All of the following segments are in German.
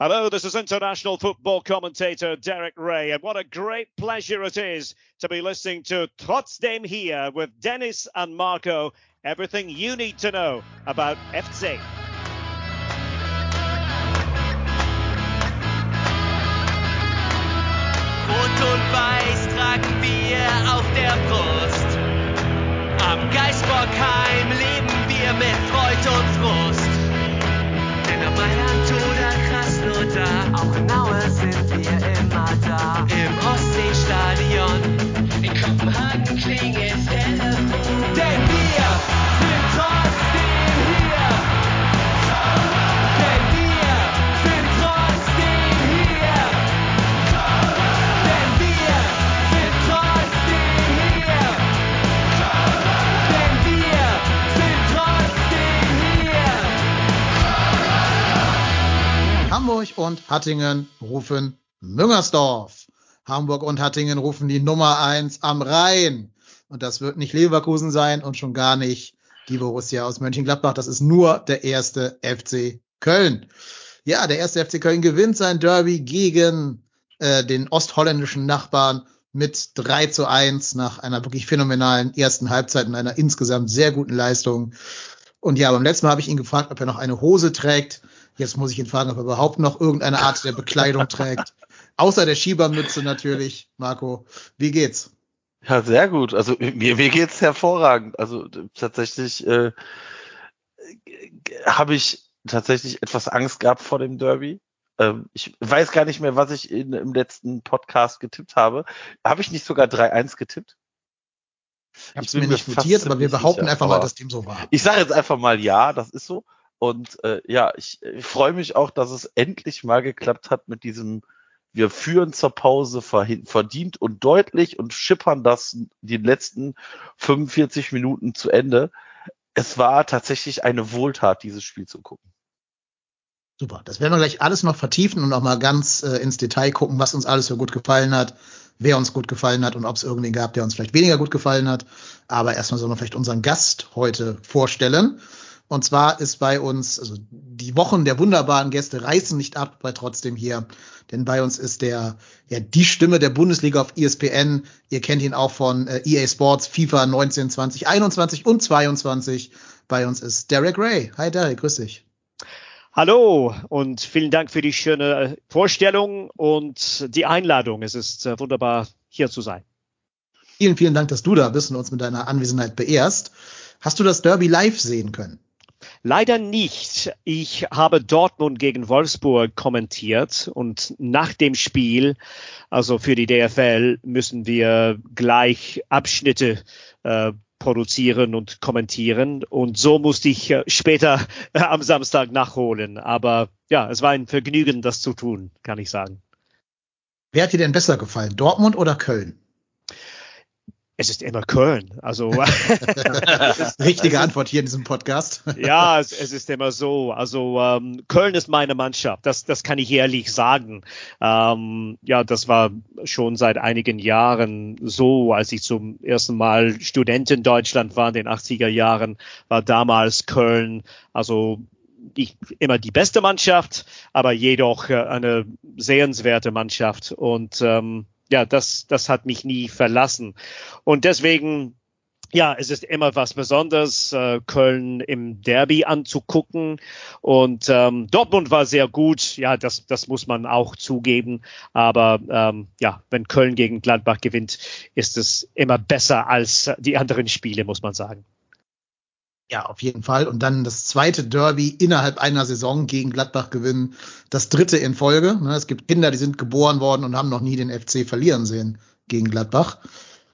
Hello, this is international football commentator Derek Ray, and what a great pleasure it is to be listening to Trotzdem here with Dennis and Marco. Everything you need to know about FC. Rot und Weiß tragen wir auf der Brust. Am Krasnodar, auch Hamburg und Hattingen rufen Müngersdorf. Hamburg und Hattingen rufen die Nummer eins am Rhein. Und das wird nicht Leverkusen sein und schon gar nicht die Borussia aus Mönchengladbach. Das ist nur der erste FC Köln. Ja, der erste FC Köln gewinnt sein Derby gegen äh, den ostholländischen Nachbarn mit 3 zu 1 nach einer wirklich phänomenalen ersten Halbzeit und einer insgesamt sehr guten Leistung. Und ja, beim letzten Mal habe ich ihn gefragt, ob er noch eine Hose trägt. Jetzt muss ich ihn fragen, ob er überhaupt noch irgendeine Art der Bekleidung trägt. Außer der Schiebermütze natürlich. Marco, wie geht's? Ja, sehr gut. Also mir, mir geht's hervorragend. Also tatsächlich äh, habe ich tatsächlich etwas Angst gehabt vor dem Derby. Ähm, ich weiß gar nicht mehr, was ich in, im letzten Podcast getippt habe. Habe ich nicht sogar 3-1 getippt? Ich habe es mir nicht notiert, aber wir behaupten sicher, einfach mal, dass dem so war. Ich sage jetzt einfach mal ja, das ist so. Und äh, ja, ich, ich freue mich auch, dass es endlich mal geklappt hat mit diesem, wir führen zur Pause verdient und deutlich und schippern das die letzten 45 Minuten zu Ende. Es war tatsächlich eine Wohltat, dieses Spiel zu gucken. Super. Das werden wir gleich alles noch vertiefen und noch mal ganz äh, ins Detail gucken, was uns alles so gut gefallen hat, wer uns gut gefallen hat und ob es irgendwen gab, der uns vielleicht weniger gut gefallen hat. Aber erstmal sollen wir vielleicht unseren Gast heute vorstellen. Und zwar ist bei uns, also die Wochen der wunderbaren Gäste reißen nicht ab bei trotzdem hier, denn bei uns ist der, ja, die Stimme der Bundesliga auf ESPN. Ihr kennt ihn auch von äh, EA Sports, FIFA 19, 20, 21 und 22. Bei uns ist Derek Ray. Hi Derek, grüß dich. Hallo und vielen Dank für die schöne Vorstellung und die Einladung. Es ist äh, wunderbar, hier zu sein. Vielen, vielen Dank, dass du da bist und uns mit deiner Anwesenheit beehrst. Hast du das Derby live sehen können? Leider nicht. Ich habe Dortmund gegen Wolfsburg kommentiert und nach dem Spiel, also für die DFL, müssen wir gleich Abschnitte äh, produzieren und kommentieren. Und so musste ich äh, später äh, am Samstag nachholen. Aber ja, es war ein Vergnügen, das zu tun, kann ich sagen. Wer hat dir denn besser gefallen, Dortmund oder Köln? Es ist immer Köln. Also Richtige Antwort hier in diesem Podcast. ja, es, es ist immer so. Also ähm, Köln ist meine Mannschaft. Das, das kann ich ehrlich sagen. Ähm, ja, das war schon seit einigen Jahren so, als ich zum ersten Mal Student in Deutschland war in den 80er Jahren, war damals Köln. Also nicht immer die beste Mannschaft, aber jedoch äh, eine sehenswerte Mannschaft. Und ähm, ja, das, das hat mich nie verlassen. Und deswegen ja, es ist immer was Besonderes, äh, Köln im Derby anzugucken. Und ähm, Dortmund war sehr gut, ja, das, das muss man auch zugeben. Aber ähm, ja, wenn Köln gegen Gladbach gewinnt, ist es immer besser als die anderen Spiele, muss man sagen. Ja, auf jeden Fall. Und dann das zweite Derby innerhalb einer Saison gegen Gladbach gewinnen. Das dritte in Folge. Ne, Es gibt Kinder, die sind geboren worden und haben noch nie den FC verlieren sehen gegen Gladbach.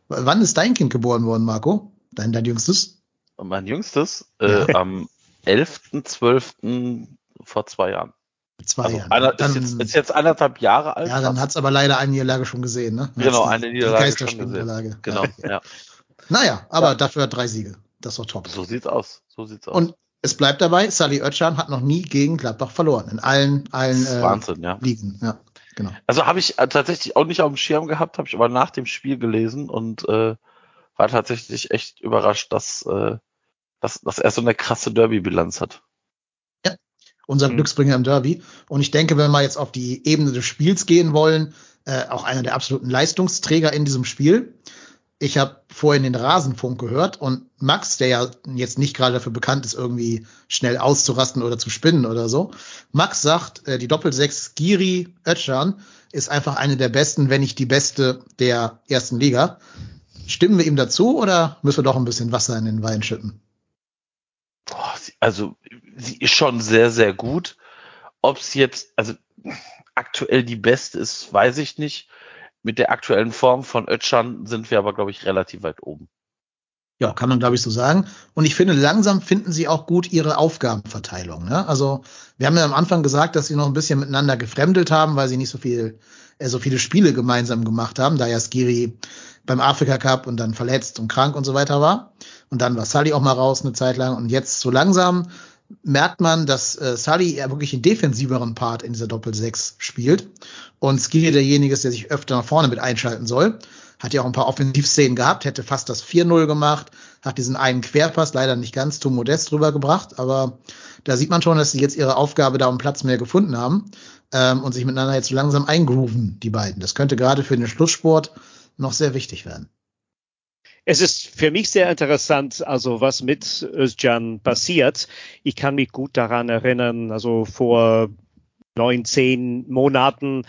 Wann ist dein Kind geboren worden, Marco? Dein, dein jüngstes? Mein jüngstes äh, am 11.12. vor zwei Jahren. Zwei Also Jahren. einer, ist, Dann- jetzt, ist jetzt anderthalb Jahre alt. ja, dann hat's aber leider eine Niederlage schon gesehen. Ne? Genau, die- eine die Niederlage schon Geisterspielniederlage. Genau, Ja, ja. Naja, aber dafür hat drei Siege. Das ist doch top. So sieht's aus. So sieht's aus. Und es bleibt dabei, Sally Oetschan hat noch nie gegen Gladbach verloren. In allen, allen äh, Wahnsinn, ja. Ligen. Ja, genau. Also habe ich äh, tatsächlich auch nicht auf dem Schirm gehabt, habe ich aber nach dem Spiel gelesen und äh, war tatsächlich echt überrascht, dass, äh, dass, dass er so eine krasse Derby-Bilanz hat. unser mhm. Glücksbringer im Derby. Und ich denke, wenn wir jetzt auf die Ebene des Spiels gehen wollen, äh, auch einer der absoluten Leistungsträger in diesem Spiel. Ich habe vorhin den Rasenfunk gehört und Max, der ja jetzt nicht gerade dafür bekannt ist, irgendwie schnell auszurasten oder zu spinnen oder so. Max sagt, äh, die Doppelsechs Giri Özcan ist einfach eine der besten, wenn nicht die beste der ersten Liga. Stimmen wir ihm dazu oder müssen wir doch ein bisschen Wasser in den Wein schütten? Also, sie ist schon sehr, sehr gut. Ob es jetzt, also aktuell die beste ist, weiß ich nicht. Mit der aktuellen Form von Ötschan sind wir aber, glaube ich, relativ weit oben. Ja, kann man, glaube ich, so sagen. Und ich finde, langsam finden sie auch gut ihre Aufgabenverteilung. Ne? Also, wir haben ja am Anfang gesagt, dass sie noch ein bisschen miteinander gefremdelt haben, weil sie nicht so viel, äh, so viele Spiele gemeinsam gemacht haben, da ja Skiri beim Afrika Cup und dann verletzt und krank und so weiter war. Und dann war Sully auch mal raus eine Zeit lang. Und jetzt so langsam merkt man, dass äh, Sully ja wirklich einen defensiveren Part in dieser Doppel-6 spielt und Skiri derjenige ist, der sich öfter nach vorne mit einschalten soll. Hat ja auch ein paar Offensivszenen gehabt, hätte fast das 4-0 gemacht, hat diesen einen Querpass leider nicht ganz zu modest rübergebracht, aber da sieht man schon, dass sie jetzt ihre Aufgabe da um Platz mehr gefunden haben ähm, und sich miteinander jetzt langsam eingrooven, die beiden. Das könnte gerade für den Schlusssport noch sehr wichtig werden. Es ist für mich sehr interessant, also was mit Özcan passiert. Ich kann mich gut daran erinnern, also vor neun, zehn Monaten,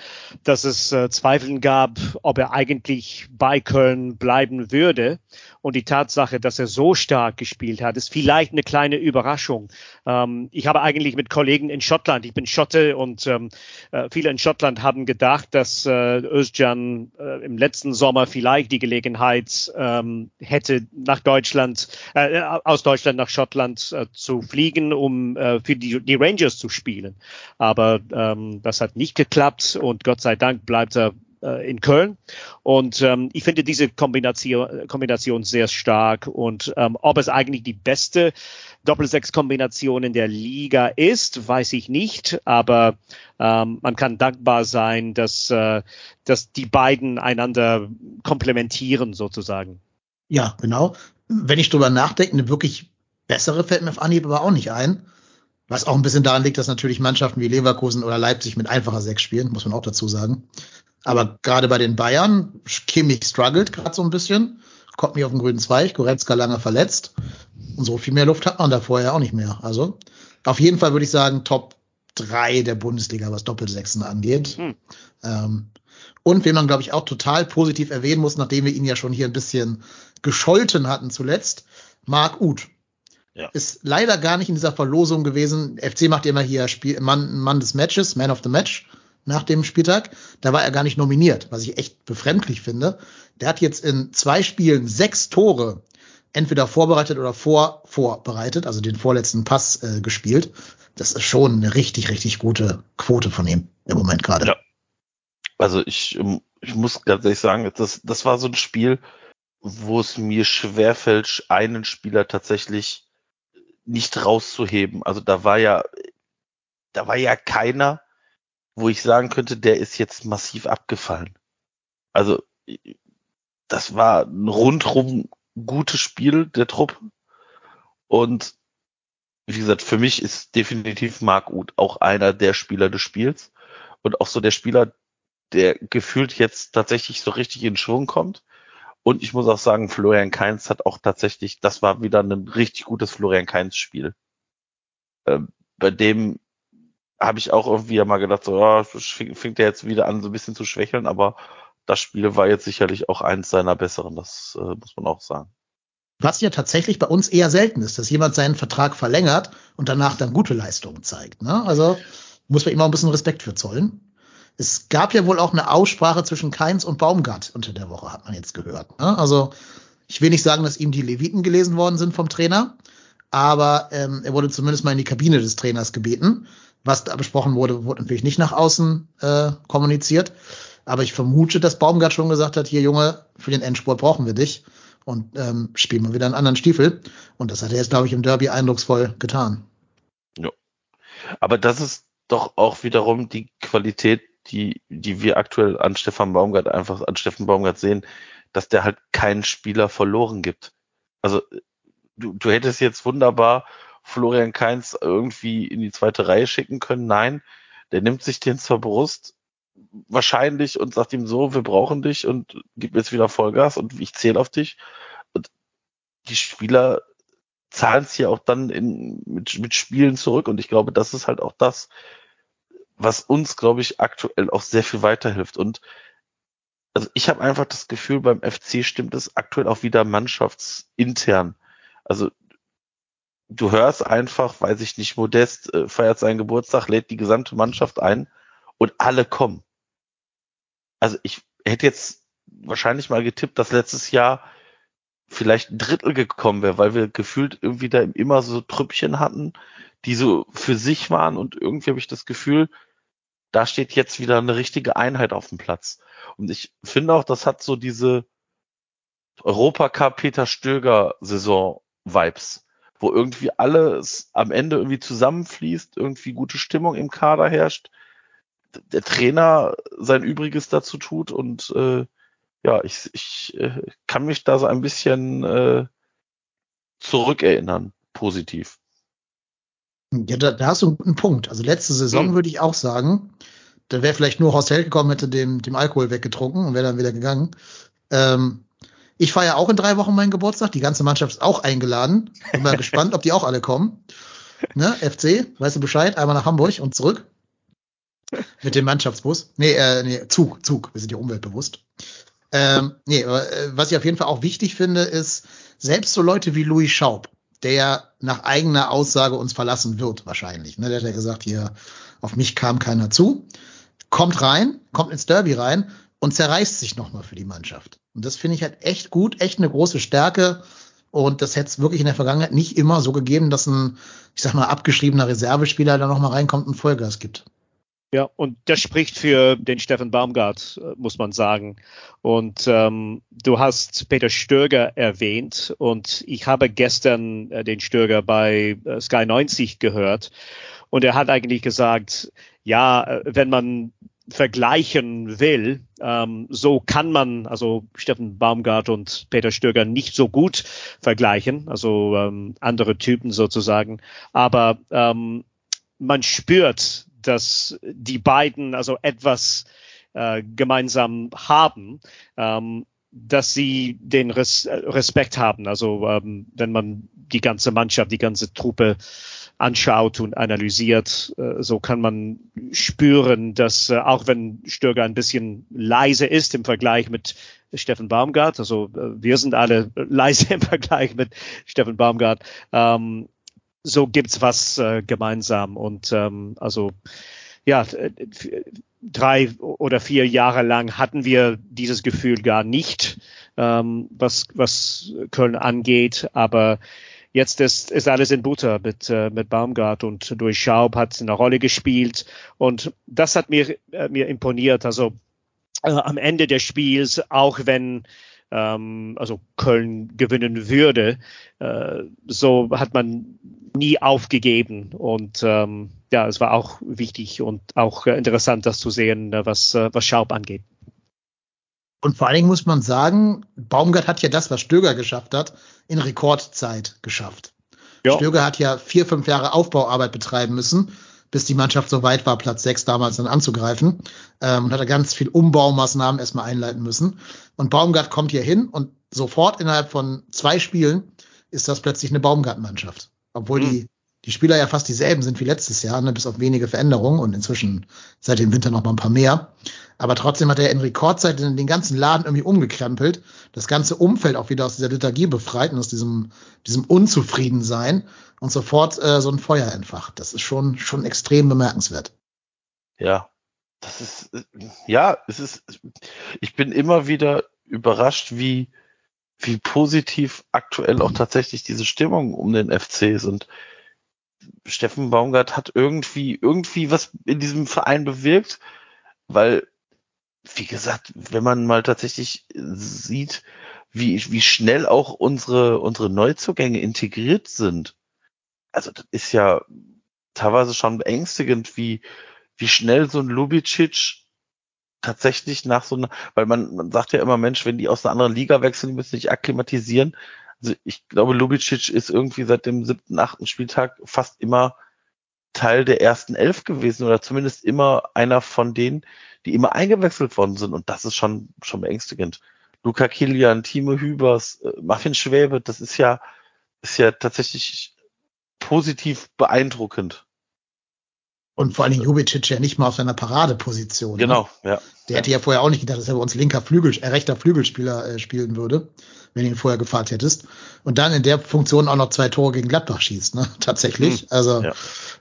dass es äh, Zweifeln gab, ob er eigentlich bei Köln bleiben würde. Und die Tatsache, dass er so stark gespielt hat, ist vielleicht eine kleine Überraschung. Ähm, ich habe eigentlich mit Kollegen in Schottland, ich bin Schotte und ähm, äh, viele in Schottland haben gedacht, dass äh, Özcan äh, im letzten Sommer vielleicht die Gelegenheit ähm, hätte, nach Deutschland, äh, aus Deutschland nach Schottland äh, zu fliegen, um äh, für die, die Rangers zu spielen. Aber ähm, das hat nicht geklappt und Gott sei Dank bleibt er äh, in Köln. Und ähm, ich finde diese Kombination, Kombination sehr stark. Und ähm, ob es eigentlich die beste Doppelsechs-Kombination in der Liga ist, weiß ich nicht. Aber ähm, man kann dankbar sein, dass, äh, dass die beiden einander komplementieren sozusagen. Ja, genau. Wenn ich drüber nachdenke, eine wirklich bessere fällt mir auf Anhieb aber auch nicht ein. Was auch ein bisschen daran liegt, dass natürlich Mannschaften wie Leverkusen oder Leipzig mit einfacher Sechs spielen, muss man auch dazu sagen. Aber gerade bei den Bayern, Kimmich struggelt gerade so ein bisschen, kommt nicht auf den grünen Zweig, Goretzka lange verletzt. Und so viel mehr Luft hat man da vorher auch nicht mehr. Also auf jeden Fall würde ich sagen, Top 3 der Bundesliga, was Doppelsechsen angeht. Hm. Ähm, und wen man, glaube ich, auch total positiv erwähnen muss, nachdem wir ihn ja schon hier ein bisschen gescholten hatten zuletzt, Marc Uth. Ja. Ist leider gar nicht in dieser Verlosung gewesen. FC macht immer hier Spiel, Mann, Mann des Matches, Man of the Match nach dem Spieltag. Da war er gar nicht nominiert, was ich echt befremdlich finde. Der hat jetzt in zwei Spielen sechs Tore entweder vorbereitet oder vor vorbereitet, also den vorletzten Pass äh, gespielt. Das ist schon eine richtig, richtig gute Quote von ihm im Moment gerade. Ja. Also ich, ähm, ich muss ganz ehrlich sagen, das, das war so ein Spiel, wo es mir schwerfällt, einen Spieler tatsächlich nicht rauszuheben. Also da war ja, da war ja keiner, wo ich sagen könnte, der ist jetzt massiv abgefallen. Also das war ein rundrum gutes Spiel der Truppe. Und wie gesagt, für mich ist definitiv Marc Uth auch einer der Spieler des Spiels und auch so der Spieler, der gefühlt jetzt tatsächlich so richtig in Schwung kommt. Und ich muss auch sagen, Florian Kainz hat auch tatsächlich, das war wieder ein richtig gutes Florian Kainz Spiel. Ähm, bei dem habe ich auch irgendwie mal gedacht, so, ja, fängt er jetzt wieder an, so ein bisschen zu schwächeln, aber das Spiel war jetzt sicherlich auch eins seiner besseren, das äh, muss man auch sagen. Was ja tatsächlich bei uns eher selten ist, dass jemand seinen Vertrag verlängert und danach dann gute Leistungen zeigt. Ne? Also muss man immer ein bisschen Respekt für zollen. Es gab ja wohl auch eine Aussprache zwischen Keins und Baumgart unter der Woche, hat man jetzt gehört. Ne? Also ich will nicht sagen, dass ihm die Leviten gelesen worden sind vom Trainer, aber ähm, er wurde zumindest mal in die Kabine des Trainers gebeten was da besprochen wurde, wurde natürlich nicht nach außen äh, kommuniziert. Aber ich vermute, dass Baumgart schon gesagt hat, hier Junge, für den Endspurt brauchen wir dich. Und ähm, spielen wir wieder einen anderen Stiefel. Und das hat er jetzt, glaube ich, im Derby eindrucksvoll getan. Ja. Aber das ist doch auch wiederum die Qualität, die, die wir aktuell an Stefan Baumgart einfach an Stefan Baumgart sehen, dass der halt keinen Spieler verloren gibt. Also du, du hättest jetzt wunderbar Florian Kainz irgendwie in die zweite Reihe schicken können. Nein, der nimmt sich den zur Brust wahrscheinlich und sagt ihm so, wir brauchen dich und gib jetzt wieder Vollgas und ich zähle auf dich. Und die Spieler zahlen es hier auch dann in, mit, mit Spielen zurück und ich glaube, das ist halt auch das, was uns, glaube ich, aktuell auch sehr viel weiterhilft. Und also ich habe einfach das Gefühl, beim FC stimmt es aktuell auch wieder mannschaftsintern. Also du hörst einfach, weiß ich nicht, Modest äh, feiert seinen Geburtstag, lädt die gesamte Mannschaft ein und alle kommen. Also ich hätte jetzt wahrscheinlich mal getippt, dass letztes Jahr vielleicht ein Drittel gekommen wäre, weil wir gefühlt irgendwie da immer so Trüppchen hatten, die so für sich waren und irgendwie habe ich das Gefühl, da steht jetzt wieder eine richtige Einheit auf dem Platz. Und ich finde auch, das hat so diese Europacup Peter Stöger Saison Vibes, wo irgendwie alles am Ende irgendwie zusammenfließt, irgendwie gute Stimmung im Kader herrscht, der Trainer sein Übriges dazu tut und äh, ja, ich, ich äh, kann mich da so ein bisschen äh, zurückerinnern, positiv. Ja, da, da hast du einen Punkt. Also letzte Saison hm. würde ich auch sagen, da wäre vielleicht nur Horst Held gekommen, hätte dem, dem Alkohol weggetrunken und wäre dann wieder gegangen. Ähm, ich feiere auch in drei Wochen meinen Geburtstag. Die ganze Mannschaft ist auch eingeladen. Bin mal gespannt, ob die auch alle kommen. Ne, FC, weißt du Bescheid? Einmal nach Hamburg und zurück. Mit dem Mannschaftsbus. Nee, äh, nee, Zug, Zug. Wir sind ja umweltbewusst. Ähm, nee, äh, was ich auf jeden Fall auch wichtig finde, ist, selbst so Leute wie Louis Schaub, der nach eigener Aussage uns verlassen wird, wahrscheinlich. Ne? Der hat ja gesagt, hier, auf mich kam keiner zu. Kommt rein, kommt ins Derby rein und zerreißt sich nochmal für die Mannschaft. Und das finde ich halt echt gut, echt eine große Stärke. Und das hätte es wirklich in der Vergangenheit nicht immer so gegeben, dass ein, ich sag mal, abgeschriebener Reservespieler da nochmal reinkommt und Vollgas gibt. Ja, und das spricht für den Steffen Baumgart, äh, muss man sagen. Und ähm, du hast Peter Stöger erwähnt und ich habe gestern äh, den Stöger bei äh, Sky 90 gehört und er hat eigentlich gesagt, ja, äh, wenn man vergleichen will, ähm, so kann man also Steffen Baumgart und Peter Stöger nicht so gut vergleichen, also ähm, andere Typen sozusagen, aber ähm, man spürt dass die beiden also etwas äh, gemeinsam haben, ähm, dass sie den Res Respekt haben. Also ähm, wenn man die ganze Mannschaft, die ganze Truppe anschaut und analysiert, äh, so kann man spüren, dass äh, auch wenn Stöger ein bisschen leise ist im Vergleich mit Steffen Baumgart, also äh, wir sind alle leise im Vergleich mit Steffen Baumgart, ähm, so gibt's was äh, gemeinsam und ähm, also ja drei oder vier Jahre lang hatten wir dieses Gefühl gar nicht, ähm, was was Köln angeht, aber Jetzt ist, ist alles in Butter mit, äh, mit Baumgart und durch Schaub hat eine Rolle gespielt und das hat mir, äh, mir imponiert. Also äh, am Ende des Spiels, auch wenn ähm, also Köln gewinnen würde. Äh, so hat man nie aufgegeben und ähm, ja, es war auch wichtig und auch äh, interessant, das zu sehen, äh, was, äh, was Schaub angeht. Und vor allen Dingen muss man sagen, Baumgart hat ja das, was Stöger geschafft hat, in Rekordzeit geschafft. Ja. Stöger hat ja vier, fünf Jahre Aufbauarbeit betreiben müssen bis die Mannschaft so weit war, Platz sechs damals dann anzugreifen. Ähm, und hat er ganz viel Umbaumaßnahmen erstmal einleiten müssen. Und Baumgart kommt hier hin und sofort innerhalb von zwei Spielen ist das plötzlich eine Baumgart-Mannschaft. Obwohl mhm. die die Spieler ja fast dieselben sind wie letztes Jahr, ne, bis auf wenige Veränderungen und inzwischen seit dem Winter noch mal ein paar mehr. Aber trotzdem hat er in Rekordzeit den, den ganzen Laden irgendwie umgekrempelt, das ganze Umfeld auch wieder aus dieser Lethargie befreit und aus diesem, diesem Unzufriedensein und sofort äh, so ein Feuer entfacht. Das ist schon, schon extrem bemerkenswert. Ja, das ist, äh, ja, es ist, ich bin immer wieder überrascht, wie, wie positiv aktuell auch tatsächlich diese Stimmung um den FC ist und Steffen Baumgart hat irgendwie, irgendwie was in diesem Verein bewirkt, weil, wie gesagt, wenn man mal tatsächlich sieht, wie, wie schnell auch unsere, unsere Neuzugänge integriert sind. Also, das ist ja teilweise schon beängstigend, wie, wie schnell so ein Lubicic tatsächlich nach so einer, weil man, man sagt ja immer, Mensch, wenn die aus einer anderen Liga wechseln, die müssen sich akklimatisieren. Also ich glaube, Lubicic ist irgendwie seit dem siebten, achten Spieltag fast immer Teil der ersten elf gewesen oder zumindest immer einer von denen, die immer eingewechselt worden sind. Und das ist schon, schon beängstigend. Luca Kilian, Timo Hübers, äh, Marvin Schwäbe, das ist ja, ist ja tatsächlich positiv beeindruckend. Und vor allen Dingen Jubicic ja nicht mal auf seiner Paradeposition. Genau, ne? ja. Der hätte ja vorher auch nicht gedacht, dass er bei uns linker Flügel, äh, rechter Flügelspieler äh, spielen würde, wenn du ihn vorher gefragt hättest. Und dann in der Funktion auch noch zwei Tore gegen Gladbach schießt, ne? Tatsächlich. Hm, also ja.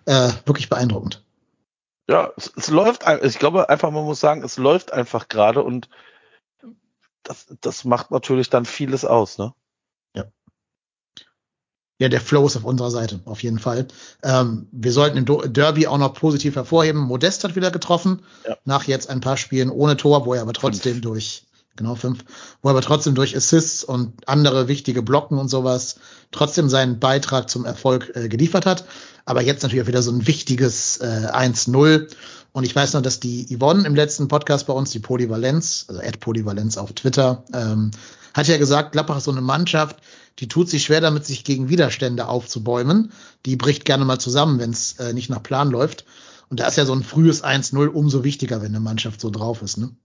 äh, wirklich beeindruckend. Ja, es, es läuft, ich glaube einfach, man muss sagen, es läuft einfach gerade und das, das macht natürlich dann vieles aus, ne? Ja, der Flow ist auf unserer Seite, auf jeden Fall. Ähm, wir sollten im Derby auch noch positiv hervorheben. Modest hat wieder getroffen, ja. nach jetzt ein paar Spielen ohne Tor, wo er aber trotzdem fünf. durch, genau fünf, wo er aber trotzdem durch Assists und andere wichtige Blocken und sowas trotzdem seinen Beitrag zum Erfolg äh, geliefert hat. Aber jetzt natürlich auch wieder so ein wichtiges äh, 1-0. Und ich weiß noch, dass die Yvonne im letzten Podcast bei uns, die Polyvalenz, also Ad Polyvalenz auf Twitter, ähm, hat ja gesagt, Gladbach ist so eine Mannschaft, die tut sich schwer damit, sich gegen Widerstände aufzubäumen. Die bricht gerne mal zusammen, wenn es äh, nicht nach Plan läuft. Und da ist ja so ein frühes 1-0 umso wichtiger, wenn eine Mannschaft so drauf ist. Ne?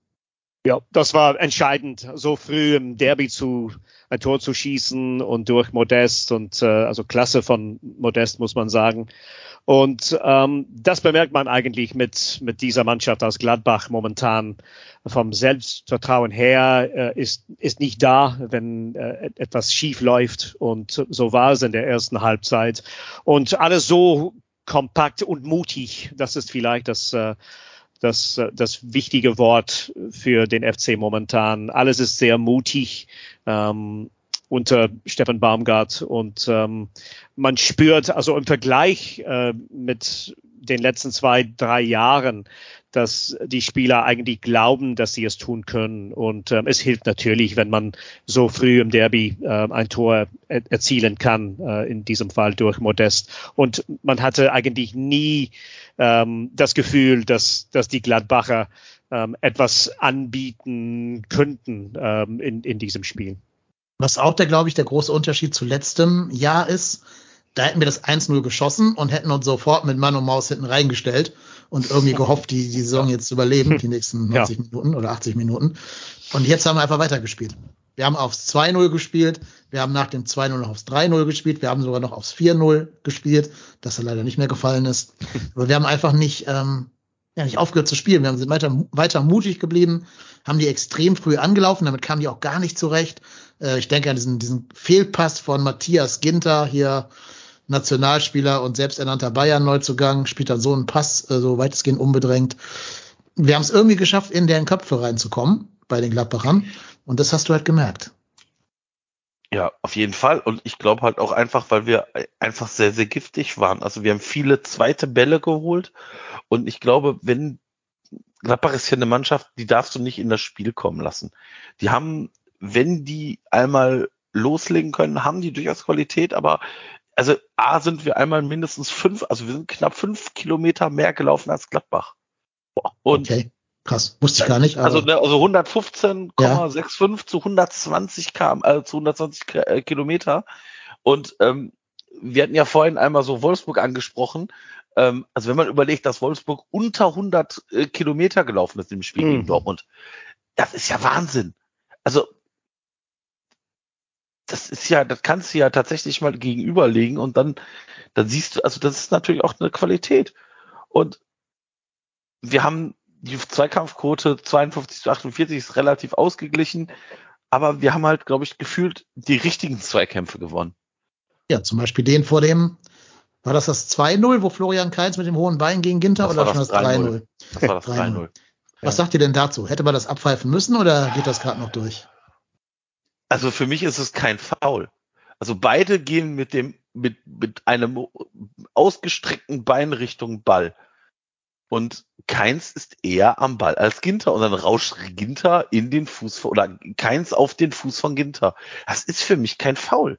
Ja, das war entscheidend, so früh im Derby zu ein Tor zu schießen und durch Modest und äh, also Klasse von Modest muss man sagen. Und ähm, das bemerkt man eigentlich mit, mit dieser Mannschaft aus Gladbach momentan. Vom Selbstvertrauen her äh, ist, ist nicht da, wenn äh, etwas schief läuft. Und so war es in der ersten Halbzeit. Und alles so kompakt und mutig, das ist vielleicht das, äh, das, das wichtige Wort für den FC momentan. Alles ist sehr mutig. Ähm, unter Stefan Baumgart und ähm, man spürt also im Vergleich äh, mit den letzten zwei, drei Jahren, dass die Spieler eigentlich glauben, dass sie es tun können. Und ähm, es hilft natürlich, wenn man so früh im Derby äh, ein Tor er erzielen kann, äh, in diesem Fall durch Modest. Und man hatte eigentlich nie ähm, das Gefühl, dass, dass die Gladbacher ähm, etwas anbieten könnten ähm, in, in diesem Spiel. Was auch der, glaube ich, der große Unterschied zu letztem Jahr ist, da hätten wir das 1-0 geschossen und hätten uns sofort mit Mann und Maus hinten reingestellt und irgendwie gehofft, die, die Saison jetzt zu überleben, die nächsten 90 ja. Minuten oder 80 Minuten. Und jetzt haben wir einfach weitergespielt. Wir haben aufs 2-0 gespielt, wir haben nach dem 2-0 noch aufs 3-0 gespielt, wir haben sogar noch aufs 4-0 gespielt, das ja leider nicht mehr gefallen ist. Aber wir haben einfach nicht, ähm, ja, nicht aufgehört zu spielen. Wir sind weiter, weiter mutig geblieben, haben die extrem früh angelaufen, damit kamen die auch gar nicht zurecht. Äh, ich denke an diesen, diesen Fehlpass von Matthias Ginter, hier Nationalspieler und selbsternannter Bayern-Neuzugang, spielt dann so einen Pass, äh, so weitestgehend unbedrängt. Wir haben es irgendwie geschafft, in deren Köpfe reinzukommen bei den Gladbachern. Und das hast du halt gemerkt. Ja, auf jeden Fall. Und ich glaube halt auch einfach, weil wir einfach sehr, sehr giftig waren. Also wir haben viele zweite Bälle geholt. Und ich glaube, wenn Gladbach ist ja eine Mannschaft, die darfst du nicht in das Spiel kommen lassen. Die haben wenn die einmal loslegen können, haben die durchaus Qualität, aber also A sind wir einmal mindestens fünf, also wir sind knapp fünf Kilometer mehr gelaufen als Gladbach. Und okay, krass, wusste ich gar nicht. also, ne, also 115,65 ja. zu 120 km, also zu 120 äh, Kilometer. Und ähm, wir hatten ja vorhin einmal so Wolfsburg angesprochen. Ähm, also wenn man überlegt, dass Wolfsburg unter 100 äh, Kilometer gelaufen ist im Spiel mhm. gegen Dortmund, das ist ja Wahnsinn. Also das ist ja, das kannst du ja tatsächlich mal gegenüberlegen und dann, dann siehst du, also das ist natürlich auch eine Qualität. Und wir haben die Zweikampfquote 52 zu 48 ist relativ ausgeglichen, aber wir haben halt, glaube ich, gefühlt die richtigen Zweikämpfe gewonnen. Ja, zum Beispiel den vor dem, war das das 2-0, wo Florian Kainz mit dem hohen Bein gegen Ginter das oder schon das 3-0? Das war das 3-0. Was sagt ihr denn dazu? Hätte man das abpfeifen müssen oder geht das gerade noch durch? Also für mich ist es kein Foul. Also beide gehen mit dem, mit, mit einem ausgestreckten Bein Richtung Ball. Und keins ist eher am Ball als Ginter. Und dann rauscht Ginter in den Fuß oder keins auf den Fuß von Ginter. Das ist für mich kein Foul.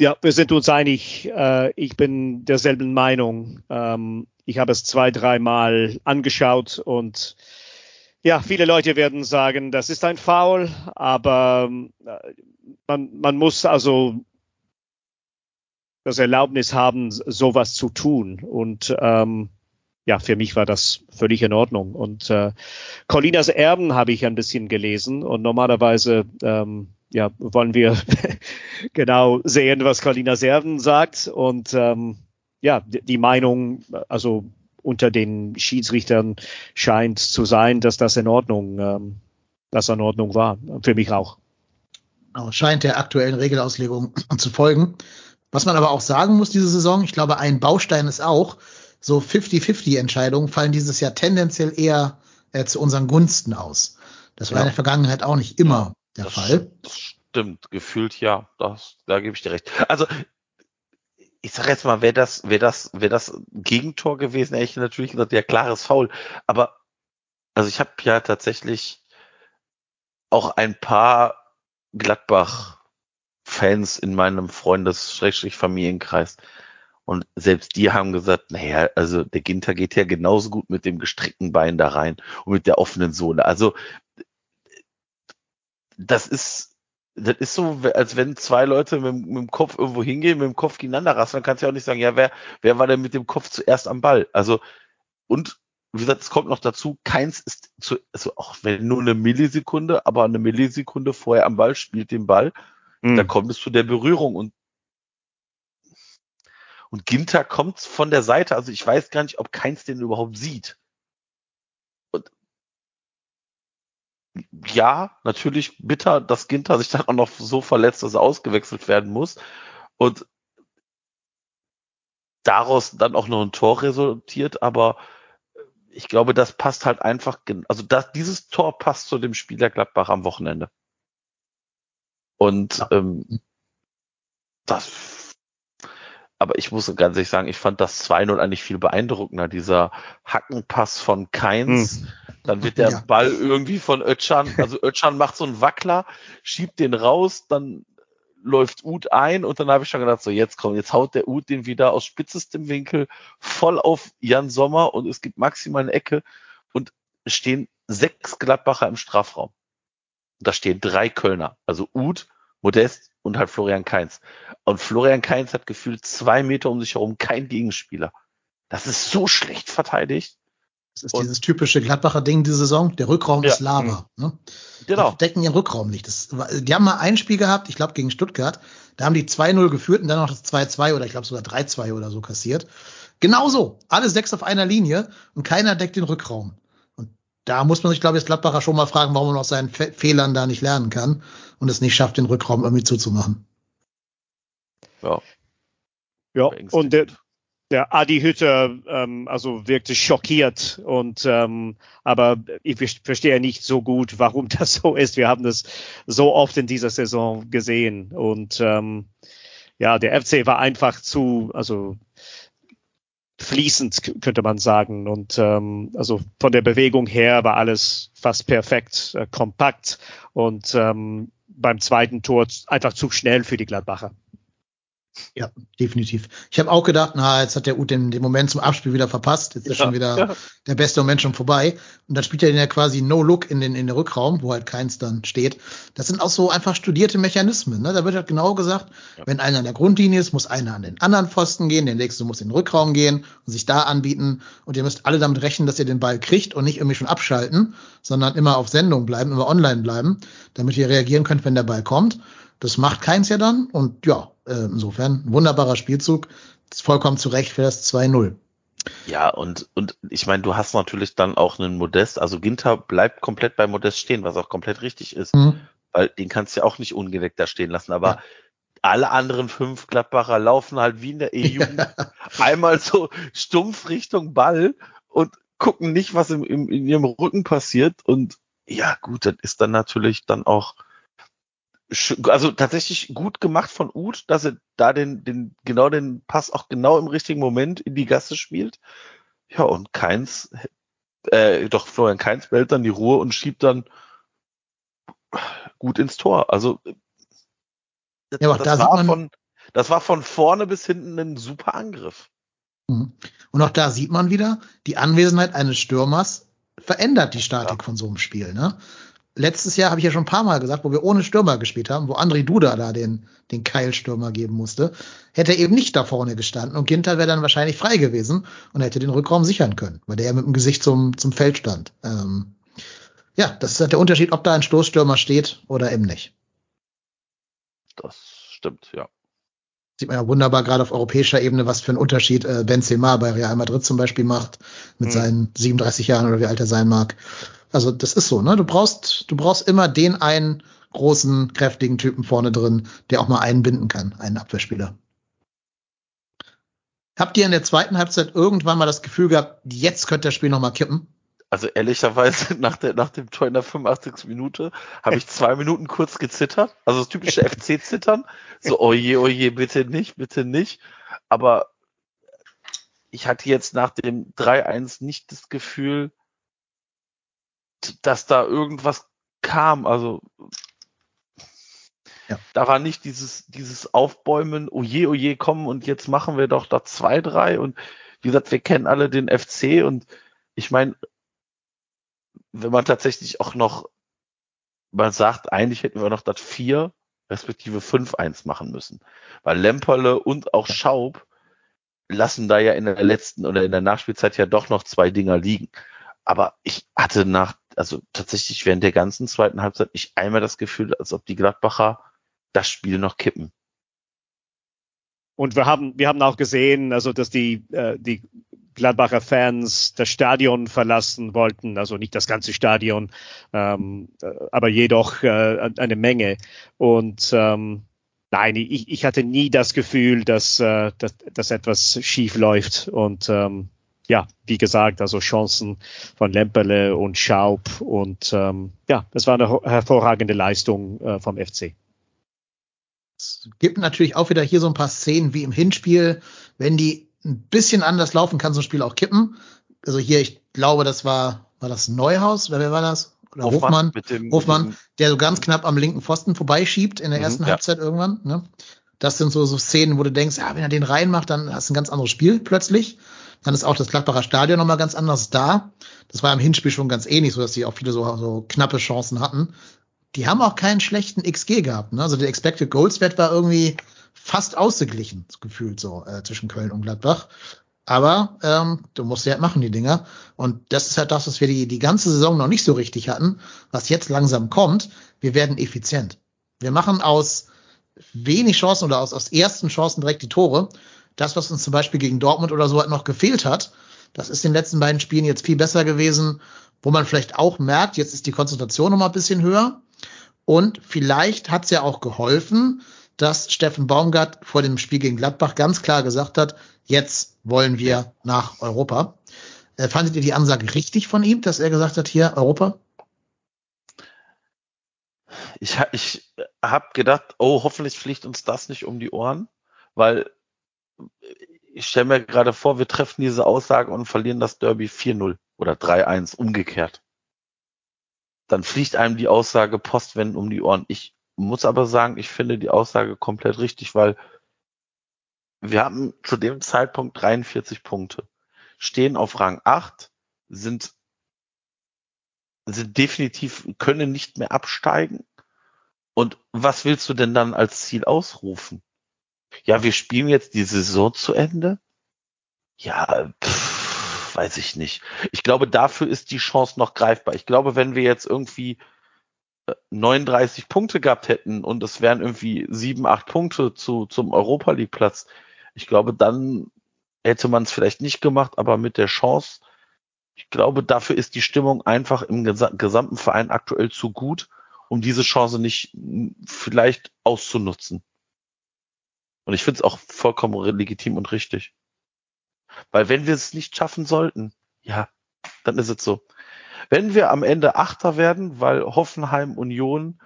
Ja, wir sind uns einig. Äh, ich bin derselben Meinung. Ähm, ich habe es zwei, dreimal angeschaut und ja, viele Leute werden sagen, das ist ein Foul, aber äh, man, man muss also das Erlaubnis haben, sowas zu tun. Und ähm, ja, für mich war das völlig in Ordnung. Und äh, Colinas Erben habe ich ein bisschen gelesen und normalerweise ähm, ja, wollen wir genau sehen, was Colinas Erben sagt. Und ähm, ja, die Meinung, also unter den Schiedsrichtern scheint zu sein, dass das in Ordnung, ähm, das in Ordnung war. Für mich auch. Genau, scheint der aktuellen Regelauslegung zu folgen. Was man aber auch sagen muss diese Saison, ich glaube, ein Baustein ist auch, so 50-50 Entscheidungen fallen dieses Jahr tendenziell eher äh, zu unseren Gunsten aus. Das war ja. in der Vergangenheit auch nicht immer der das Fall. Das stimmt, gefühlt ja, das, da gebe ich dir recht. Also ich sage jetzt mal, wäre das, wäre das, wäre das Gegentor gewesen, hätte ich natürlich gesagt, ja, klares Foul. Aber also ich habe ja tatsächlich auch ein paar Gladbach-Fans in meinem Freundes-Familienkreis. Und selbst die haben gesagt, naja, also der Ginter geht ja genauso gut mit dem gestreckten Bein da rein und mit der offenen Sohle. Also das ist, das ist so, als wenn zwei Leute mit, mit, dem Kopf irgendwo hingehen, mit dem Kopf gegeneinander rasseln, dann kannst du ja auch nicht sagen, ja, wer, wer war denn mit dem Kopf zuerst am Ball? Also, und wie gesagt, es kommt noch dazu, keins ist zu, also auch wenn nur eine Millisekunde, aber eine Millisekunde vorher am Ball spielt den Ball, mhm. da kommt es zu der Berührung und und Ginter kommt von der Seite, also ich weiß gar nicht, ob keins den überhaupt sieht. Ja, natürlich bitter, dass Ginter sich dann auch noch so verletzt, dass er ausgewechselt werden muss. Und daraus dann auch noch ein Tor resultiert, aber ich glaube, das passt halt einfach, also das, dieses Tor passt zu dem Spieler Gladbach am Wochenende. Und ja. ähm, das, aber ich muss ganz ehrlich sagen, ich fand das 2-0 eigentlich viel beeindruckender. Dieser Hackenpass von Keins, hm. dann wird der ja. Ball irgendwie von Ötchan, also Ötchan macht so einen Wackler, schiebt den raus, dann läuft Ud ein und dann habe ich schon gedacht, so jetzt kommt, jetzt haut der Ud den wieder aus spitzestem Winkel voll auf Jan Sommer und es gibt maximal eine Ecke und stehen sechs Gladbacher im Strafraum. Da stehen drei Kölner, also Ud, Modest und halt Florian Kainz. Und Florian Kainz hat gefühlt zwei Meter um sich herum kein Gegenspieler. Das ist so schlecht verteidigt. Das ist und dieses typische Gladbacher Ding die Saison. Der Rückraum ja. ist Lava. Ne? Genau. Die decken ihren Rückraum nicht. Das, die haben mal ein Spiel gehabt, ich glaube gegen Stuttgart. Da haben die 2-0 geführt und dann noch das 2-2 oder ich glaube sogar 3-2 oder so kassiert. Genauso. Alle sechs auf einer Linie und keiner deckt den Rückraum. Da muss man sich, glaube ich, als Gladbacher schon mal fragen, warum man aus seinen Fe Fehlern da nicht lernen kann und es nicht schafft, den Rückraum irgendwie zuzumachen. Ja. Ja, und der, der Adi Hütter ähm, also wirkte schockiert und ähm, aber ich verstehe nicht so gut, warum das so ist. Wir haben das so oft in dieser Saison gesehen und ähm, ja, der FC war einfach zu also fließend könnte man sagen und ähm, also von der Bewegung her war alles fast perfekt äh, kompakt und ähm, beim zweiten Tor einfach zu schnell für die Gladbacher. Ja, definitiv. Ich habe auch gedacht, na, jetzt hat der Ut den, den Moment zum Abspiel wieder verpasst. Jetzt ist ja, schon wieder ja. der beste Moment schon vorbei. Und dann spielt er den ja quasi No-Look in den, in den Rückraum, wo halt keins dann steht. Das sind auch so einfach studierte Mechanismen. Ne? Da wird halt genau gesagt, ja. wenn einer an der Grundlinie ist, muss einer an den anderen Pfosten gehen, der nächste muss in den Rückraum gehen und sich da anbieten. Und ihr müsst alle damit rechnen, dass ihr den Ball kriegt und nicht irgendwie schon abschalten, sondern immer auf Sendung bleiben, immer online bleiben, damit ihr reagieren könnt, wenn der Ball kommt. Das macht keins ja dann. Und ja, äh, insofern wunderbarer Spielzug. Ist vollkommen zu Recht für das 2-0. Ja, und, und ich meine, du hast natürlich dann auch einen Modest, also Ginter bleibt komplett bei Modest stehen, was auch komplett richtig ist, mhm. weil den kannst du ja auch nicht ungedeckt da stehen lassen, aber ja. alle anderen fünf Gladbacher laufen halt wie in der E-Jugend ja. einmal so stumpf Richtung Ball und gucken nicht, was im, im, in ihrem Rücken passiert und ja, gut, das ist dann natürlich dann auch also tatsächlich gut gemacht von Uth, dass er da den, den, genau den Pass auch genau im richtigen Moment in die Gasse spielt. Ja, und Keins, äh, doch Florian Keins bellt dann die Ruhe und schiebt dann gut ins Tor. Also, ja, das, da war von, das war von vorne bis hinten ein super Angriff. Mhm. Und auch da sieht man wieder, die Anwesenheit eines Stürmers verändert die Statik ja. von so einem Spiel. Ne? Letztes Jahr habe ich ja schon ein paar Mal gesagt, wo wir ohne Stürmer gespielt haben, wo André Duda da den, den Keilstürmer geben musste, hätte er eben nicht da vorne gestanden und Ginter wäre dann wahrscheinlich frei gewesen und hätte den Rückraum sichern können, weil der ja mit dem Gesicht zum, zum Feld stand. Ähm, ja, das ist halt der Unterschied, ob da ein Stoßstürmer steht oder eben nicht. Das stimmt, ja. Sieht man ja wunderbar gerade auf europäischer Ebene, was für einen Unterschied äh, Benzema bei Real Madrid zum Beispiel macht, mit mhm. seinen 37 Jahren oder wie alt er sein mag. Also das ist so, ne? Du brauchst, du brauchst immer den einen großen, kräftigen Typen vorne drin, der auch mal einen binden kann, einen Abwehrspieler. Habt ihr in der zweiten Halbzeit irgendwann mal das Gefühl gehabt, jetzt könnte das Spiel noch mal kippen? Also ehrlicherweise nach, der, nach dem Tor in der 85. Minute habe ich zwei Minuten kurz gezittert. Also das typische FC-Zittern. So, oje, oje, bitte nicht, bitte nicht. Aber ich hatte jetzt nach dem 3-1 nicht das Gefühl, dass da irgendwas kam. Also ja. da war nicht dieses, dieses Aufbäumen, oje, oje, kommen und jetzt machen wir doch da zwei, drei. Und wie gesagt, wir kennen alle den FC und ich meine, wenn man tatsächlich auch noch, man sagt, eigentlich hätten wir noch das vier respektive 5-1 machen müssen. Weil Lemperle und auch Schaub lassen da ja in der letzten oder in der Nachspielzeit ja doch noch zwei Dinger liegen. Aber ich hatte nach, also tatsächlich während der ganzen zweiten Halbzeit nicht einmal das Gefühl, als ob die Gladbacher das Spiel noch kippen. Und wir haben, wir haben auch gesehen, also dass die, äh, die Gladbacher Fans das Stadion verlassen wollten, also nicht das ganze Stadion, ähm, äh, aber jedoch äh, eine Menge. Und ähm, nein, ich, ich hatte nie das Gefühl, dass, äh, dass, dass etwas schief läuft. Und ähm, ja, wie gesagt, also Chancen von Lemperle und Schaub und ähm, ja, es war eine hervorragende Leistung äh, vom FC. Es gibt natürlich auch wieder hier so ein paar Szenen wie im Hinspiel, wenn die ein bisschen anders laufen, kann so ein Spiel auch kippen. Also hier, ich glaube, das war, war das Neuhaus oder wer war das? Oder Hofmann, Hofmann, dem, Hofmann der so ganz knapp am linken Pfosten vorbeischiebt in der mhm, ersten ja. Halbzeit irgendwann. Ne? Das sind so, so Szenen, wo du denkst, ja, wenn er den reinmacht, dann hast du ein ganz anderes Spiel plötzlich. Dann ist auch das Gladbacher Stadion nochmal ganz anders da. Das war im Hinspiel schon ganz ähnlich, so dass sie auch viele so, so knappe Chancen hatten. Die haben auch keinen schlechten XG gehabt. Ne? Also der Expected Goals Wert war irgendwie fast ausgeglichen, gefühlt so, äh, zwischen Köln und Gladbach. Aber ähm, du musst ja halt machen, die Dinger. Und das ist halt das, was wir die, die ganze Saison noch nicht so richtig hatten, was jetzt langsam kommt. Wir werden effizient. Wir machen aus wenig Chancen oder aus, aus ersten Chancen direkt die Tore. Das, was uns zum Beispiel gegen Dortmund oder so halt noch gefehlt hat, das ist in den letzten beiden Spielen jetzt viel besser gewesen, wo man vielleicht auch merkt, jetzt ist die Konzentration noch mal ein bisschen höher. Und vielleicht hat es ja auch geholfen, dass Steffen Baumgart vor dem Spiel gegen Gladbach ganz klar gesagt hat, jetzt wollen wir nach Europa. Äh, fandet ihr die Ansage richtig von ihm, dass er gesagt hat, hier Europa? Ich, ich habe gedacht, oh, hoffentlich fliegt uns das nicht um die Ohren, weil ich stelle mir gerade vor, wir treffen diese Aussage und verlieren das Derby 4-0 oder 3-1 umgekehrt. Dann fliegt einem die Aussage postwendend um die Ohren. Ich muss aber sagen, ich finde die Aussage komplett richtig, weil wir haben zu dem Zeitpunkt 43 Punkte, stehen auf Rang 8, sind, sind definitiv, können nicht mehr absteigen. Und was willst du denn dann als Ziel ausrufen? Ja, wir spielen jetzt die Saison zu Ende? Ja, pff, weiß ich nicht. Ich glaube, dafür ist die Chance noch greifbar. Ich glaube, wenn wir jetzt irgendwie 39 Punkte gehabt hätten und es wären irgendwie sieben, acht Punkte zu, zum Europa League Platz, ich glaube, dann hätte man es vielleicht nicht gemacht, aber mit der Chance, ich glaube, dafür ist die Stimmung einfach im gesamten Verein aktuell zu gut, um diese Chance nicht vielleicht auszunutzen. Und ich finde es auch vollkommen legitim und richtig. Weil wenn wir es nicht schaffen sollten, ja, dann ist es so. Wenn wir am Ende Achter werden, weil Hoffenheim, Union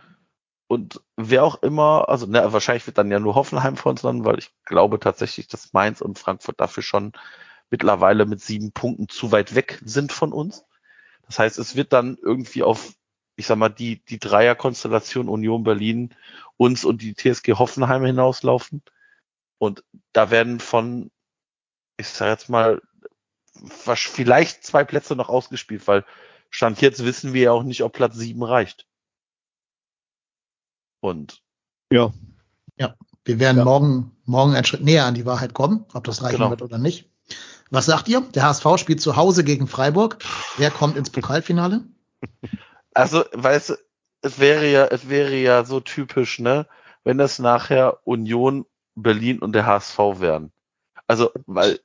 und wer auch immer, also ne, wahrscheinlich wird dann ja nur Hoffenheim von uns landen, weil ich glaube tatsächlich, dass Mainz und Frankfurt dafür schon mittlerweile mit sieben Punkten zu weit weg sind von uns. Das heißt, es wird dann irgendwie auf, ich sag mal, die, die Dreierkonstellation Union Berlin, uns und die TSG Hoffenheim hinauslaufen. Und da werden von, ich sag jetzt mal, vielleicht zwei Plätze noch ausgespielt, weil Stand jetzt wissen wir ja auch nicht, ob Platz sieben reicht. Und Ja. Wir werden Ja. morgen, morgen einen Schritt näher an die Wahrheit kommen, ob das reichen Genau. wird oder nicht. Was sagt ihr? Der HSV spielt zu Hause gegen Freiburg. Wer kommt ins Pokalfinale? also, weißt du, es wäre ja, es wäre ja so typisch, ne, wenn das nachher Union, Berlin und der HSV wären. Also, weil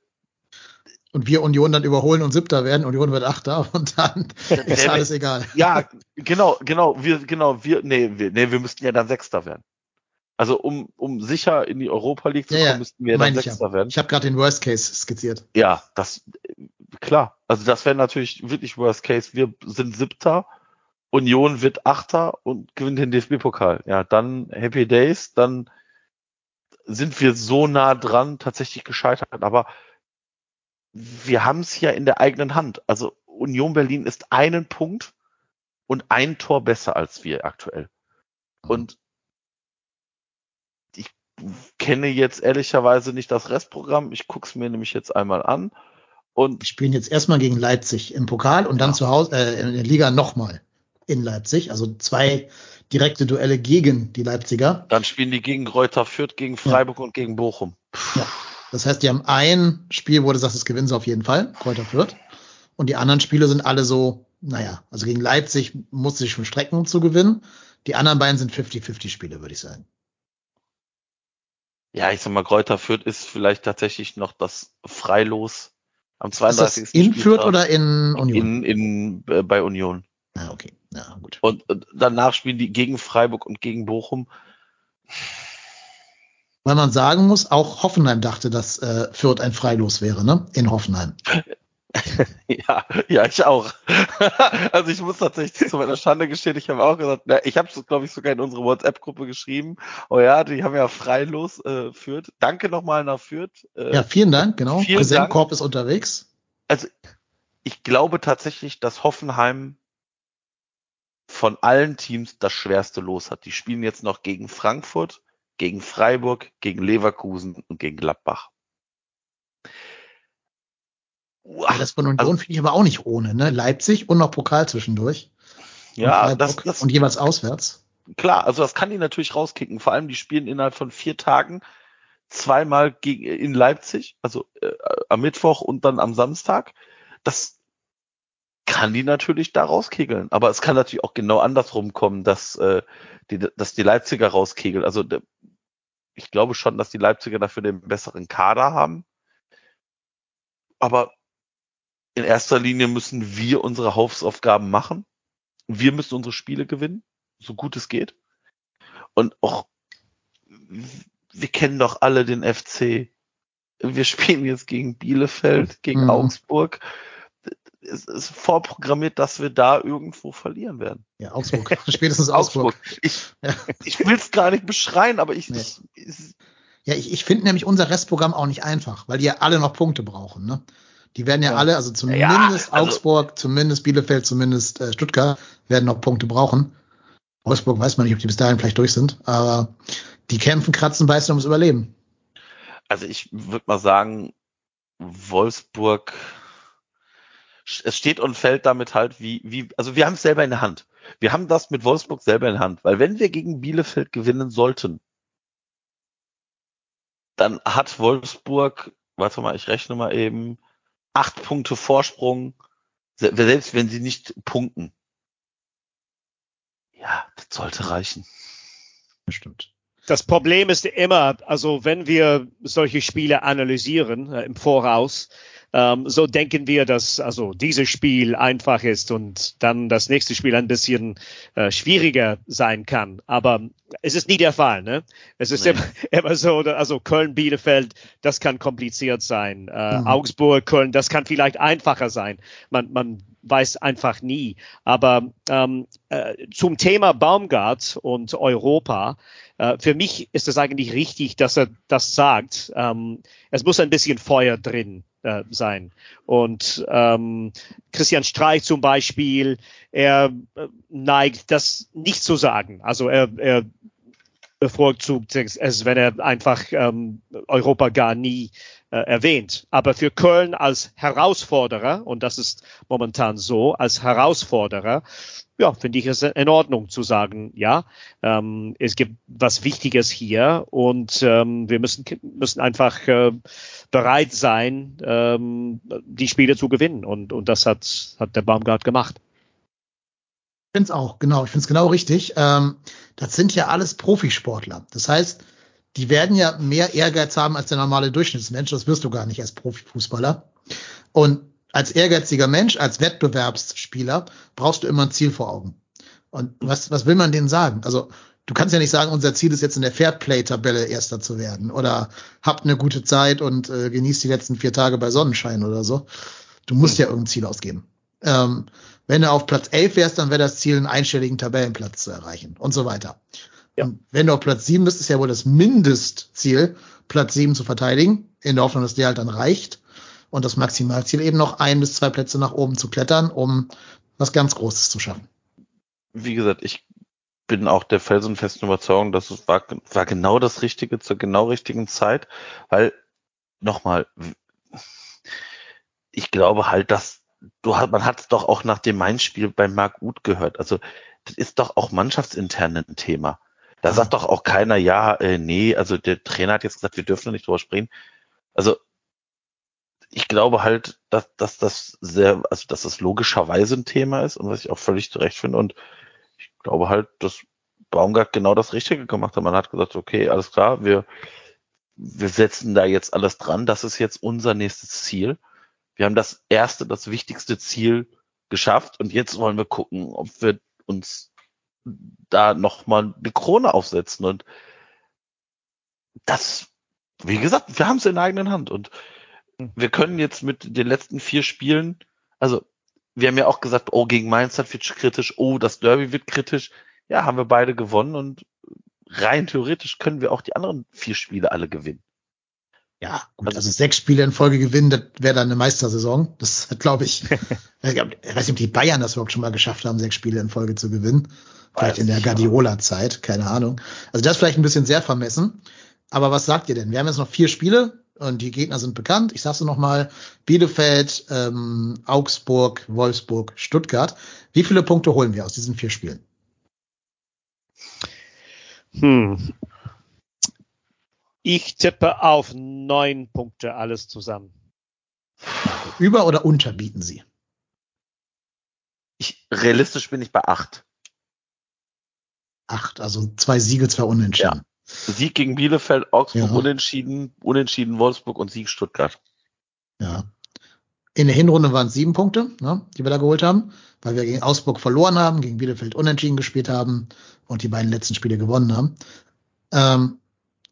Und wir Union dann überholen und Siebter werden. Union wird Achter und dann ist alles egal. Ja, genau, genau, wir, genau, wir, nee, wir, nee, wir müssten ja dann Sechster werden. Also um, um sicher in die Europa League zu Ja, kommen, ja, müssten wir dann meine ich Sechster ja. werden. Ich habe gerade den Worst Case skizziert. Ja, das, klar. Also das wäre natürlich wirklich Worst Case. Wir sind Siebter, Union wird Achter und gewinnt den DFB-Pokal. Ja, dann Happy Days, dann sind wir so nah dran, tatsächlich gescheitert. Aber wir haben es ja in der eigenen Hand. Also Union Berlin ist einen Punkt und ein Tor besser als wir aktuell. Und ich kenne jetzt ehrlicherweise nicht das Restprogramm. Ich gucke es mir nämlich jetzt einmal an. Und Wir spielen jetzt erstmal gegen Leipzig im Pokal und dann zu Hause äh, in der Liga nochmal in Leipzig. Also zwei direkte Duelle gegen die Leipziger. dann spielen die gegen Greuther Fürth, gegen Freiburg und gegen Bochum. Ja. Das heißt, die haben ein Spiel, wo du sagst, das gewinnen sie auf jeden Fall, Kräuter Fürth. Und die anderen Spiele sind alle so, naja, also gegen Leipzig muss sich schon strecken, um zu gewinnen. Die anderen beiden sind 50-50 Spiele, würde ich sagen. Ja, ich sag mal, Greuther Fürth ist vielleicht tatsächlich noch das Freilos am Ist das 32. in Fürth Spieltag oder in Union? in, in, äh, bei Union. ah, okay. Ja, gut. Und danach spielen die gegen Freiburg und gegen Bochum. Weil man sagen muss, auch Hoffenheim dachte, dass äh, Fürth ein Freilos wäre, ne? In Hoffenheim. Ja, ja, ich auch. also ich muss tatsächlich zu meiner Schande gestehen, ich habe auch gesagt, na, ich habe es, glaube ich, sogar in unsere WhatsApp-Gruppe geschrieben. Oh ja, die haben ja freilos äh, Fürth. Danke nochmal nach Fürth. Äh, Ja, vielen Dank, genau. Präsentkorb ist unterwegs. also ich glaube tatsächlich, dass Hoffenheim von allen Teams das schwerste Los hat. Die spielen jetzt noch gegen Frankfurt, gegen Freiburg, gegen Leverkusen und gegen Gladbach. Uah, das von Union also- finde ich aber auch nicht ohne, ne? Leipzig und noch Pokal zwischendurch. Und ja, Freiburg das, das und jeweils auswärts. klar, also das kann die natürlich rauskicken. Vor allem, die spielen innerhalb von vier Tagen zweimal gegen, in Leipzig, also äh, am Mittwoch und dann am Samstag. Das kann die natürlich da rauskegeln. Aber es kann natürlich auch genau andersrum kommen, dass, äh, die, dass die Leipziger rauskegeln. Also ich glaube schon, dass die Leipziger dafür den besseren Kader haben. Aber in erster Linie müssen wir unsere Hausaufgaben machen. Wir müssen unsere Spiele gewinnen, so gut es geht. Und auch, wir kennen doch alle den FC. Wir spielen jetzt gegen Bielefeld, gegen Mhm. Augsburg. Es ist vorprogrammiert, dass wir da irgendwo verlieren werden. Ja, Augsburg. Spätestens Augsburg. Ich, Ja. ich will es gar nicht beschreien, aber ich, Nee. ich, ich Ja, ich, ich finde nämlich unser Restprogramm auch nicht einfach, weil die ja alle noch Punkte brauchen. Ne? Die werden ja, Ja. alle, also zumindest Ja, also- Augsburg, zumindest Bielefeld, zumindest äh, Stuttgart werden noch Punkte brauchen. Wolfsburg weiß man nicht, ob die bis dahin vielleicht durch sind, aber die kämpfen, kratzen, beißen ums Überleben. also ich würde mal sagen, Wolfsburg, es steht und fällt damit halt, wie, wie, also wir haben es selber in der Hand. Wir haben das mit Wolfsburg selber in der Hand, weil wenn wir gegen Bielefeld gewinnen sollten, dann hat Wolfsburg, warte mal, ich rechne mal eben, acht Punkte Vorsprung, se- selbst wenn sie nicht punkten. Ja, das sollte reichen. Bestimmt. Das Problem ist immer, also wenn wir solche Spiele analysieren äh, im Voraus, ähm, so denken wir, dass also dieses Spiel einfach ist und dann das nächste Spiel ein bisschen äh, schwieriger sein kann. Aber es ist nie der Fall. Ne? Es ist Nee. immer, immer so, also Köln, Bielefeld, das kann kompliziert sein. Äh, Mhm. Augsburg, Köln, das kann vielleicht einfacher sein. Man, man weiß einfach nie. Aber ähm, äh, zum Thema Baumgart und Europa, äh, für mich ist es eigentlich richtig, dass er das sagt. Ähm, es muss ein bisschen Feuer drin äh, sein. Und ähm, Christian Streich zum Beispiel, er äh, neigt, das nicht zu sagen. Also er, er bevorzugt es, wenn er einfach ähm, Europa gar nie äh, erwähnt. Aber für Köln als Herausforderer, und das ist momentan so, als Herausforderer, ja, finde ich es in Ordnung zu sagen, ja, ähm, es gibt was Wichtiges hier und ähm, wir müssen, müssen einfach äh, bereit sein, ähm, die Spiele zu gewinnen. Und, und das hat, hat der Baumgart gemacht. Ich finde es auch, genau. Ich finde es genau richtig. Ähm, das sind ja alles Profisportler. Das heißt, die werden ja mehr Ehrgeiz haben als der normale Durchschnittsmensch. Das wirst du gar nicht als Profifußballer. Und als ehrgeiziger Mensch, als Wettbewerbsspieler brauchst du immer ein Ziel vor Augen. Und was, was will man denen sagen? Also du kannst ja nicht sagen, unser Ziel ist jetzt in der Fairplay-Tabelle Erster zu werden oder habt eine gute Zeit und äh, genießt die letzten vier Tage bei Sonnenschein oder so. Du musst ja irgendein Ziel ausgeben. Ähm, wenn du auf Platz 11 wärst, dann wäre das Ziel, einen einstelligen Tabellenplatz zu erreichen und so weiter. Ja. Wenn du auf Platz 7 bist, ist ja wohl das Mindestziel, Platz 7 zu verteidigen, in der Hoffnung, dass der halt dann reicht. Und das Maximalziel eben noch ein bis zwei Plätze nach oben zu klettern, um was ganz Großes zu schaffen. Wie gesagt, ich bin auch der felsenfesten Überzeugung, dass es war, war genau das Richtige zur genau richtigen Zeit, weil nochmal, ich glaube halt, dass du hat, man hat es doch auch nach dem Main-Spiel bei Marc Uth gehört. Also das ist doch auch mannschaftsintern ein Thema. Da sagt doch auch keiner, ja, äh, nee, also der Trainer hat jetzt gesagt, wir dürfen nicht drüber sprechen. Also ich glaube halt, dass, dass das sehr, also dass das logischerweise ein Thema ist und was ich auch völlig zurecht finde. Und ich glaube halt, dass Baumgart genau das Richtige gemacht hat. Man hat gesagt, okay, alles klar, wir, wir setzen da jetzt alles dran. Das ist jetzt unser nächstes Ziel. Wir haben das erste, das wichtigste Ziel geschafft und jetzt wollen wir gucken, ob wir uns da nochmal eine Krone aufsetzen. Und das, wie gesagt, wir haben es in der eigenen Hand. Und hm. wir können jetzt mit den letzten vier Spielen, also wir haben ja auch gesagt, oh, gegen Mainz wird kritisch, oh, das Derby wird kritisch. Ja, haben wir beide gewonnen und rein theoretisch können wir auch die anderen vier Spiele alle gewinnen. Ja, gut, also, also sechs Spiele in Folge gewinnen, das wäre dann eine Meistersaison. Das glaube ich, ich weiß nicht, ob die Bayern das überhaupt schon mal geschafft haben, sechs Spiele in Folge zu gewinnen. Vielleicht in der Guardiola-Zeit, keine Ahnung. Also das ist vielleicht ein bisschen sehr vermessen. Aber was sagt ihr denn? Wir haben jetzt noch vier Spiele und die Gegner sind bekannt. Ich sag's noch mal: Bielefeld, ähm, Augsburg, Wolfsburg, Stuttgart. Wie viele Punkte holen wir aus diesen vier Spielen? Hm. Ich tippe auf neun Punkte alles zusammen. Über oder unter bieten Sie? Ich, realistisch bin ich bei acht. Acht, also zwei Siege, zwei Unentschieden. Ja. Sieg gegen Bielefeld, Augsburg ja. unentschieden, unentschieden Wolfsburg und Sieg Stuttgart. Ja. In der Hinrunde waren es sieben Punkte, ne, die wir da geholt haben, weil wir gegen Augsburg verloren haben, gegen Bielefeld unentschieden gespielt haben und die beiden letzten Spiele gewonnen haben. Ähm,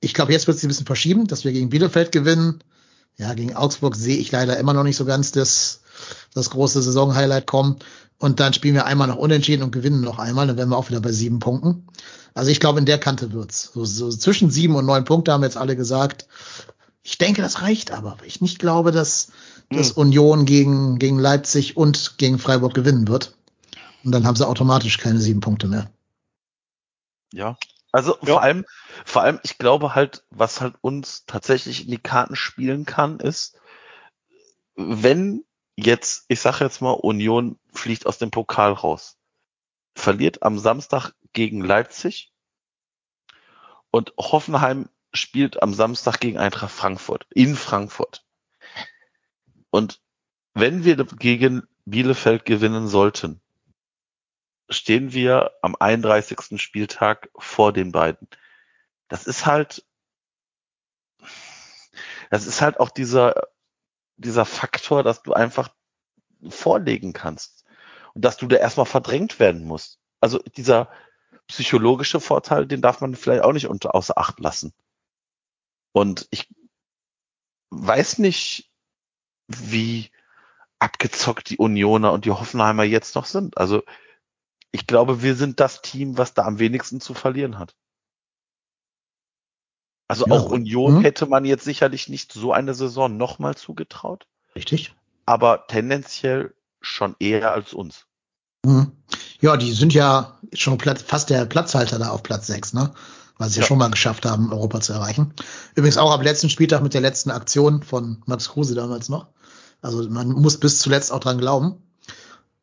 ich glaube, jetzt wird es ein bisschen verschieben, dass wir gegen Bielefeld gewinnen. Ja, gegen Augsburg sehe ich leider immer noch nicht so ganz das, das große Saisonhighlight kommen. Und dann spielen wir einmal noch unentschieden und gewinnen noch einmal. Dann wären wir auch wieder bei sieben Punkten. Also ich glaube, in der Kante wird's. So, so zwischen sieben und neun Punkte haben jetzt alle gesagt. Ich denke, das reicht aber. Ich nicht glaube, dass, hm. dass Union gegen, gegen Leipzig und gegen Freiburg gewinnen wird. Und dann haben sie automatisch keine sieben Punkte mehr. Ja. Also ja. vor allem, vor allem, ich glaube halt, was halt uns tatsächlich in die Karten spielen kann, ist, wenn jetzt, ich sage jetzt mal, Union fliegt aus dem Pokal raus, verliert am Samstag gegen Leipzig und Hoffenheim spielt am Samstag gegen Eintracht Frankfurt in Frankfurt. Und wenn wir gegen Bielefeld gewinnen sollten, stehen wir am 31. Spieltag vor den beiden. Das ist halt, das ist halt auch dieser, dieser Faktor, dass du einfach vorlegen kannst und dass du da erstmal verdrängt werden musst. Also dieser psychologische Vorteil, den darf man vielleicht auch nicht unter, außer Acht lassen. Und ich weiß nicht, wie abgezockt die Unioner und die Hoffenheimer jetzt noch sind. Also ich glaube, wir sind das Team, was da am wenigsten zu verlieren hat. Also ja. auch Union mhm. hätte man jetzt sicherlich nicht so eine Saison nochmal zugetraut. Richtig. Aber tendenziell schon eher als uns. Mhm. Ja, die sind ja schon fast der Platzhalter da auf Platz 6, ne? weil sie ja. ja schon mal geschafft haben, Europa zu erreichen. Übrigens auch am letzten Spieltag mit der letzten Aktion von Max Kruse damals noch. Also man muss bis zuletzt auch dran glauben.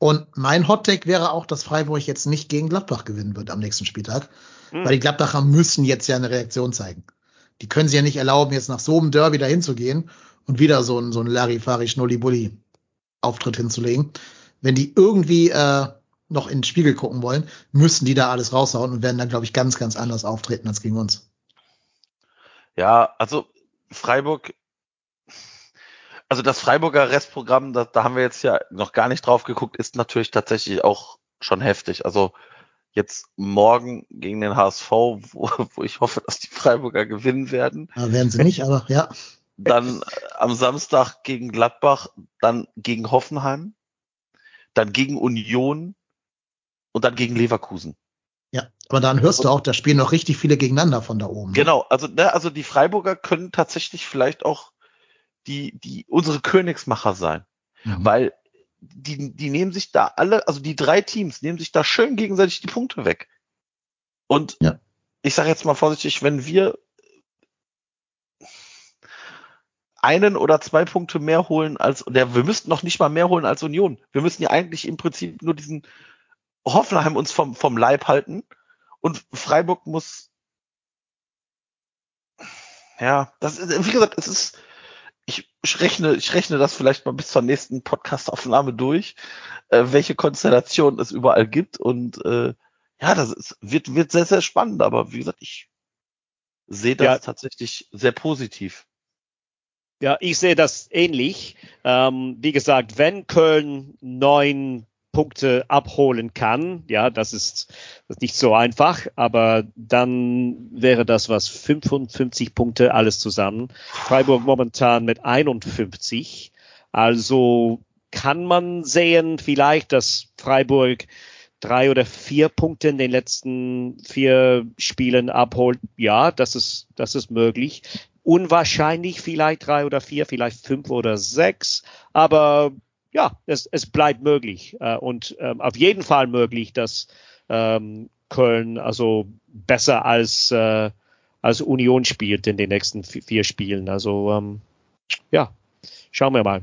Und mein Hottake wäre auch, dass Freiburg jetzt nicht gegen Gladbach gewinnen wird am nächsten Spieltag, mhm. weil die Gladbacher müssen jetzt ja eine Reaktion zeigen. Die können sich ja nicht erlauben, jetzt nach so einem Derby dahin zu gehen und wieder so ein, so ein Larifari Schnulli-Bulli Auftritt hinzulegen. Wenn die irgendwie äh, noch in den Spiegel gucken wollen, müssen die da alles raushauen und werden dann, glaube ich, ganz, ganz anders auftreten als gegen uns. Ja, also Freiburg also das Freiburger Restprogramm, da, da haben wir jetzt ja noch gar nicht drauf geguckt, ist natürlich tatsächlich auch schon heftig. Also jetzt morgen gegen den HSV, wo, wo ich hoffe, dass die Freiburger gewinnen werden. Ja, werden sie nicht, aber ja. Dann am Samstag gegen Gladbach, dann gegen Hoffenheim, dann gegen Union und dann gegen Leverkusen. Ja, aber dann hörst du auch, da spielen noch richtig viele gegeneinander von da oben. Ne? Genau, also, ne, also die Freiburger können tatsächlich vielleicht auch die, die unsere Königsmacher sein. Mhm. Weil die, die nehmen sich da alle, also die drei Teams nehmen sich da schön gegenseitig die Punkte weg. Und ja. ich sage jetzt mal vorsichtig, wenn wir einen oder zwei Punkte mehr holen als, der, wir müssten noch nicht mal mehr holen als Union. Wir müssen ja eigentlich im Prinzip nur diesen Hoffenheim uns vom, vom Leib halten und Freiburg muss, ja, das ist, wie gesagt, es ist, ich rechne, ich rechne das vielleicht mal bis zur nächsten Podcast-Aufnahme durch, äh, welche Konstellation es überall gibt. Und äh, ja, das ist, wird, wird sehr, sehr spannend. Aber wie gesagt, ich sehe das ja. tatsächlich sehr positiv. Ja, ich sehe das ähnlich. Ähm, wie gesagt, wenn Köln neun Punkte abholen kann. Ja, das ist, nicht so einfach, aber dann wäre das was 55 Punkte alles zusammen. Freiburg momentan mit 51. Also kann man sehen vielleicht, dass Freiburg drei oder vier Punkte in den letzten vier Spielen abholt. Ja, das ist, das ist möglich. Unwahrscheinlich vielleicht drei oder vier, vielleicht fünf oder sechs, aber ja, es, es bleibt möglich äh, und ähm, auf jeden Fall möglich, dass ähm, Köln also besser als äh, als Union spielt in den nächsten vier Spielen. Also ähm, ja, schauen wir mal.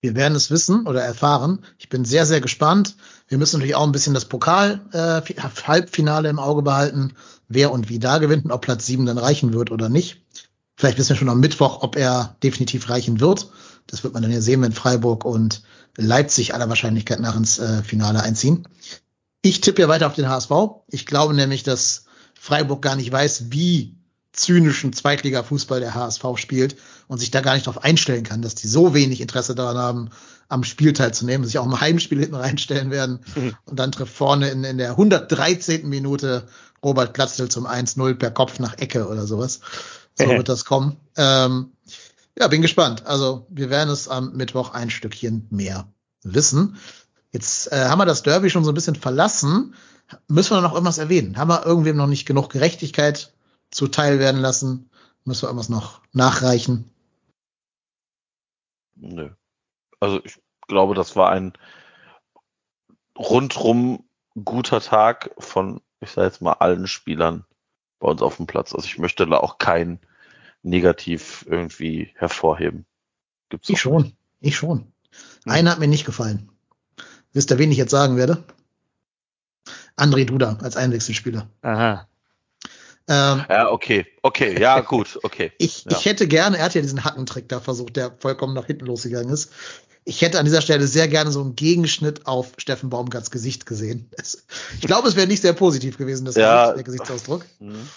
Wir werden es wissen oder erfahren. Ich bin sehr, sehr gespannt. Wir müssen natürlich auch ein bisschen das Pokal-Halbfinale äh, im Auge behalten, wer und wie da gewinnt und ob Platz sieben dann reichen wird oder nicht. Vielleicht wissen wir schon am Mittwoch, ob er definitiv reichen wird. Das wird man dann ja sehen, wenn Freiburg und Leipzig aller Wahrscheinlichkeit nach ins äh, Finale einziehen. Ich tippe ja weiter auf den HSV. Ich glaube nämlich, dass Freiburg gar nicht weiß, wie zynischen Zweitliga-Fußball der HSV spielt und sich da gar nicht darauf einstellen kann, dass die so wenig Interesse daran haben, am Spiel teilzunehmen, sich auch im Heimspiel hinten reinstellen werden. Mhm. Und dann trifft vorne in, in der 113. Minute Robert Glatzel zum 1-0 per Kopf nach Ecke oder sowas. So wird das kommen. Ähm, ja, bin gespannt. Also wir werden es am Mittwoch ein Stückchen mehr wissen. Jetzt äh, haben wir das Derby schon so ein bisschen verlassen. Müssen wir noch irgendwas erwähnen? Haben wir irgendwem noch nicht genug Gerechtigkeit zuteil werden lassen? Müssen wir irgendwas noch nachreichen? Nö. Also ich glaube, das war ein rundrum guter Tag von, ich sage jetzt mal, allen Spielern bei uns auf dem Platz. Also ich möchte da auch keinen negativ irgendwie hervorheben. Gibt's ich schon, nicht. ich schon. Hm. Einer hat mir nicht gefallen. Wisst ihr, wen ich jetzt sagen werde? André Duda als Einwechselspieler. Aha. Ähm, ja, okay, okay, ja, gut, okay. ich, ja. ich hätte gerne, er hat ja diesen Hackentrick da versucht, der vollkommen nach hinten losgegangen ist. Ich hätte an dieser Stelle sehr gerne so einen Gegenschnitt auf Steffen Baumgarts Gesicht gesehen. ich glaube, es wäre nicht sehr positiv gewesen, das ja. der Gesichtsausdruck. Mhm.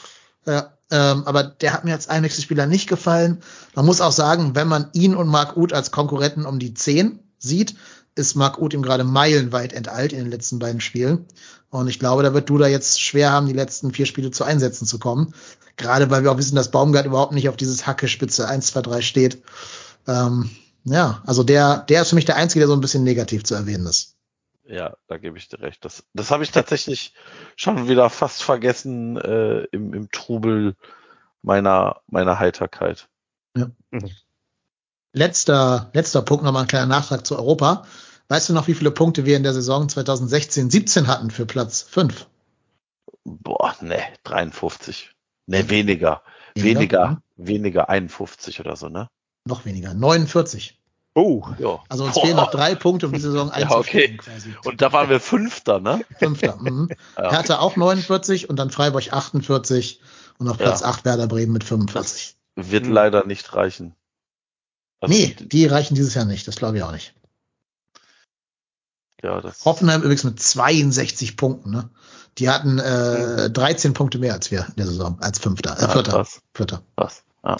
Ja, ähm, aber der hat mir als Einwechselspieler nicht gefallen. Man muss auch sagen, wenn man ihn und Marc Uth als Konkurrenten um die 10 sieht, ist Marc Uth ihm gerade meilenweit enteilt in den letzten beiden Spielen. Und ich glaube, da wird Duda jetzt schwer haben, die letzten vier Spiele zu Einsätzen zu kommen. Gerade weil wir auch wissen, dass Baumgart überhaupt nicht auf dieses Hacke-Spitze 1, 2, 3 steht. Ähm, ja, also der, der ist für mich der Einzige, der so ein bisschen negativ zu erwähnen ist. Ja, da gebe ich dir recht. Das, das habe ich tatsächlich schon wieder fast vergessen äh, im, im Trubel meiner, meiner Heiterkeit. Ja. Letzter, letzter Punkt, nochmal ein kleiner Nachtrag zu Europa. Weißt du noch, wie viele Punkte wir in der Saison 2016-17 hatten für Platz 5? Boah, ne, 53. Ne, weniger. Weniger? Weniger, weniger 51 oder so, ne? Noch weniger. 49. Oh, Ja. Also uns Boah. fehlen noch drei Punkte, um die Saison Ja, einzuführen okay. quasi. Und da waren wir Fünfter, ne? Fünfter. Mhm. Ja. Hertha auch 49 und dann Freiburg 48 und auf Platz Ja. 8 Werder Bremen mit 45. Wird Hm. leider nicht reichen. Also, Nee, die reichen dieses Jahr nicht. Das glaube ich auch nicht. Ja, das. Hoffenheim übrigens mit 62 Punkten. Ne? Die hatten äh, 13 Punkte mehr als wir in der Saison, als Fünfter. Äh, Ja, Vierter. krass, Vierter. krass. Ja.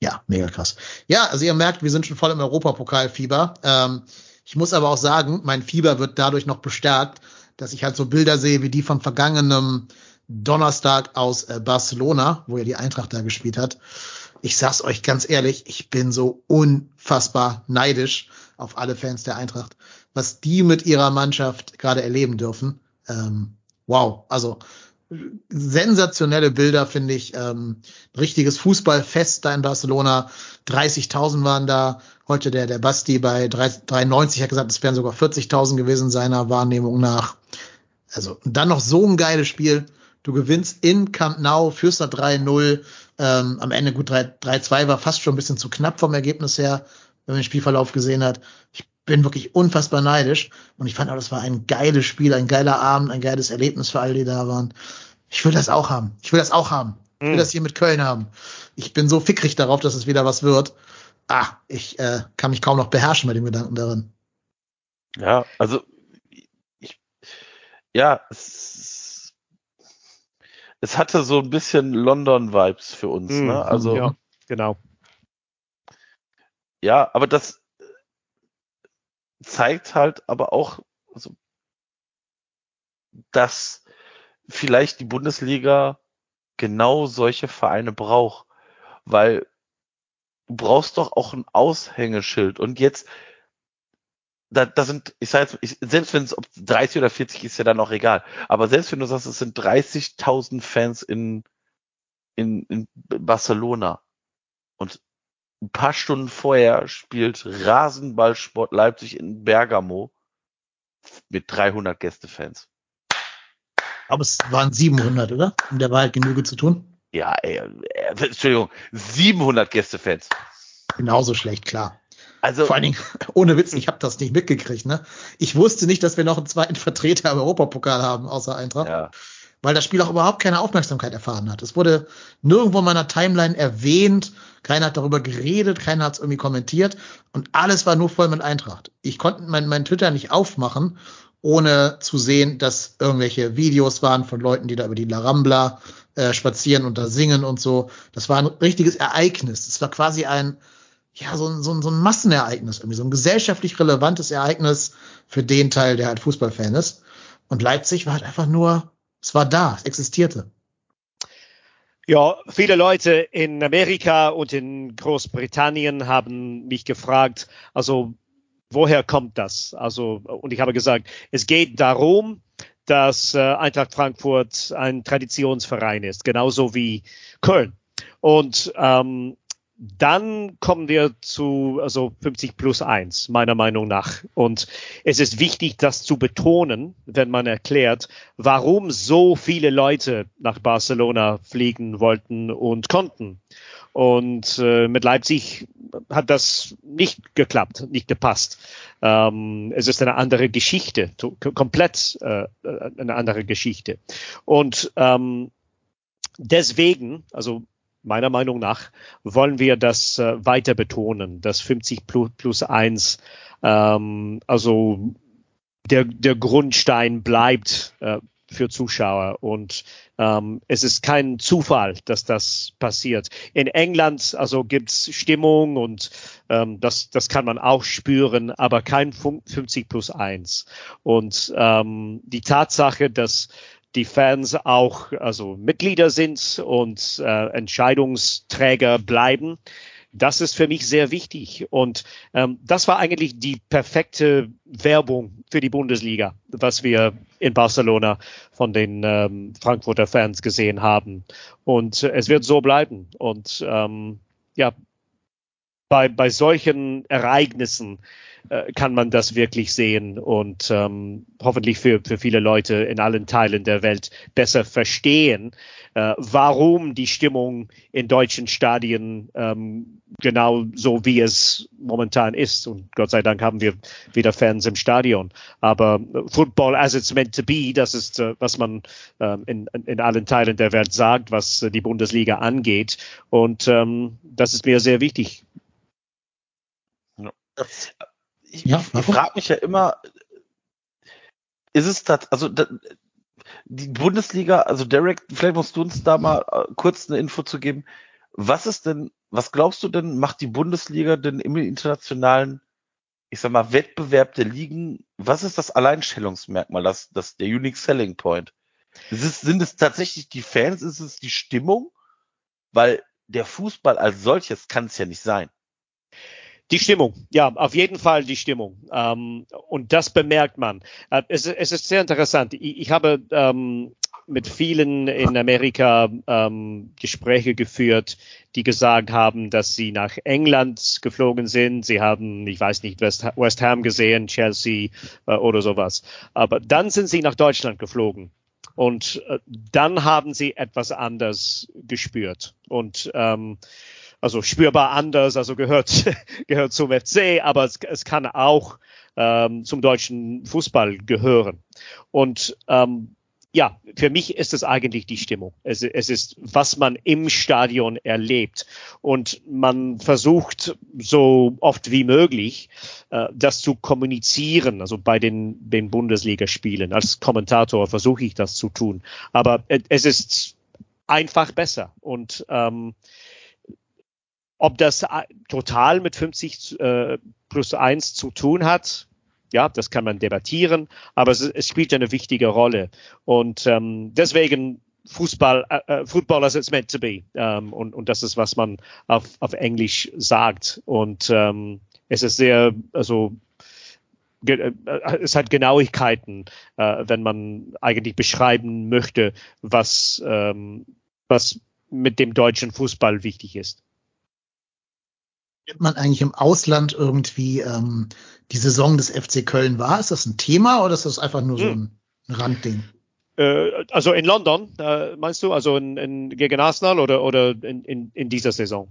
Ja, mega krass. Ja, also ihr merkt, wir sind schon voll im Europapokalfieber. Ähm, ich muss aber auch sagen, mein Fieber wird dadurch noch bestärkt, dass ich halt so Bilder sehe wie die von vergangenem Donnerstag aus äh, Barcelona, wo ja die Eintracht da gespielt hat. Ich sag's euch ganz ehrlich, ich bin so unfassbar neidisch auf alle Fans der Eintracht, was die mit ihrer Mannschaft gerade erleben dürfen. Ähm, wow, also sensationelle Bilder, finde ich. Ähm, richtiges Fußballfest da in Barcelona. 30.000 waren da. Heute der, der Basti bei 3, 93 hat gesagt, es wären sogar 40.000 gewesen seiner Wahrnehmung nach. Also dann noch so ein geiles Spiel. Du gewinnst in Camp Nou, führst da 3-0. Ähm, am Ende gut 3-2 war fast schon ein bisschen zu knapp vom Ergebnis her, wenn man den Spielverlauf gesehen hat. Ich bin wirklich unfassbar neidisch und ich fand auch, das war ein geiles Spiel, ein geiler Abend, ein geiles Erlebnis für alle, die da waren. Ich will das auch haben. Ich will das auch haben. Ich will Mhm. das hier mit Köln haben. Ich bin so fickrig darauf, dass es wieder was wird. Ah, ich äh, kann mich kaum noch beherrschen bei dem Gedanken darin. Ja, also ich, ja, es, es hatte so ein bisschen London-Vibes für uns, Mhm, ne? Also ja, genau. ja, aber das zeigt halt aber auch, also, dass vielleicht die Bundesliga genau solche Vereine braucht, weil du brauchst doch auch ein Aushängeschild. Und jetzt da, da sind, ich sage jetzt, ich, selbst wenn es ob 30 oder 40 ist ja dann auch egal, aber selbst wenn du sagst, es sind 30.000 Fans in, in, in Barcelona und ein paar Stunden vorher spielt Rasenballsport Leipzig in Bergamo mit 300 Gästefans. Aber es waren 700, oder? Und der war halt Genüge zu tun. Ja, ey, äh, Entschuldigung, 700 Gästefans. Genauso schlecht, klar. Also, Vor allen Dingen, ohne Witz, ich habe das nicht mitgekriegt. Ne? Ich wusste nicht, dass wir noch einen zweiten Vertreter im Europapokal haben, außer Eintracht. ja, weil das Spiel auch überhaupt keine Aufmerksamkeit erfahren hat. Es wurde nirgendwo in meiner Timeline erwähnt, keiner hat darüber geredet, keiner hat es irgendwie kommentiert und alles war nur voll mit Eintracht. Ich konnte mein, mein Twitter nicht aufmachen, ohne zu sehen, dass irgendwelche Videos waren von Leuten, die da über die La Rambla äh, spazieren und da singen und so. Das war ein richtiges Ereignis. Das war quasi ein, ja, so ein, so ein, so ein Massenereignis, irgendwie so ein gesellschaftlich relevantes Ereignis für den Teil, der halt Fußballfan ist. Und Leipzig war halt einfach nur, es war da, es existierte. Ja, viele Leute in Amerika und in Großbritannien haben mich gefragt, also woher kommt das? Also, und ich habe gesagt, es geht darum, dass äh, Eintracht Frankfurt ein Traditionsverein ist, genauso wie Köln. Und ähm, dann kommen wir zu also 50 plus 1, meiner Meinung nach. Und es ist wichtig, das zu betonen, wenn man erklärt, warum so viele Leute nach Barcelona fliegen wollten und konnten. Und äh, mit Leipzig hat das nicht geklappt, nicht gepasst. Ähm, es ist eine andere Geschichte, komplett äh, eine andere Geschichte. Und ähm, deswegen, also meiner Meinung nach, wollen wir das äh, weiter betonen, dass 50 plus, plus 1, ähm, also der, der Grundstein bleibt äh, für Zuschauer und ähm, es ist kein Zufall, dass das passiert. In England also gibt's Stimmung und ähm, das, das kann man auch spüren, aber kein Fun- 50 plus 1. Und ähm, die Tatsache, dass die Fans auch also Mitglieder sind und äh, Entscheidungsträger bleiben. Das ist für mich sehr wichtig. Und ähm, das war eigentlich die perfekte Werbung für die Bundesliga, was wir in Barcelona von den ähm, Frankfurter Fans gesehen haben. Und äh, es wird so bleiben. Und ähm, ja, bei, bei solchen Ereignissen äh, kann man das wirklich sehen und ähm, hoffentlich für, für viele Leute in allen Teilen der Welt besser verstehen, äh, warum die Stimmung in deutschen Stadien ähm, genau so wie es momentan ist. Und Gott sei Dank haben wir wieder Fans im Stadion. Aber Football as it's meant to be, das ist, äh, was man äh, in, in allen Teilen der Welt sagt, was die Bundesliga angeht. Und ähm, das ist mir sehr wichtig. Ja. Ich, ja, ich frage mich ja immer, ist es das, also da, die Bundesliga, also Derek, vielleicht musst du uns da mal äh, kurz eine Info zu geben. Was ist denn, was glaubst du denn, macht die Bundesliga denn im internationalen, ich sag mal, Wettbewerb der Ligen, was ist das Alleinstellungsmerkmal, das, das der Unique Selling Point? Es, sind es tatsächlich die Fans, ist es die Stimmung? Weil der Fußball als solches kann es ja nicht sein. Die Stimmung, ja, auf jeden Fall die Stimmung. Ähm, und das bemerkt man. Äh, es, es, ist sehr interessant. Ich, ich habe ähm, mit vielen in Amerika ähm, Gespräche geführt, die gesagt haben, dass sie nach England geflogen sind. Sie haben, ich weiß nicht, West, West Ham gesehen, Chelsea äh, oder sowas. Aber dann sind sie nach Deutschland geflogen. Und äh, dann haben sie etwas anders gespürt. Und ähm, also spürbar anders, also gehört, gehört zum FC, aber es, es kann auch ähm, zum deutschen Fußball gehören. Und ähm, ja, für mich ist es eigentlich die Stimmung. Es, es ist, was man im Stadion erlebt. Und man versucht so oft wie möglich, äh, das zu kommunizieren, also bei den, den Bundesligaspielen. Als Kommentator versuche ich das zu tun. Aber es ist einfach besser. Und ähm, ob das äh, total mit 50 äh, plus 1 zu tun hat, ja, das kann man debattieren, aber es, es spielt eine wichtige Rolle. Und ähm, deswegen Fußball, äh, äh Football as it's meant to be. Ähm, und, und das ist, was man auf, auf Englisch sagt. Und ähm, es ist sehr, also äh, es hat Genauigkeiten, äh, wenn man eigentlich beschreiben möchte, was, ähm, was mit dem deutschen Fußball wichtig ist nimmt man eigentlich im Ausland irgendwie ähm, die Saison des FC Köln wahr? Ist das ein Thema oder ist das einfach nur so hm. ein, Randding? Äh, also in London, äh, meinst du? Also in, in, gegen Arsenal oder, oder in, in, in dieser Saison?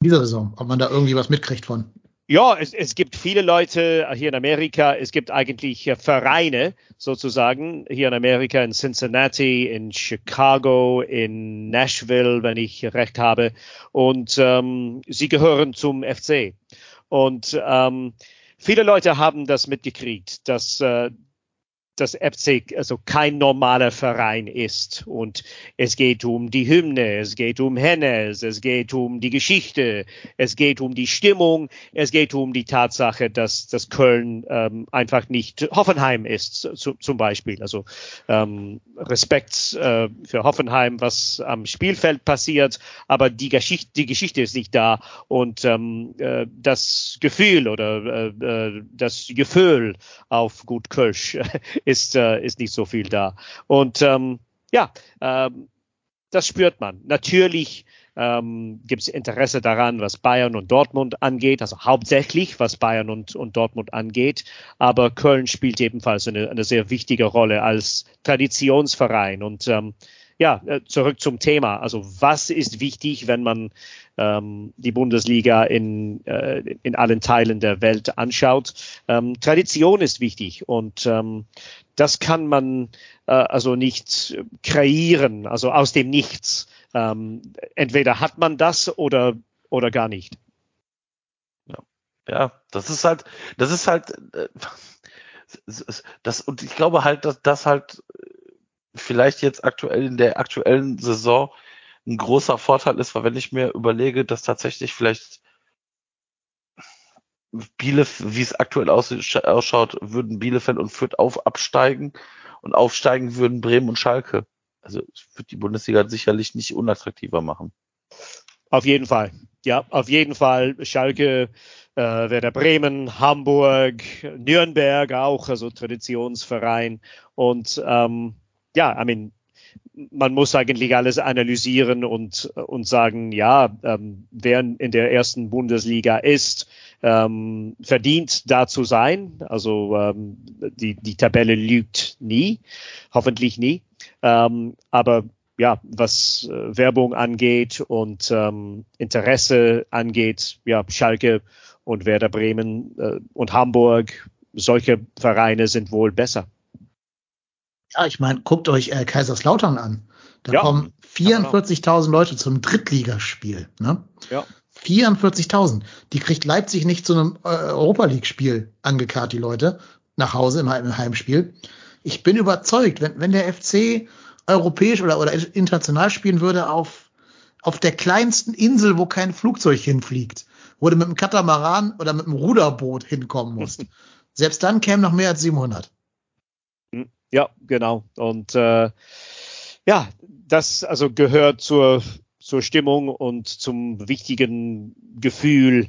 In dieser Saison, ob man da irgendwie was mitkriegt von? Ja, es, es gibt viele Leute hier in Amerika. Es gibt eigentlich Vereine sozusagen hier in Amerika, in Cincinnati, in Chicago, in Nashville, wenn ich recht habe. Und ähm, sie gehören zum FC. Und ähm, viele Leute haben das mitgekriegt, dass äh, das FC also kein normaler Verein ist. Und es geht um die Hymne, es geht um Hennes, es geht um die Geschichte, es geht um die Stimmung, es geht um die Tatsache, dass, dass Köln ähm, einfach nicht Hoffenheim ist, zu, zum Beispiel. Also ähm, Respekt äh, für Hoffenheim, was am Spielfeld passiert, aber die Geschichte, die Geschichte ist nicht da und ähm, äh, das Gefühl oder äh, äh das Gefühl auf gut Kölsch ist, äh, ist nicht so viel da. Und ähm, ja, ähm, das spürt man. Natürlich ähm, gibt es Interesse daran, was Bayern und Dortmund angeht, also hauptsächlich was Bayern und, und Dortmund angeht. Aber Köln spielt ebenfalls eine, eine sehr wichtige Rolle als Traditionsverein. Und ähm, ja, äh, zurück zum Thema. Also was ist wichtig, wenn man ähm, die Bundesliga in, äh, in allen Teilen der Welt anschaut? Ähm, Tradition ist wichtig und ähm, das kann man äh, also nicht kreieren, also aus dem Nichts. Ähm, entweder hat man das oder oder gar nicht. Ja, ja das ist halt, das ist halt, äh, das und ich glaube halt, dass das halt vielleicht jetzt aktuell in der aktuellen Saison ein großer Vorteil ist, weil wenn ich mir überlege, dass tatsächlich vielleicht Bielefeld, wie es aktuell ausschaut, würden Bielefeld und Fürth auf absteigen und aufsteigen würden Bremen und Schalke. Also wird die Bundesliga sicherlich nicht unattraktiver machen. Auf jeden Fall. Ja, auf jeden Fall. Schalke, äh, Werder Bremen, Hamburg, Nürnberg auch, also Traditionsverein. Und ähm, ja, I mean, man muss eigentlich alles analysieren und, und sagen, ja, ähm, wer in der ersten Bundesliga ist, ähm, verdient da zu sein. Also ähm, die, die Tabelle lügt nie, hoffentlich nie. Ähm, aber ja, was äh, Werbung angeht und ähm, Interesse angeht, ja, Schalke und Werder Bremen äh, und Hamburg, solche Vereine sind wohl besser. Ja, ich meine, guckt euch äh, Kaiserslautern an. Da ja, kommen 44.000 Leute zum Drittligaspiel. Ne? Ja. 44.000. Die kriegt Leipzig nicht zu einem äh, Europa League-Spiel angekarrt, die Leute, nach Hause im, im Heimspiel. Ich bin überzeugt, wenn, wenn der FC europäisch oder, oder international spielen würde auf, auf der kleinsten Insel, wo kein Flugzeug hinfliegt, wo du mit einem Katamaran oder mit einem Ruderboot hinkommen musst. Selbst dann kämen noch mehr als 700. Ja, genau. Und äh, ja, das also gehört zur, zur Stimmung und zum wichtigen Gefühl,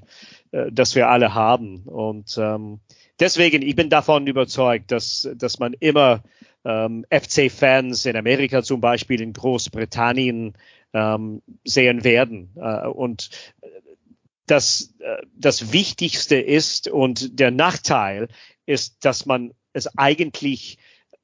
äh, das wir alle haben. Und ähm, deswegen, ich bin davon überzeugt, dass, dass man immer ähm, FC-Fans in Amerika zum Beispiel, in Großbritannien ähm, sehen werden. Äh, und das, äh, das Wichtigste ist und der Nachteil ist, dass man es eigentlich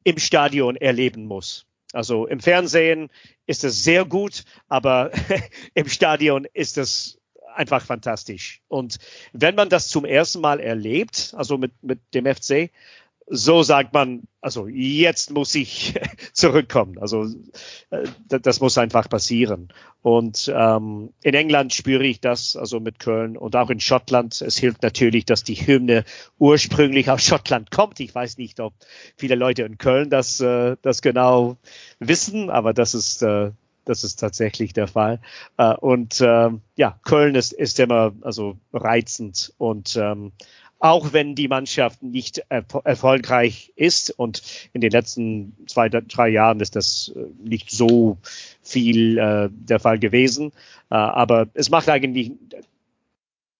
im Stadion erleben muss. Also im Fernsehen ist es sehr gut, aber im Stadion ist es einfach fantastisch. Und wenn man das zum ersten Mal erlebt, also mit, mit dem FC, so sagt man, also jetzt muss ich zurückkommen. Also äh, das muss einfach passieren. Und ähm, in England spüre ich das, also mit Köln und auch in Schottland. Es hilft natürlich, dass die Hymne ursprünglich aus Schottland kommt. Ich weiß nicht, ob viele Leute in Köln das, äh, das genau wissen, aber das ist äh, das ist tatsächlich der Fall. Äh, und äh, ja, Köln ist, ist immer also reizend und ähm, auch wenn die Mannschaft nicht er erfolgreich ist und in den letzten zwei, drei Jahren ist das äh, nicht so viel äh, der Fall gewesen. Äh, aber es macht eigentlich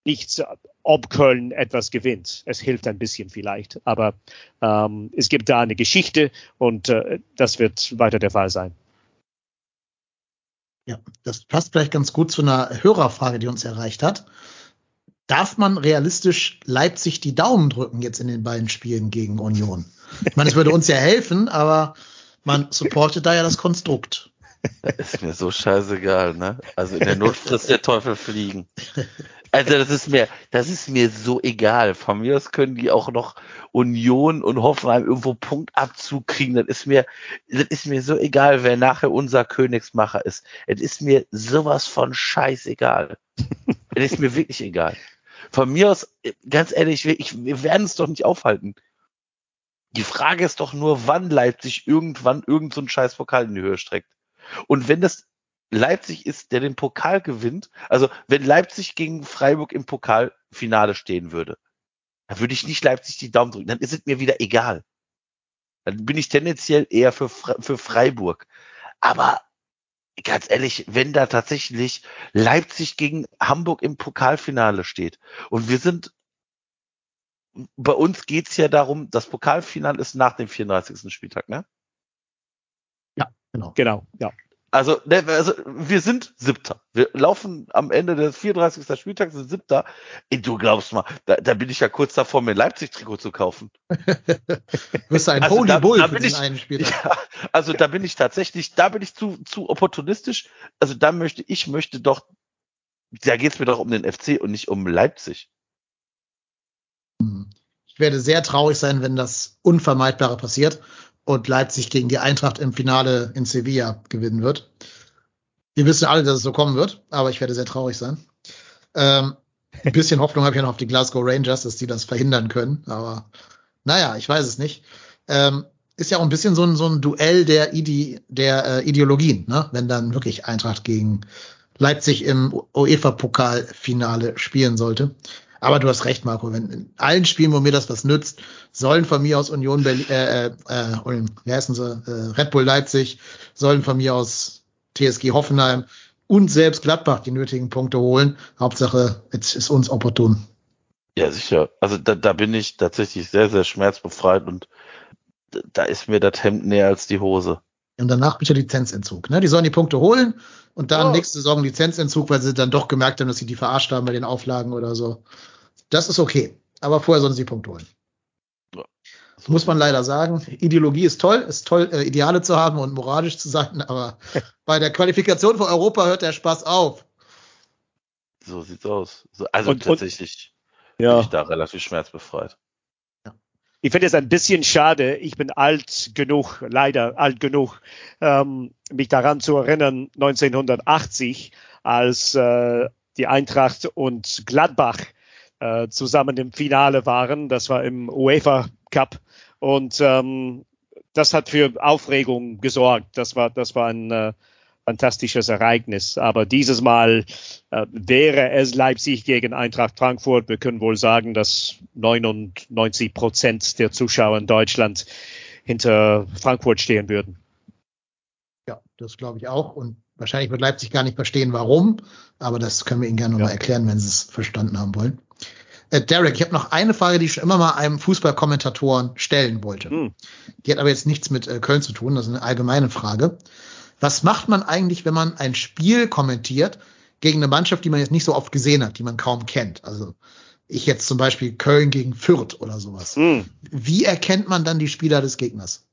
nichts, ob Köln etwas gewinnt. Es hilft ein bisschen vielleicht, aber ähm, es gibt da eine Geschichte und äh, das wird weiter der Fall sein. Ja, das passt vielleicht ganz gut zu einer Hörerfrage, die uns erreicht hat darf man realistisch Leipzig die Daumen drücken jetzt in den beiden Spielen gegen Union? Ich meine, es würde uns ja helfen, aber man supportet da ja das Konstrukt. Ist mir so scheißegal, ne? Also in der Not frisst der Teufel fliegen. Also das ist mir, das ist mir so egal. Von mir aus können die auch noch Union und Hoffenheim irgendwo Punktabzug kriegen. Das ist mir, das ist mir so egal, wer nachher unser Königsmacher ist. Es ist mir sowas von scheißegal. Es ist mir wirklich egal. Von mir aus, ganz ehrlich, ich, wir werden es doch nicht aufhalten. Die Frage ist doch nur, wann Leipzig irgendwann irgend so scheiß Pokal in die Höhe streckt. Und wenn das Leipzig ist, der den Pokal gewinnt, also wenn Leipzig gegen Freiburg im Pokalfinale stehen würde, dann würde ich nicht Leipzig die Daumen drücken, dann ist es mir wieder egal. Dann bin ich tendenziell eher für, für Freiburg. Aber ganz ehrlich, wenn da tatsächlich Leipzig gegen Hamburg im Pokalfinale steht und wir sind bei uns geht's ja darum, das Pokalfinale ist nach dem 34. Spieltag, ne? Ja, genau. Genau, ja. Also, ne, also wir sind Siebter. Wir laufen am Ende des 34. Spieltags sind Siebter. Ey, du glaubst mal, da, da bin ich ja kurz davor, mir ein Leipzig-Trikot zu kaufen. Wirst du ein also Holy da, Bull da für ich, einen Spieltag. Ja, also da bin ich tatsächlich, da bin ich zu, zu opportunistisch. Also da möchte, ich möchte doch, da geht's mir doch um den FC und nicht um Leipzig. Ich werde sehr traurig sein, wenn das Unvermeidbare passiert und Leipzig gegen die Eintracht im Finale in Sevilla gewinnen wird. Wir wissen alle, dass es so kommen wird, aber ich werde sehr traurig sein. Ähm, ein bisschen Hoffnung habe ich ja noch auf die Glasgow Rangers, dass die das verhindern können, aber naja, ich weiß es nicht. Ähm, ist ja auch ein bisschen so ein, so ein Duell der, Ide der äh, Ideologien, ne? wenn dann wirklich Eintracht gegen Leipzig im UEFA-Pokalfinale spielen sollte. Aber du hast recht, Marco. Wenn in allen Spielen, wo mir das was nützt, sollen von mir aus Union Berlin, äh, äh, äh, wie heißen sie, äh, Red Bull Leipzig, sollen von mir aus TSG Hoffenheim und selbst Gladbach die nötigen Punkte holen. Hauptsache, jetzt ist uns opportun. Ja, sicher. Also da, da bin ich tatsächlich sehr, sehr schmerzbefreit und da ist mir das Hemd näher als die Hose. Und danach bitte Lizenzentzug. Ne? Die sollen die Punkte holen und dann Oh. nächste Saison Lizenzentzug, weil sie dann doch gemerkt haben, dass sie die verarscht haben bei den Auflagen oder so. Das ist okay. Aber vorher sollen sie die Punkte holen. Muss man leider sagen. Ideologie ist toll, ist toll, äh, Ideale zu haben und moralisch zu sein, aber bei der Qualifikation für Europa hört der Spaß auf. So sieht's aus. So, also Und- und- tatsächlich bin Ja. ich da relativ schmerzbefreit. Ich finde es ein bisschen schade. Ich bin alt genug, leider alt genug, ähm, mich daran zu erinnern, 1980, als äh, die Eintracht und Gladbach äh, zusammen im Finale waren. Das war im UEFA Cup und ähm, das hat für Aufregung gesorgt. Das war, das war ein äh, fantastisches Ereignis. Aber dieses Mal äh, wäre es Leipzig gegen Eintracht Frankfurt. Wir können wohl sagen, dass 99 Prozent der Zuschauer in Deutschland hinter Frankfurt stehen würden. Ja, das glaube ich auch. Und wahrscheinlich wird Leipzig gar nicht verstehen, warum. Aber das können wir Ihnen gerne Ja. nochmal erklären, wenn Sie es verstanden haben wollen. Äh, Derek, ich habe noch eine Frage, die ich schon immer mal einem Fußballkommentatoren stellen wollte. Hm. Die hat aber jetzt nichts mit äh, Köln zu tun. Das ist eine allgemeine Frage. Was macht man eigentlich, wenn man ein Spiel kommentiert gegen eine Mannschaft, die man jetzt nicht so oft gesehen hat, die man kaum kennt? Also ich jetzt zum Beispiel Köln gegen Fürth oder sowas. Hm. Wie erkennt man dann die Spieler des Gegners?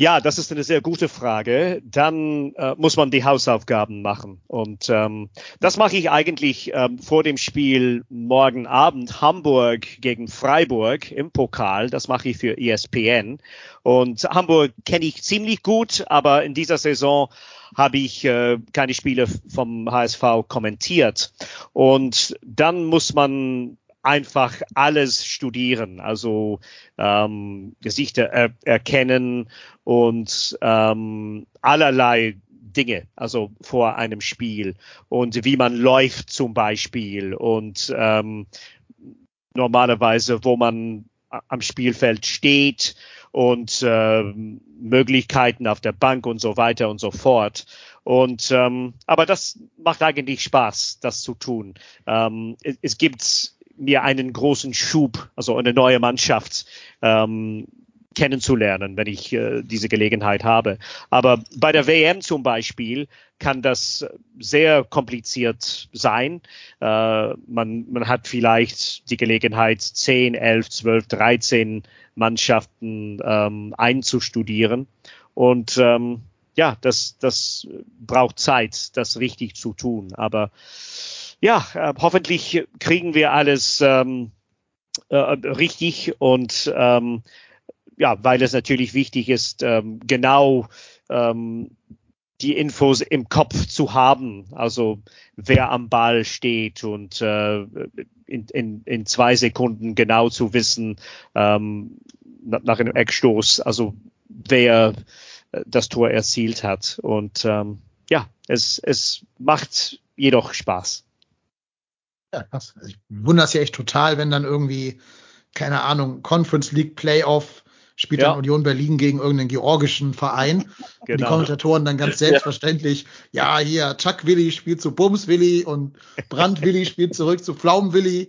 Ja, das ist eine sehr gute Frage. Dann äh, muss man die Hausaufgaben machen. Und ähm, das mache ich eigentlich ähm, vor dem Spiel morgen Abend Hamburg gegen Freiburg im Pokal. Das mache ich für ESPN. Und Hamburg kenne ich ziemlich gut, aber in dieser Saison habe ich äh, keine Spiele vom HSV kommentiert. Und dann muss man einfach alles studieren, also ähm, Gesichter er erkennen und ähm, allerlei Dinge, also vor einem Spiel und wie man läuft zum Beispiel und ähm, normalerweise, wo man am Spielfeld steht und ähm, Möglichkeiten auf der Bank und so weiter und so fort. Und ähm, aber das macht eigentlich Spaß, das zu tun. Ähm, es, es gibt mir einen großen Schub, also eine neue Mannschaft ähm, kennenzulernen, wenn ich äh, diese Gelegenheit habe. Aber bei der WM zum Beispiel kann das sehr kompliziert sein. Äh, man, man hat vielleicht die Gelegenheit, 10, 11, 12, 13 Mannschaften ähm, einzustudieren. Und ähm, ja, das, das braucht Zeit, das richtig zu tun. Aber ja, äh, hoffentlich kriegen wir alles ähm, äh, richtig und ähm, ja, weil es natürlich wichtig ist, ähm, genau ähm, die Infos im Kopf zu haben, also wer am Ball steht und äh, in, in, in zwei Sekunden genau zu wissen, ähm, nach, einem Eckstoß, also wer äh, das Tor erzielt hat. Und ähm, ja, es, es macht jedoch Spaß. Ja, krass. Also ich wundere es ja echt total, wenn dann irgendwie, keine Ahnung, Conference League Playoff spielt Ja. dann Union Berlin gegen irgendeinen georgischen Verein. Und die Genau. Kommentatoren dann ganz selbstverständlich, ja, hier, Chuck Willi spielt zu Bums Willi und Brand Willi spielt zurück zu Pflaumen Willi.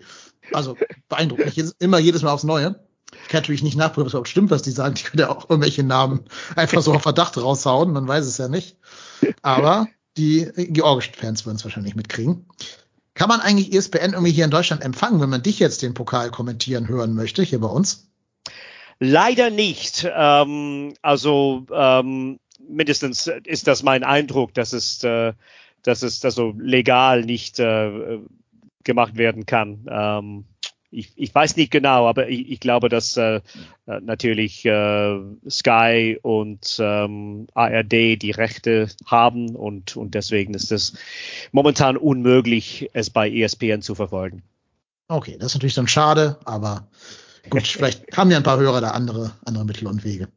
Also beeindruckend. Jedes, immer jedes Mal aufs Neue. Ich kann natürlich nicht nachprüfen, ob es überhaupt stimmt, was die sagen. Die können ja auch irgendwelche Namen einfach so auf Verdacht raushauen. Man weiß es ja nicht. Aber die georgischen Fans würden es wahrscheinlich mitkriegen. Kann man eigentlich ESPN irgendwie hier in Deutschland empfangen, wenn man dich jetzt den Pokal kommentieren hören möchte, hier bei uns? Leider nicht. Ähm, also ähm, mindestens ist das mein Eindruck, dass es, äh, dass es also legal nicht äh, gemacht werden kann. Ähm, ich, ich weiß nicht genau, aber ich, ich glaube, dass äh, äh, natürlich äh, Sky und ähm, ARD die Rechte haben und, und deswegen ist es momentan unmöglich, es bei ESPN zu verfolgen. Okay, das ist natürlich dann schade, aber gut, vielleicht haben ja ein paar Hörer da andere, andere Mittel und Wege.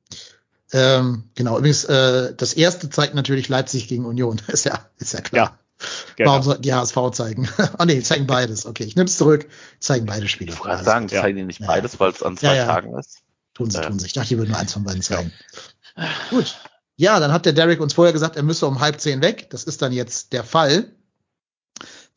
Ähm, genau, übrigens, äh, das erste zeigt natürlich Leipzig gegen Union. Ist ja, ist ja klar. Ja, Genau. Warum sollten die HSV zeigen? oh nee, zeigen beides. Okay, ich nehme es zurück. Zeigen beide Spiele. Ich wollte sagen. Ja. zeigen die nicht Ja. beides, weil es an zwei Ja, ja. Tagen ist. Tun sie, Ja. tun sie. Ich dachte, die würden nur eins von beiden zeigen. Gut. Ja, dann hat der Derek uns vorher gesagt, er müsse um halb zehn weg. Das ist dann jetzt der Fall.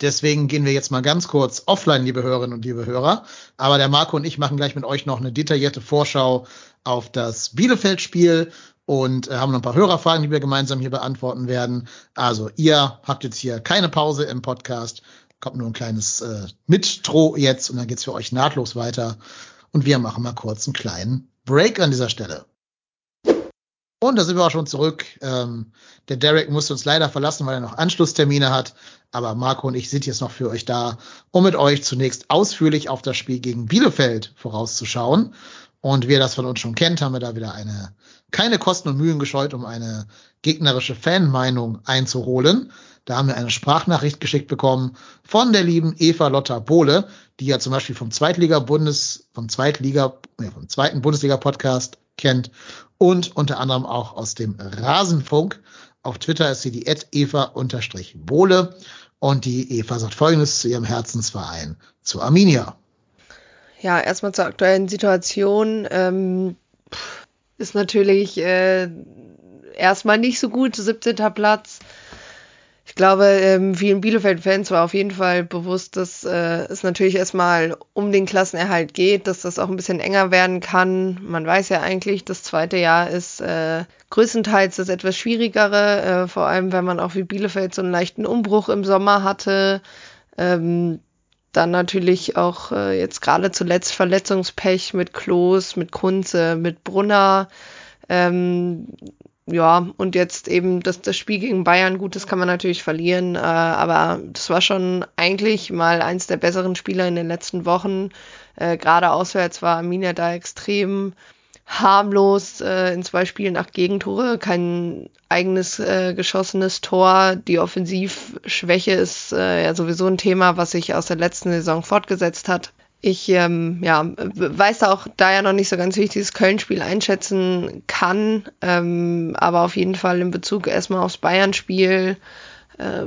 Deswegen gehen wir jetzt mal ganz kurz offline, liebe Hörerinnen und liebe Hörer. Aber der Marco und ich machen gleich mit euch noch eine detaillierte Vorschau auf das Bielefeld-Spiel und äh, haben noch ein paar Hörerfragen, die wir gemeinsam hier beantworten werden. Also ihr habt jetzt hier keine Pause im Podcast, kommt nur ein kleines äh, Mitro jetzt und dann geht's für euch nahtlos weiter. Und wir machen mal kurz einen kleinen Break an dieser Stelle. Und da sind wir auch schon zurück. Ähm, der Derek musste uns leider verlassen, weil er noch Anschlusstermine hat. Aber Marco und ich sind jetzt noch für euch da, um mit euch zunächst ausführlich auf das Spiel gegen Bielefeld vorauszuschauen. Und wie ihr das von uns schon kennt, haben wir da wieder eine, keine Kosten und Mühen gescheut, um eine gegnerische Fanmeinung einzuholen. Da haben wir eine Sprachnachricht geschickt bekommen von der lieben Eva Lotta Bohle, die ja zum Beispiel vom Zweitliga-Bundes, vom Zweitliga, nee, vom zweiten Bundesliga-Podcast kennt und unter anderem auch aus dem Rasenfunk. Auf Twitter ist sie die Eva-Bohle und die Eva sagt folgendes zu ihrem Herzensverein, zu Arminia. Ja, erstmal zur aktuellen Situation. Ähm, ist natürlich äh, erstmal nicht so gut, 17. Platz ich glaube, ähm, vielen Bielefeld-Fans war auf jeden Fall bewusst, dass äh, es natürlich erstmal um den Klassenerhalt geht, dass das auch ein bisschen enger werden kann. Man weiß ja eigentlich, das zweite Jahr ist äh, größtenteils das etwas schwierigere, äh, vor allem wenn man auch wie Bielefeld so einen leichten Umbruch im Sommer hatte. Ähm, dann natürlich auch äh, jetzt gerade zuletzt Verletzungspech mit Klos, mit Kunze, mit Brunner. Ähm, ja, und jetzt eben das, das Spiel gegen Bayern, gut, das kann man natürlich verlieren, äh, aber das war schon eigentlich mal eins der besseren Spieler in den letzten Wochen. Äh, Gerade auswärts war Arminia da extrem harmlos äh, in zwei Spielen acht Gegentore, kein eigenes äh, geschossenes Tor. Die Offensivschwäche ist äh, ja sowieso ein Thema, was sich aus der letzten Saison fortgesetzt hat ich ähm, ja, weiß auch da ja noch nicht so ganz, wie ich dieses Köln-Spiel einschätzen kann. Ähm, aber auf jeden Fall in Bezug erstmal aufs Bayern-Spiel. Äh,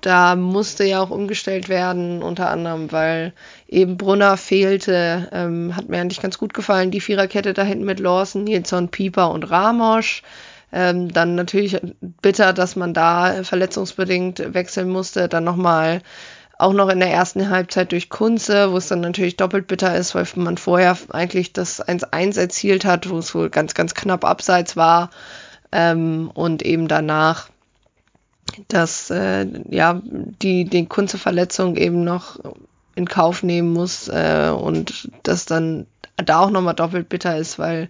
da musste ja auch umgestellt werden, unter anderem, weil eben Brunner fehlte. Ähm, hat mir eigentlich ganz gut gefallen, die Viererkette da hinten mit Lawson, Nilsson, Pieper und Ramosch. Ähm, dann natürlich bitter, dass man da verletzungsbedingt wechseln musste. Dann nochmal auch noch in der ersten Halbzeit durch Kunze, wo es dann natürlich doppelt bitter ist, weil man vorher eigentlich das 1-1 erzielt hat, wo es wohl ganz, ganz knapp abseits war. Ähm, und eben danach, dass äh, ja die, die Kunze-Verletzung eben noch in Kauf nehmen muss äh, und das dann da auch nochmal doppelt bitter ist, weil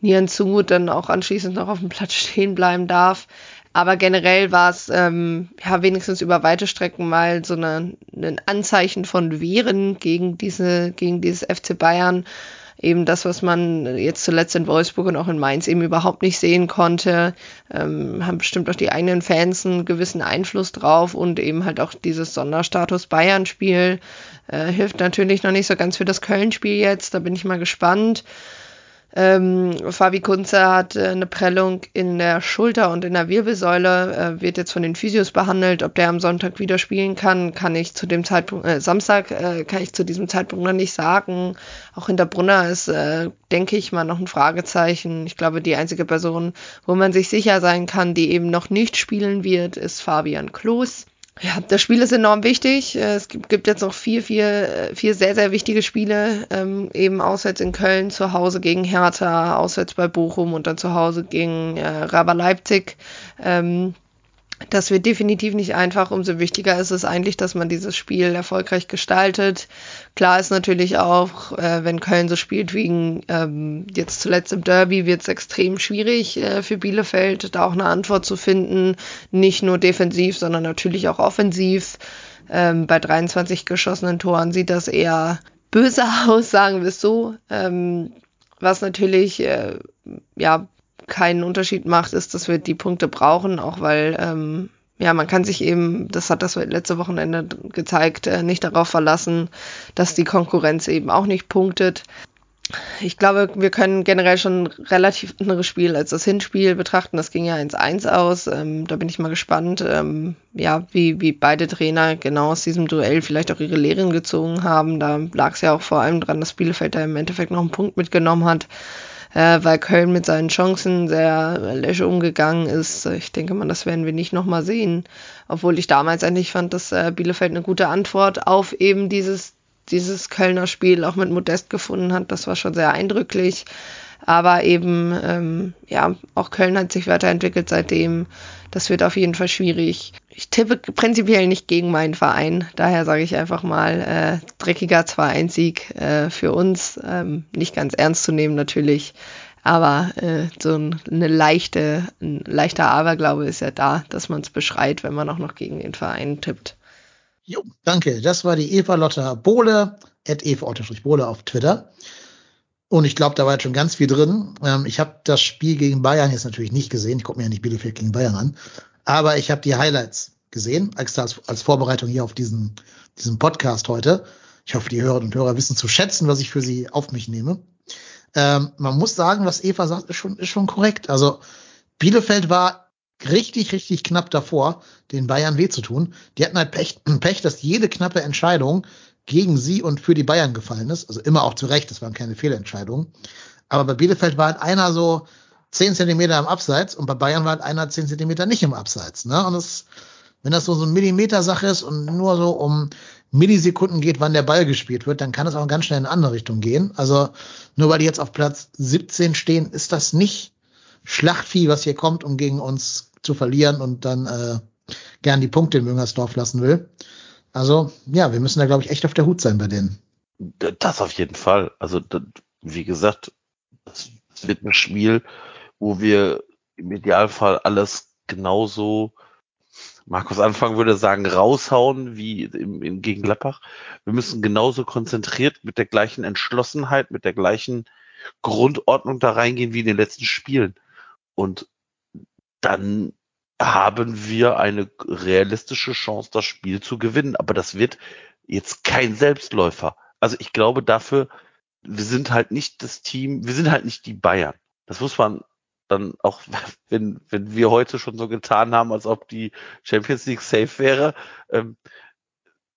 Nieren zu dann auch anschließend noch auf dem Platz stehen bleiben darf. Aber generell war es ja wenigstens über weite Strecken mal so eine, ein Anzeichen von Wehren gegen diese, gegen dieses FC Bayern. Eben das, was man jetzt zuletzt in Wolfsburg und auch in Mainz eben überhaupt nicht sehen konnte, ähm, haben bestimmt auch die eigenen Fans einen gewissen Einfluss drauf und eben halt auch dieses Sonderstatus Bayern-Spiel äh, hilft natürlich noch nicht so ganz für das Köln-Spiel jetzt. Da bin ich mal gespannt. Ähm, Fabi Kunze hat äh, eine Prellung in der Schulter und in der Wirbelsäule, äh, wird jetzt von den Physios behandelt. Ob der am Sonntag wieder spielen kann, kann ich zu dem Zeitpunkt, äh, Samstag äh, kann ich zu diesem Zeitpunkt noch nicht sagen. Auch hinter Brunner ist, äh, denke ich mal, noch ein Fragezeichen. Ich glaube, die einzige Person, wo man sich sicher sein kann, die eben noch nicht spielen wird, ist Fabian Klos. Ja, das Spiel ist enorm wichtig. Äh, es gibt jetzt noch vier, vier, vier sehr, sehr wichtige Spiele. Ähm, eben auswärts in Köln, zu Hause gegen Hertha, auswärts bei Bochum und dann zu Hause gegen äh, Raber Leipzig. Ähm, das wird definitiv nicht einfach. Umso wichtiger ist es eigentlich, dass man dieses Spiel erfolgreich gestaltet. Klar ist natürlich auch, äh, wenn Köln so spielt wie ähm, jetzt zuletzt im Derby, wird es extrem schwierig äh, für Bielefeld, da auch eine Antwort zu finden. Nicht nur defensiv, sondern natürlich auch offensiv. Ähm, bei 23 geschossenen Toren sieht das eher böse aus, sagen wir es so. Ähm, was natürlich äh, ja keinen Unterschied macht, ist, dass wir die Punkte brauchen, auch weil ähm, ja, man kann sich eben, das hat das letzte Wochenende gezeigt, äh, nicht darauf verlassen, dass die Konkurrenz eben auch nicht punktet. Ich glaube, wir können generell schon relativ anderes Spiel als das Hinspiel betrachten. Das ging ja 1-1 aus. Ähm, da bin ich mal gespannt, ähm, ja, wie, wie beide Trainer genau aus diesem Duell vielleicht auch ihre Lehren gezogen haben. Da lag es ja auch vor allem dran, dass Bielefeld da im Endeffekt noch einen Punkt mitgenommen hat äh, weil Köln mit seinen Chancen sehr läsch umgegangen ist. Ich denke mal, das werden wir nicht nochmal sehen. Obwohl ich damals eigentlich fand, dass äh, Bielefeld eine gute Antwort auf eben dieses, dieses Kölner Spiel auch mit Modest gefunden hat. Das war schon sehr eindrücklich. Aber eben, ähm, ja, auch Köln hat sich weiterentwickelt seitdem. Das wird auf jeden Fall schwierig. Ich tippe prinzipiell nicht gegen meinen Verein. Daher sage ich einfach mal, äh, dreckiger 2-1-Sieg äh, für uns. Ähm, nicht ganz ernst zu nehmen natürlich. Aber äh, so ein, eine leichte, ein leichter Aberglaube ist ja da, dass man es beschreit, wenn man auch noch gegen den Verein tippt. Jo, danke. Das war die Eva Lotta Bohle, at Eva Bohle auf Twitter. Und ich glaube, da war jetzt schon ganz viel drin. Ähm, ich habe das Spiel gegen Bayern jetzt natürlich nicht gesehen. Ich gucke mir ja nicht Bielefeld gegen Bayern an. Aber ich habe die Highlights gesehen, als, als Vorbereitung hier auf diesen, diesen Podcast heute. Ich hoffe, die Hörerinnen und Hörer wissen zu schätzen, was ich für sie auf mich nehme. Ähm, man muss sagen, was Eva sagt, ist schon, ist schon korrekt. Also Bielefeld war richtig, richtig knapp davor, den Bayern weh zu tun. Die hatten halt Pech, Pech, dass jede knappe Entscheidung gegen sie und für die Bayern gefallen ist. Also immer auch zu Recht, das waren keine Fehlentscheidungen. Aber bei Bielefeld war halt einer so zehn Zentimeter im Abseits und bei Bayern war halt einer zehn Zentimeter nicht im Abseits. Ne? Und das, wenn das so, so eine Millimeter-Sache ist und nur so um Millisekunden geht, wann der Ball gespielt wird, dann kann es auch ganz schnell in eine andere Richtung gehen. Also nur weil die jetzt auf Platz 17 stehen, ist das nicht Schlachtvieh, was hier kommt, um gegen uns zu verlieren und dann äh, gern die Punkte in Müngersdorf lassen will. Also ja, wir müssen da, glaube ich, echt auf der Hut sein bei denen. Das auf jeden Fall. Also das, wie gesagt, es wird ein Spiel, wo wir im Idealfall alles genauso Markus Anfang würde sagen, raushauen wie im, im, gegen Gladbach. Wir müssen genauso konzentriert mit der gleichen Entschlossenheit, mit der gleichen Grundordnung da reingehen wie in den letzten Spielen. Und dann haben wir eine realistische Chance, das Spiel zu gewinnen. Aber das wird jetzt kein Selbstläufer. Also ich glaube dafür, wir sind halt nicht das Team, wir sind halt nicht die Bayern. Das muss man dann auch, wenn, wenn wir heute schon so getan haben, als ob die Champions League safe wäre, ähm,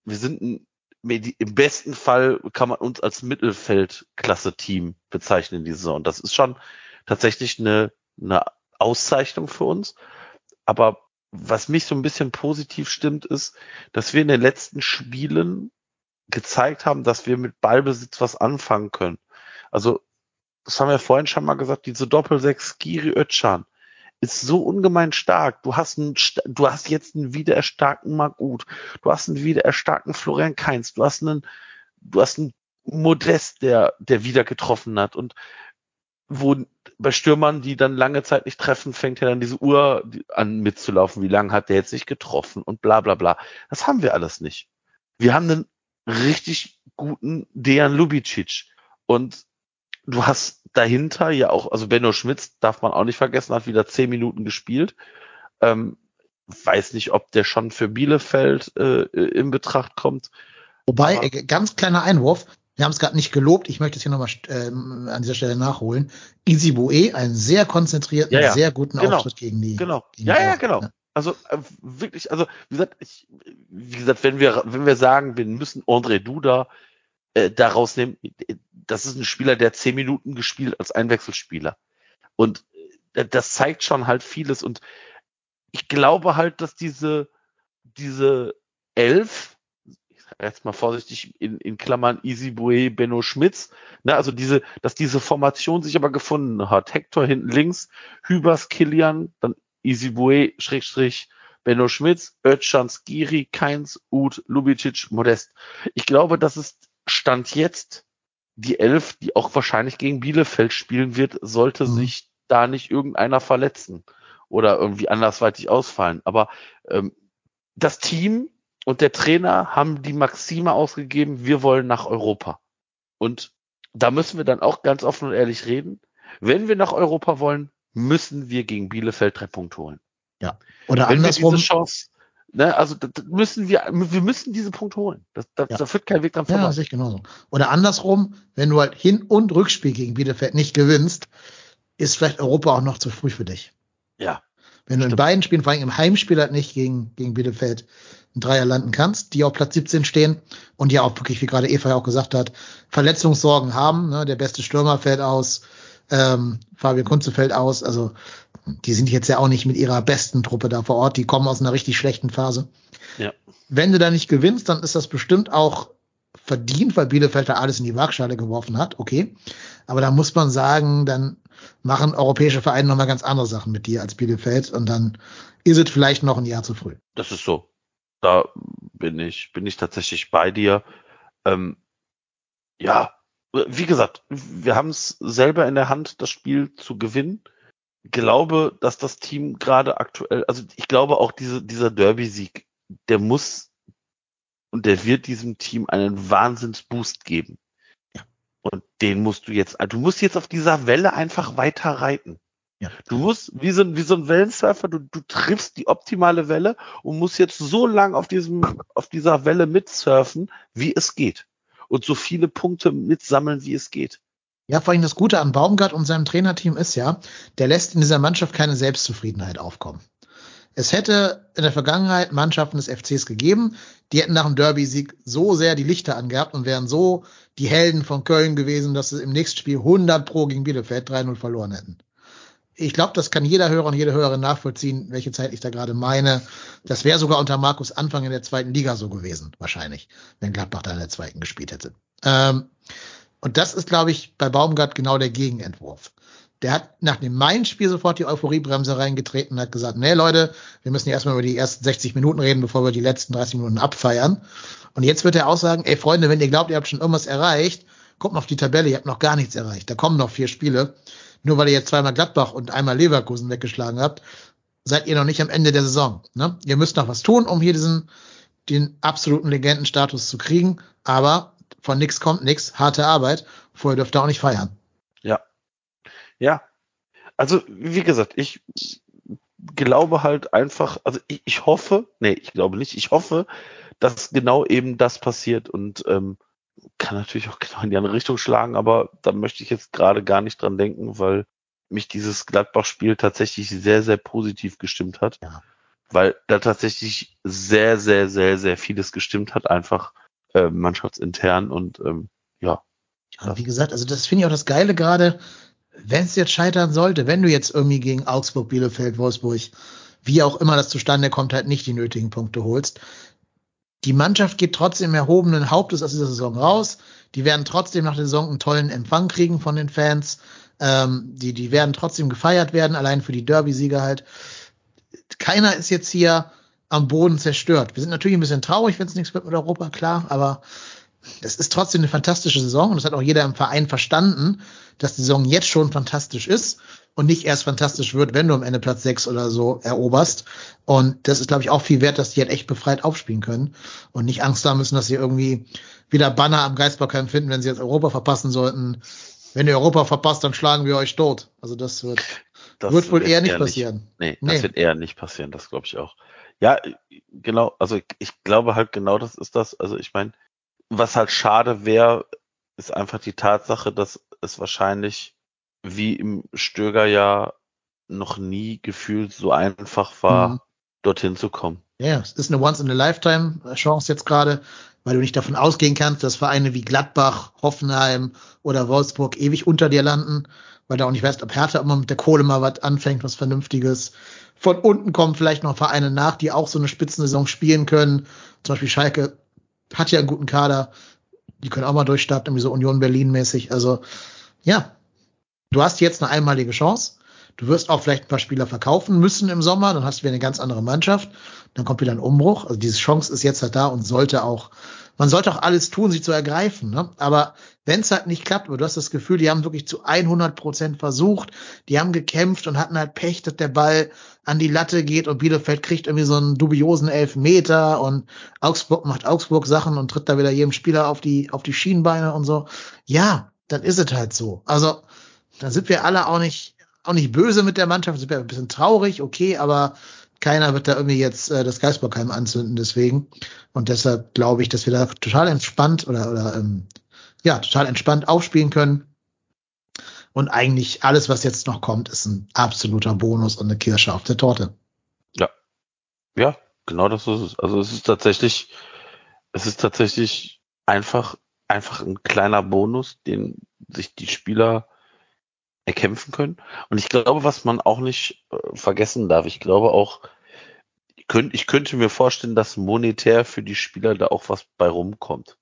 wir sind ein, im besten Fall kann man uns als Mittelfeldklasse-Team bezeichnen in dieser Saison. Das ist schon tatsächlich eine, eine Auszeichnung für uns. Aber was mich so ein bisschen positiv stimmt, ist, dass wir in den letzten Spielen gezeigt haben, dass wir mit Ballbesitz was anfangen können. Also, das haben wir vorhin schon mal gesagt, diese Doppelsechs Giri Özcan ist so ungemein stark. Du hast einen, du hast jetzt einen wieder erstarkten Margut. Du hast einen wieder erstarkten Florian Kainz. Du hast einen, du hast einen Modest, der, der wieder getroffen hat. Und wo bei Stürmern, die dann lange Zeit nicht treffen, fängt ja dann diese Uhr an mitzulaufen. Wie lange hat der jetzt nicht getroffen und bla bla bla. Das haben wir alles nicht. Wir haben einen richtig guten Dejan Lubicic und du hast dahinter ja auch, also Benno Schmitz darf man auch nicht vergessen, hat wieder zehn Minuten gespielt. Ähm, weiß nicht, ob der schon für Bielefeld äh, in Betracht kommt. Wobei, äh, ganz kleiner Einwurf, wir haben es gerade nicht gelobt, ich möchte es hier nochmal ähm, an dieser Stelle nachholen. Easy Boe, einen sehr konzentrierten, ja, ja. sehr guten genau. Auftritt gegen die. Genau. Gegen ja, die ja, genau. Also äh, wirklich, also wie gesagt, ich, wie gesagt, wenn wir wenn wir sagen, wir müssen André Duda äh, daraus nehmen, das ist ein Spieler, der zehn Minuten gespielt als Einwechselspieler und äh, das zeigt schon halt vieles und ich glaube halt, dass diese diese elf jetzt mal vorsichtig in, in Klammern Easy Bue, Benno Schmitz, ne, also diese, dass diese Formation sich aber gefunden hat. Hector hinten links, Hübers, Kilian, dann Easy Bue, Schrägstrich, Benno Schmitz, Özcan, Skiri, Keins, Uth, Lubicic, Modest. Ich glaube, das ist Stand jetzt die Elf, die auch wahrscheinlich gegen Bielefeld spielen wird, sollte mhm. sich da nicht irgendeiner verletzen oder irgendwie andersweitig ausfallen. Aber ähm, das Team und der Trainer haben die Maxime ausgegeben, wir wollen nach Europa. Und da müssen wir dann auch ganz offen und ehrlich reden. Wenn wir nach Europa wollen, müssen wir gegen Bielefeld drei Punkte holen. Ja. Oder Wenn andersrum. wir diese Chance, ne, also müssen wir, wir müssen diese Punkte holen. Das, das, Ja. Da führt kein Weg dran vorbei. Ja, sehe ich genauso. Oder andersrum, wenn du halt Hin- und Rückspiel gegen Bielefeld nicht gewinnst, ist vielleicht Europa auch noch zu früh für dich. ja. Wenn du in Stimmt. beiden Spielen, vor allem im Heimspiel halt nicht gegen, gegen Bielefeld ein Dreier landen kannst, die auf Platz 17 stehen und ja auch wirklich, wie gerade Eva ja auch gesagt hat, Verletzungssorgen haben. Ne? Der beste Stürmer fällt aus, ähm, Fabian Kunze fällt aus. Also die sind jetzt ja auch nicht mit ihrer besten Truppe da vor Ort. Die kommen aus einer richtig schlechten Phase. Ja. Wenn du da nicht gewinnst, dann ist das bestimmt auch verdient, weil Bielefeld da alles in die Waagschale geworfen hat, okay. Aber da muss man sagen, dann machen europäische Vereine nochmal ganz andere Sachen mit dir als Bielefeld und dann ist es vielleicht noch ein Jahr zu früh. Das ist so. Da bin ich, bin ich tatsächlich bei dir. Ähm, ja, wie gesagt, wir haben es selber in der Hand, das Spiel zu gewinnen. Glaube, dass das Team gerade aktuell, also ich glaube auch diese, dieser Derby-Sieg, der muss und der wird diesem Team einen Wahnsinnsboost geben. Ja. Und den musst du jetzt, du musst jetzt auf dieser Welle einfach weiter reiten. Ja. Du musst, wie so, wie so ein Wellensurfer, du, du triffst die optimale Welle und musst jetzt so lang auf diesem, auf dieser Welle mitsurfen, wie es geht. Und so viele Punkte mitsammeln, wie es geht. Ja, vor allem das Gute an Baumgart und seinem Trainerteam ist ja, der lässt in dieser Mannschaft keine Selbstzufriedenheit aufkommen. Es hätte in der Vergangenheit Mannschaften des FCs gegeben, die hätten nach dem Derby-Sieg so sehr die Lichter angehabt und wären so die Helden von Köln gewesen, dass sie im nächsten Spiel 100 pro gegen Bielefeld 3-0 verloren hätten. Ich glaube, das kann jeder Hörer und jede Hörerin nachvollziehen, welche Zeit ich da gerade meine. Das wäre sogar unter Markus Anfang in der zweiten Liga so gewesen, wahrscheinlich, wenn Gladbach da in der zweiten gespielt hätte. Ähm, und das ist, glaube ich, bei Baumgart genau der Gegenentwurf. Der hat nach dem Main-Spiel sofort die Euphoriebremse reingetreten und hat gesagt, nee Leute, wir müssen ja erstmal über die ersten 60 Minuten reden, bevor wir die letzten 30 Minuten abfeiern. Und jetzt wird er auch sagen, ey Freunde, wenn ihr glaubt, ihr habt schon irgendwas erreicht, guckt mal auf die Tabelle, ihr habt noch gar nichts erreicht. Da kommen noch vier Spiele. Nur weil ihr jetzt zweimal Gladbach und einmal Leverkusen weggeschlagen habt, seid ihr noch nicht am Ende der Saison. Ne? Ihr müsst noch was tun, um hier diesen den absoluten Legendenstatus zu kriegen. Aber von nix kommt nix, harte Arbeit. Vorher dürft ihr auch nicht feiern. Ja. Ja. Also, wie gesagt, ich glaube halt einfach, also ich, ich hoffe, nee, ich glaube nicht, ich hoffe, dass genau eben das passiert und ähm, kann natürlich auch genau in die andere Richtung schlagen, aber da möchte ich jetzt gerade gar nicht dran denken, weil mich dieses Gladbach-Spiel tatsächlich sehr, sehr positiv gestimmt hat. Ja. Weil da tatsächlich sehr, sehr, sehr, sehr vieles gestimmt hat, einfach äh, mannschaftsintern und ähm, ja. ja. Wie gesagt, also das finde ich auch das Geile gerade, wenn es jetzt scheitern sollte, wenn du jetzt irgendwie gegen Augsburg, Bielefeld, Wolfsburg, wie auch immer das zustande kommt, halt nicht die nötigen Punkte holst. Die Mannschaft geht trotzdem erhobenen Hauptes aus dieser Saison raus. Die werden trotzdem nach der Saison einen tollen Empfang kriegen von den Fans. Ähm, die, die werden trotzdem gefeiert werden, allein für die Derby-Sieger halt. Keiner ist jetzt hier am Boden zerstört. Wir sind natürlich ein bisschen traurig, wenn es nichts wird mit Europa, klar, aber das ist trotzdem eine fantastische Saison und das hat auch jeder im Verein verstanden, dass die Saison jetzt schon fantastisch ist und nicht erst fantastisch wird, wenn du am Ende Platz 6 oder so eroberst. Und das ist, glaube ich, auch viel wert, dass die halt echt befreit aufspielen können und nicht Angst haben müssen, dass sie irgendwie wieder Banner am Geistbarkeim finden, wenn sie jetzt Europa verpassen sollten. Wenn ihr Europa verpasst, dann schlagen wir euch tot. Also das wird, das wird wohl eher nicht passieren. Nicht, nee, nee, das wird eher nicht passieren, das glaube ich auch. Ja, genau, also ich glaube halt genau das ist das. Also ich meine, was halt schade wäre, ist einfach die Tatsache, dass es wahrscheinlich wie im Stögerjahr noch nie gefühlt so einfach war, mhm. dorthin zu kommen. Ja, es ist eine Once-in-a-Lifetime-Chance jetzt gerade, weil du nicht davon ausgehen kannst, dass Vereine wie Gladbach, Hoffenheim oder Wolfsburg ewig unter dir landen, weil du auch nicht weißt, ob Hertha immer mit der Kohle mal was anfängt, was Vernünftiges. Von unten kommen vielleicht noch Vereine nach, die auch so eine Spitzensaison spielen können. Zum Beispiel Schalke hat ja einen guten Kader. Die können auch mal durchstarten, irgendwie so Union Berlin mäßig. Also, ja, du hast jetzt eine einmalige Chance. Du wirst auch vielleicht ein paar Spieler verkaufen müssen im Sommer, dann hast du wieder eine ganz andere Mannschaft, dann kommt wieder ein Umbruch. Also diese Chance ist jetzt halt da und sollte auch, man sollte auch alles tun, sie zu ergreifen. Ne? Aber wenn es halt nicht klappt, du hast das Gefühl, die haben wirklich zu 100 Prozent versucht, die haben gekämpft und hatten halt Pech, dass der Ball an die Latte geht und Bielefeld kriegt irgendwie so einen dubiosen Elfmeter und Augsburg macht Augsburg Sachen und tritt da wieder jedem Spieler auf die, auf die Schienbeine und so. Ja, dann ist es halt so. Also, dann sind wir alle auch nicht, auch nicht böse mit der Mannschaft, sind wir ein bisschen traurig, okay, aber keiner wird da irgendwie jetzt äh, das Geisbockheim anzünden deswegen. Und deshalb glaube ich, dass wir da total entspannt oder, oder ähm, ja, total entspannt aufspielen können. Und eigentlich alles, was jetzt noch kommt, ist ein absoluter Bonus und eine Kirsche auf der Torte. Ja. Ja, genau das ist es. Also es ist tatsächlich, es ist tatsächlich einfach, einfach ein kleiner Bonus, den sich die Spieler erkämpfen können. Und ich glaube, was man auch nicht äh, vergessen darf, ich glaube auch, ich könnte, ich könnte mir vorstellen, dass monetär für die Spieler da auch was bei rumkommt.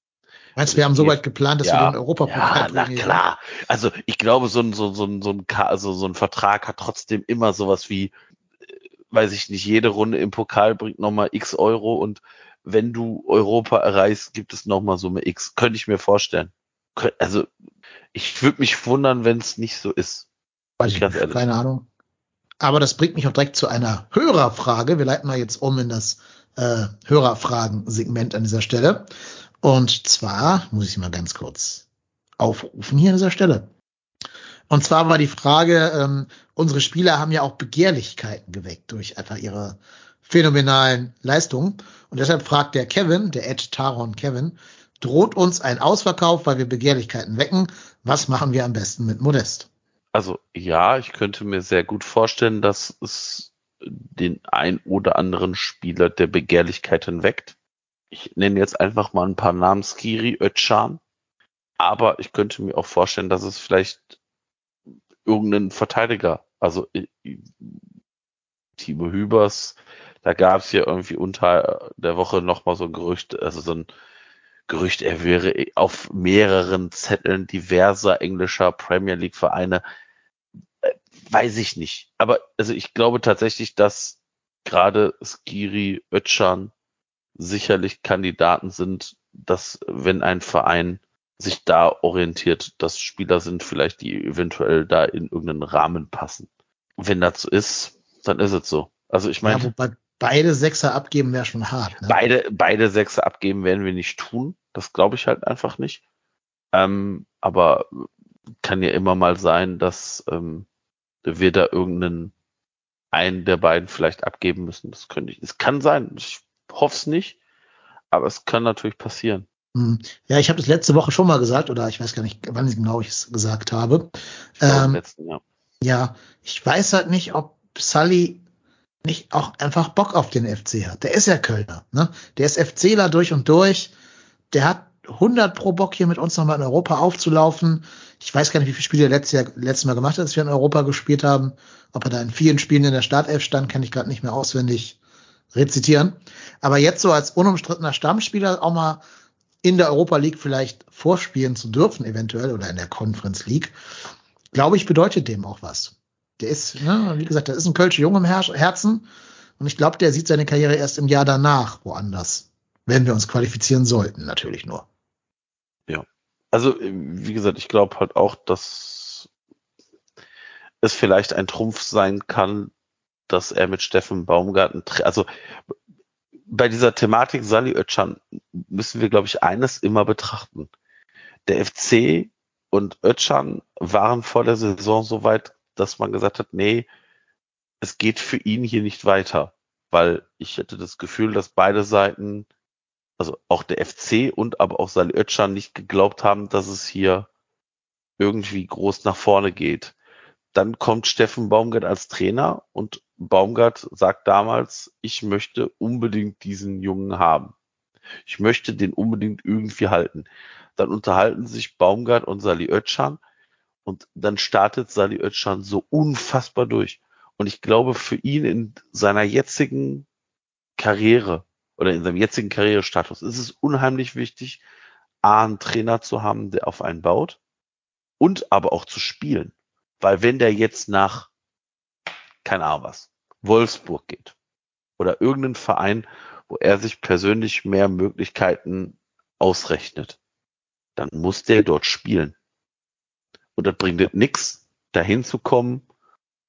Meinst du, wir haben so weit geplant, dass ja, wir den Europapokal Ja, na klar. Also ich glaube, so ein, so, so, so, ein, also so ein Vertrag hat trotzdem immer sowas wie, äh, weiß ich nicht, jede Runde im Pokal bringt nochmal x Euro und wenn du Europa erreichst, gibt es nochmal Summe x. Könnte ich mir vorstellen. Also ich würde mich wundern, wenn es nicht so ist. Weiß ich Ganz ehrlich. keine Ahnung. Aber das bringt mich auch direkt zu einer Hörerfrage. Wir leiten mal jetzt um in das äh, Hörerfragen-Segment an dieser Stelle. Und zwar muss ich mal ganz kurz aufrufen hier an dieser Stelle. Und zwar war die Frage, ähm, unsere Spieler haben ja auch Begehrlichkeiten geweckt durch einfach ihre phänomenalen Leistungen. Und deshalb fragt der Kevin, der Ed Taron Kevin, droht uns ein Ausverkauf, weil wir Begehrlichkeiten wecken. Was machen wir am besten mit Modest? Also ja, ich könnte mir sehr gut vorstellen, dass es den ein oder anderen Spieler der Begehrlichkeiten weckt. Ich nenne jetzt einfach mal ein paar Namen, Skiri, Özcan. Aber ich könnte mir auch vorstellen, dass es vielleicht irgendeinen Verteidiger, also äh, Timo Hübers, da gab es ja irgendwie unter der Woche nochmal so ein Gerücht, also so ein Gerücht, er wäre auf mehreren Zetteln diverser englischer Premier League Vereine. Äh, Weiß ich nicht. Aber also ich glaube tatsächlich, dass gerade Skiri, Özcan sicherlich Kandidaten sind, dass wenn ein Verein sich da orientiert, dass Spieler sind vielleicht, die eventuell da in irgendeinen Rahmen passen. Wenn das so ist, dann ist es so. Also ich meine, ja, wobei beide Sechser abgeben wäre schon hart. Ne? beide, beide Sechse abgeben werden wir nicht tun. Das glaube ich halt einfach nicht. Ähm, aber kann ja immer mal sein, dass ähm, wir da irgendeinen einen der beiden vielleicht abgeben müssen. Das könnte ich. Es kann sein. Ich hoffe es nicht, aber es kann natürlich passieren. Hm. Ja, ich habe das letzte Woche schon mal gesagt, oder ich weiß gar nicht, wann genau ich es gesagt habe. Ich Ähm, letzten Jahr. ja, ich weiß halt nicht, ob Sully nicht auch einfach Bock auf den FC hat. Der ist ja Kölner, ne? Der ist FCler durch und durch. Der hat 100 pro Bock hier mit uns nochmal in Europa aufzulaufen. Ich weiß gar nicht, wie viele Spiele er letztes, Jahr, letztes Mal gemacht hat, als wir in Europa gespielt haben. Ob er da in vielen Spielen in der Startelf stand, kann ich gerade nicht mehr auswendig rezitieren. Aber jetzt so als unumstrittener Stammspieler auch mal in der Europa League vielleicht vorspielen zu dürfen, eventuell, oder in der Conference League, glaube ich, bedeutet dem auch was. Der ist, ne, wie gesagt, der ist ein Kölsche Junge im Her Herzen. Und ich glaube, der sieht seine Karriere erst im Jahr danach woanders. Wenn wir uns qualifizieren sollten, natürlich nur. Also, wie gesagt, ich glaube halt auch, dass es vielleicht ein Trumpf sein kann, dass er mit Steffen Baumgarten, also bei dieser Thematik Sali Özcan müssen wir, glaube ich, eines immer betrachten. Der FC und Özcan waren vor der Saison so weit, dass man gesagt hat, nee, es geht für ihn hier nicht weiter, weil ich hätte das Gefühl, dass beide Seiten also auch der FC und aber auch Salih Özcan nicht geglaubt haben, dass es hier irgendwie groß nach vorne geht. Dann kommt Steffen Baumgart als Trainer und Baumgart sagt damals, ich möchte unbedingt diesen Jungen haben. Ich möchte den unbedingt irgendwie halten. Dann unterhalten sich Baumgart und Salih Özcan und dann startet Salih Özcan so unfassbar durch. Und ich glaube, für ihn in seiner jetzigen Karriere oder in seinem jetzigen Karrierestatus ist es unheimlich wichtig, A, einen Trainer zu haben, der auf einen baut und aber auch zu spielen. Weil wenn der jetzt nach, keine Ahnung was, Wolfsburg geht oder irgendeinen Verein, wo er sich persönlich mehr Möglichkeiten ausrechnet, dann muss der dort spielen. Und das bringt es nix, dahin zu kommen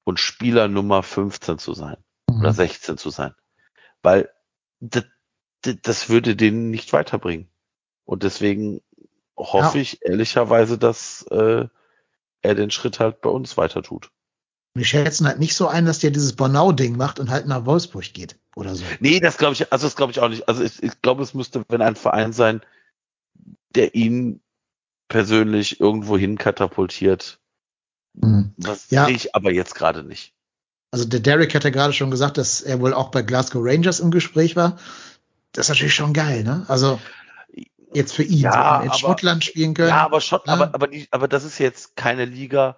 und Spieler Nummer 15 zu sein oder 16 zu sein. Weil das, das, würde den nicht weiterbringen. Und deswegen hoffe Ja. ich ehrlicherweise, dass äh, er den Schritt halt bei uns weiter tut. Wir schätzen halt nicht so ein, dass der dieses Bornau-Ding macht und halt nach Wolfsburg geht oder so. Nee, das glaube ich, also das glaube ich auch nicht. Also ich, ich glaube, es müsste, wenn ein Verein sein, der ihn persönlich irgendwo hin katapultiert. Mhm. Das Ja. sehe ich aber jetzt gerade nicht. Also der Derek hat ja gerade schon gesagt, dass er wohl auch bei Glasgow Rangers im Gespräch war. Das ist natürlich schon geil, ne? Also jetzt für ihn, Ja, so in aber- Schottland spielen können. Ja, aber Schott, Ja. aber, aber, die, aber das ist jetzt keine Liga,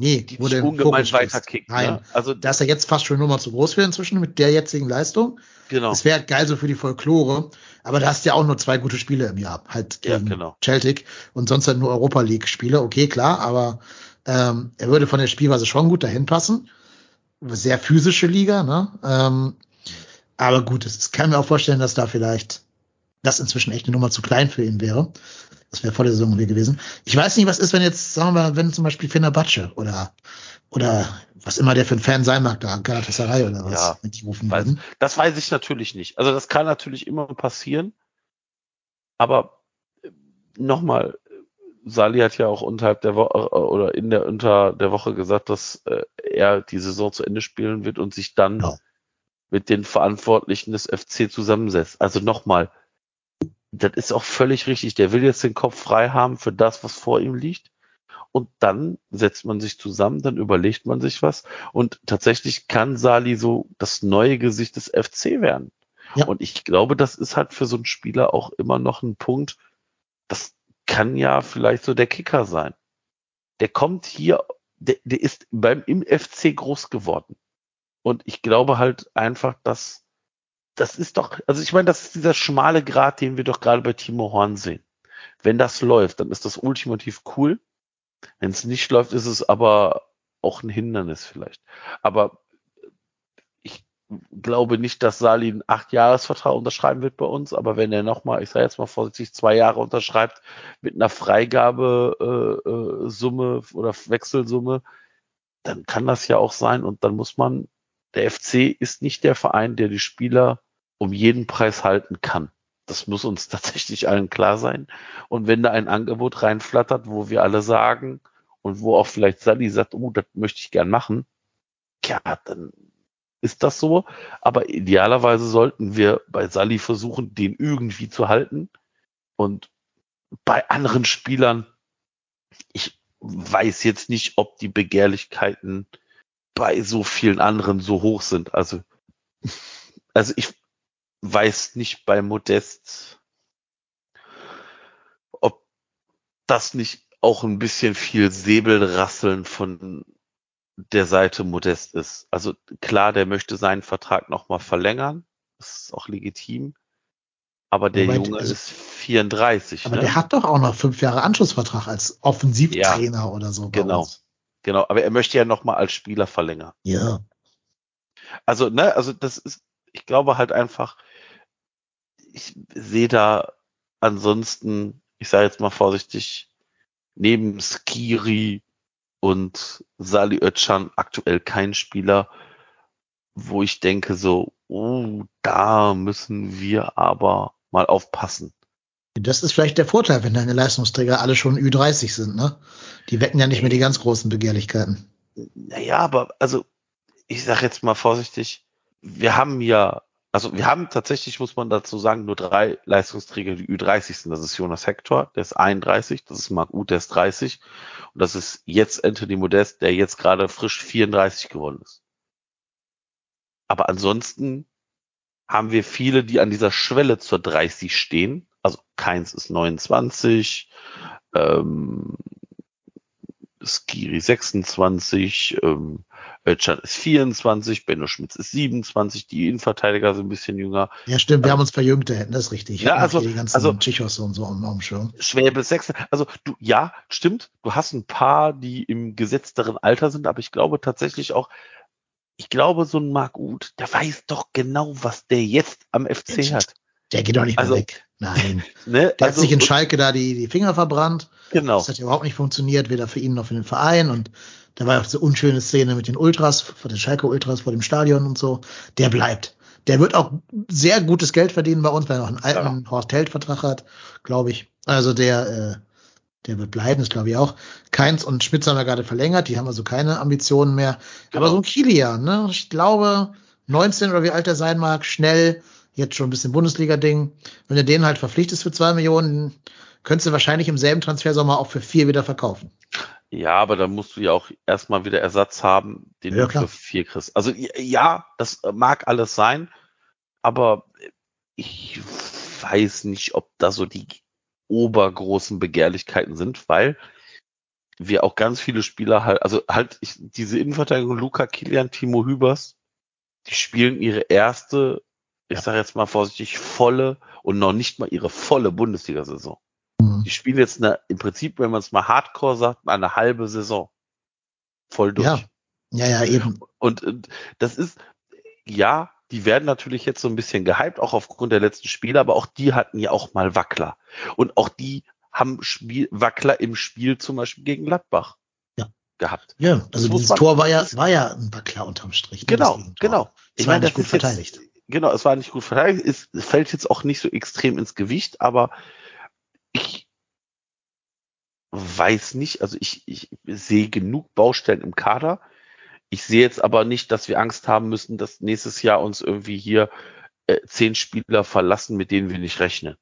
Nee, die wo dich der ungemein weiterkickt. Nein, Ne? Also da ist er jetzt fast schon Nummer zu groß für inzwischen mit der jetzigen Leistung. genau. Das wäre geil so für die Folklore, aber da hast du ja auch nur zwei gute Spiele im Jahr, halt Ja, genau. Celtic und sonst halt nur Europa League Spiele. Okay, klar, aber ähm, er würde von der Spielweise schon gut dahin passen. Sehr physische Liga, ne? Ähm, aber gut, es kann mir auch vorstellen, dass da vielleicht das inzwischen echt eine Nummer zu klein für ihn wäre. Das wäre vor der Saison gewesen. Ich weiß nicht, was ist, wenn jetzt, sagen wir, wenn zum Beispiel Fenerbahce oder oder was immer der für ein Fan sein mag, da Galatasaray oder was, Ja, wenn die rufen Weiß, würden. das weiß ich natürlich nicht. Also das kann natürlich immer passieren. Aber äh, nochmal, Sali hat ja auch unterhalb der Woche oder in der unter der Woche gesagt, dass äh, er die Saison zu Ende spielen wird und sich dann Ja. Mit den Verantwortlichen des FC zusammensetzt. Also nochmal, das ist auch völlig richtig. Der will jetzt den Kopf frei haben für das, was vor ihm liegt. Und dann setzt man sich zusammen, dann überlegt man sich was. Und tatsächlich kann Sali so das neue Gesicht des FC werden. Ja. Und ich glaube, das ist halt für so einen Spieler auch immer noch ein Punkt. Das kann ja vielleicht so der Kicker sein. Der kommt hier, der, der ist beim im FC groß geworden. Und ich glaube halt einfach, dass das ist doch, also ich meine, das ist dieser schmale Grat, den wir doch gerade bei Timo Horn sehen. Wenn das läuft, dann ist das ultimativ cool. Wenn es nicht läuft, ist es aber auch ein Hindernis vielleicht. Aber ich glaube nicht, dass Sali einen Acht-Jahres-Vertrag unterschreiben wird bei uns, aber wenn er nochmal, ich sage jetzt mal vorsichtig, zwei Jahre unterschreibt mit einer Freigabesumme äh, äh, oder Wechselsumme, dann kann das ja auch sein und dann muss man, der FC ist nicht der Verein, der die Spieler um jeden Preis halten kann. Das muss uns tatsächlich allen klar sein. Und wenn da ein Angebot reinflattert, wo wir alle sagen und wo auch vielleicht Sally sagt, oh, das möchte ich gern machen, ja, dann ist das so. Aber idealerweise sollten wir bei Sally versuchen, den irgendwie zu halten. Und bei anderen Spielern, ich weiß jetzt nicht, ob die Begehrlichkeiten bei so vielen anderen so hoch sind. Also, also ich weiß nicht bei Modest, ob das nicht auch ein bisschen viel Säbelrasseln von der Seite Modest ist. Also klar, der möchte seinen Vertrag nochmal verlängern. Das ist auch legitim. Aber der Wobei, Junge also- ist 34. Aber ne? der hat doch auch noch fünf Jahre Anschlussvertrag als Offensivtrainer oder so. genau. uns. Genau, aber er möchte ja nochmal als Spieler verlängern. Ja. Also, ne, also das ist, ich glaube halt einfach, ich sehe da ansonsten, ich sage jetzt mal vorsichtig, neben Skiri und Sali Özcan aktuell kein Spieler, wo ich denke so, oh, da müssen wir aber mal aufpassen. Das ist vielleicht der Vorteil, wenn deine Leistungsträger alle schon Ü30 sind, ne? Die wecken ja nicht mehr die ganz großen Begehrlichkeiten. Naja, aber also ich sage jetzt mal vorsichtig, wir haben ja, also wir haben tatsächlich, muss man dazu sagen, nur drei Leistungsträger, die Ü30 sind. Das ist Jonas Hector, der ist 31, das ist Marc Uth, der ist 30 und das ist jetzt Anthony Modest, der jetzt gerade frisch 34 geworden ist. Aber ansonsten haben wir viele, die an dieser Schwelle zur 30 stehen. Also Keins ist 29, ähm, Skiri 26, ähm, Özcan ist 24, Benno Schmitz ist 27, die Innenverteidiger sind ein bisschen jünger. Ja, stimmt, wir Also- haben uns verjüngt da hinten, das ist richtig. Ja, also- die ganzen also- Tschichos und so am, am Schirm. Schwäbe 6. Also du, ja, stimmt, du hast ein paar, die im gesetzteren Alter sind, aber ich glaube tatsächlich auch, ich glaube, so ein Marc Uth, der weiß doch genau, was der jetzt am FC hat. Der geht doch nicht Also- mehr weg. Nein. Ne? Der hat sich in Schalke da die, die Finger verbrannt. Genau. Das hat ja überhaupt nicht funktioniert, weder für ihn noch für den Verein. Und da war auch diese unschöne Szene mit den Ultras, vor den Schalke Ultras vor dem Stadion und so. Der bleibt. Der wird auch sehr gutes Geld verdienen bei uns, weil er noch einen alten Horst Held-Vertrag hat, glaube ich. Also der, äh, der wird bleiben, das glaube ich auch. Keins und Schmitz haben wir gerade verlängert, die haben also keine Ambitionen mehr. Genau. Aber so ein Kilian, ne? Ich glaube, 19 oder wie alt er sein mag, schnell, jetzt schon ein bisschen Bundesliga-Ding. Wenn du den halt verpflichtest für zwei Millionen, könntest du wahrscheinlich im selben Transfersommer auch für vier wieder verkaufen. Ja, aber da musst du ja auch erstmal wieder Ersatz haben, den Ja, du klar. für vier kriegst. Also ja, das mag alles sein, aber ich weiß nicht, ob da so die obergroßen Begehrlichkeiten sind, weil wir auch ganz viele Spieler halt, also halt ich, diese Innenverteidigung Luca Kilian, Timo Hübers, die spielen ihre erste, ich sage jetzt mal vorsichtig, volle und noch nicht mal ihre volle Bundesliga-Saison. Mhm. Die spielen jetzt eine, im Prinzip, wenn man es mal Hardcore sagt, eine halbe Saison. Voll durch. Ja. Ja, ja, eben. Und, und das ist, ja, die werden natürlich jetzt so ein bisschen gehypt, auch aufgrund der letzten Spiele, aber auch die hatten ja auch mal Wackler. Und auch die haben Spiel, Wackler im Spiel zum Beispiel gegen Gladbach Ja. gehabt. Ja, Das also muss dieses Tor war ja, war ja ein Wackler unterm Strich. ne, Genau, das genau. Nicht gut das ist verteidigt. Jetzt, genau, es war nicht gut verteidigt. Es fällt jetzt auch nicht so extrem ins Gewicht, aber ich weiß nicht, also ich, ich sehe genug Baustellen im Kader. Ich sehe jetzt aber nicht, dass wir Angst haben müssen, dass nächstes Jahr uns irgendwie hier äh, zehn Spieler verlassen, mit denen wir nicht rechnen.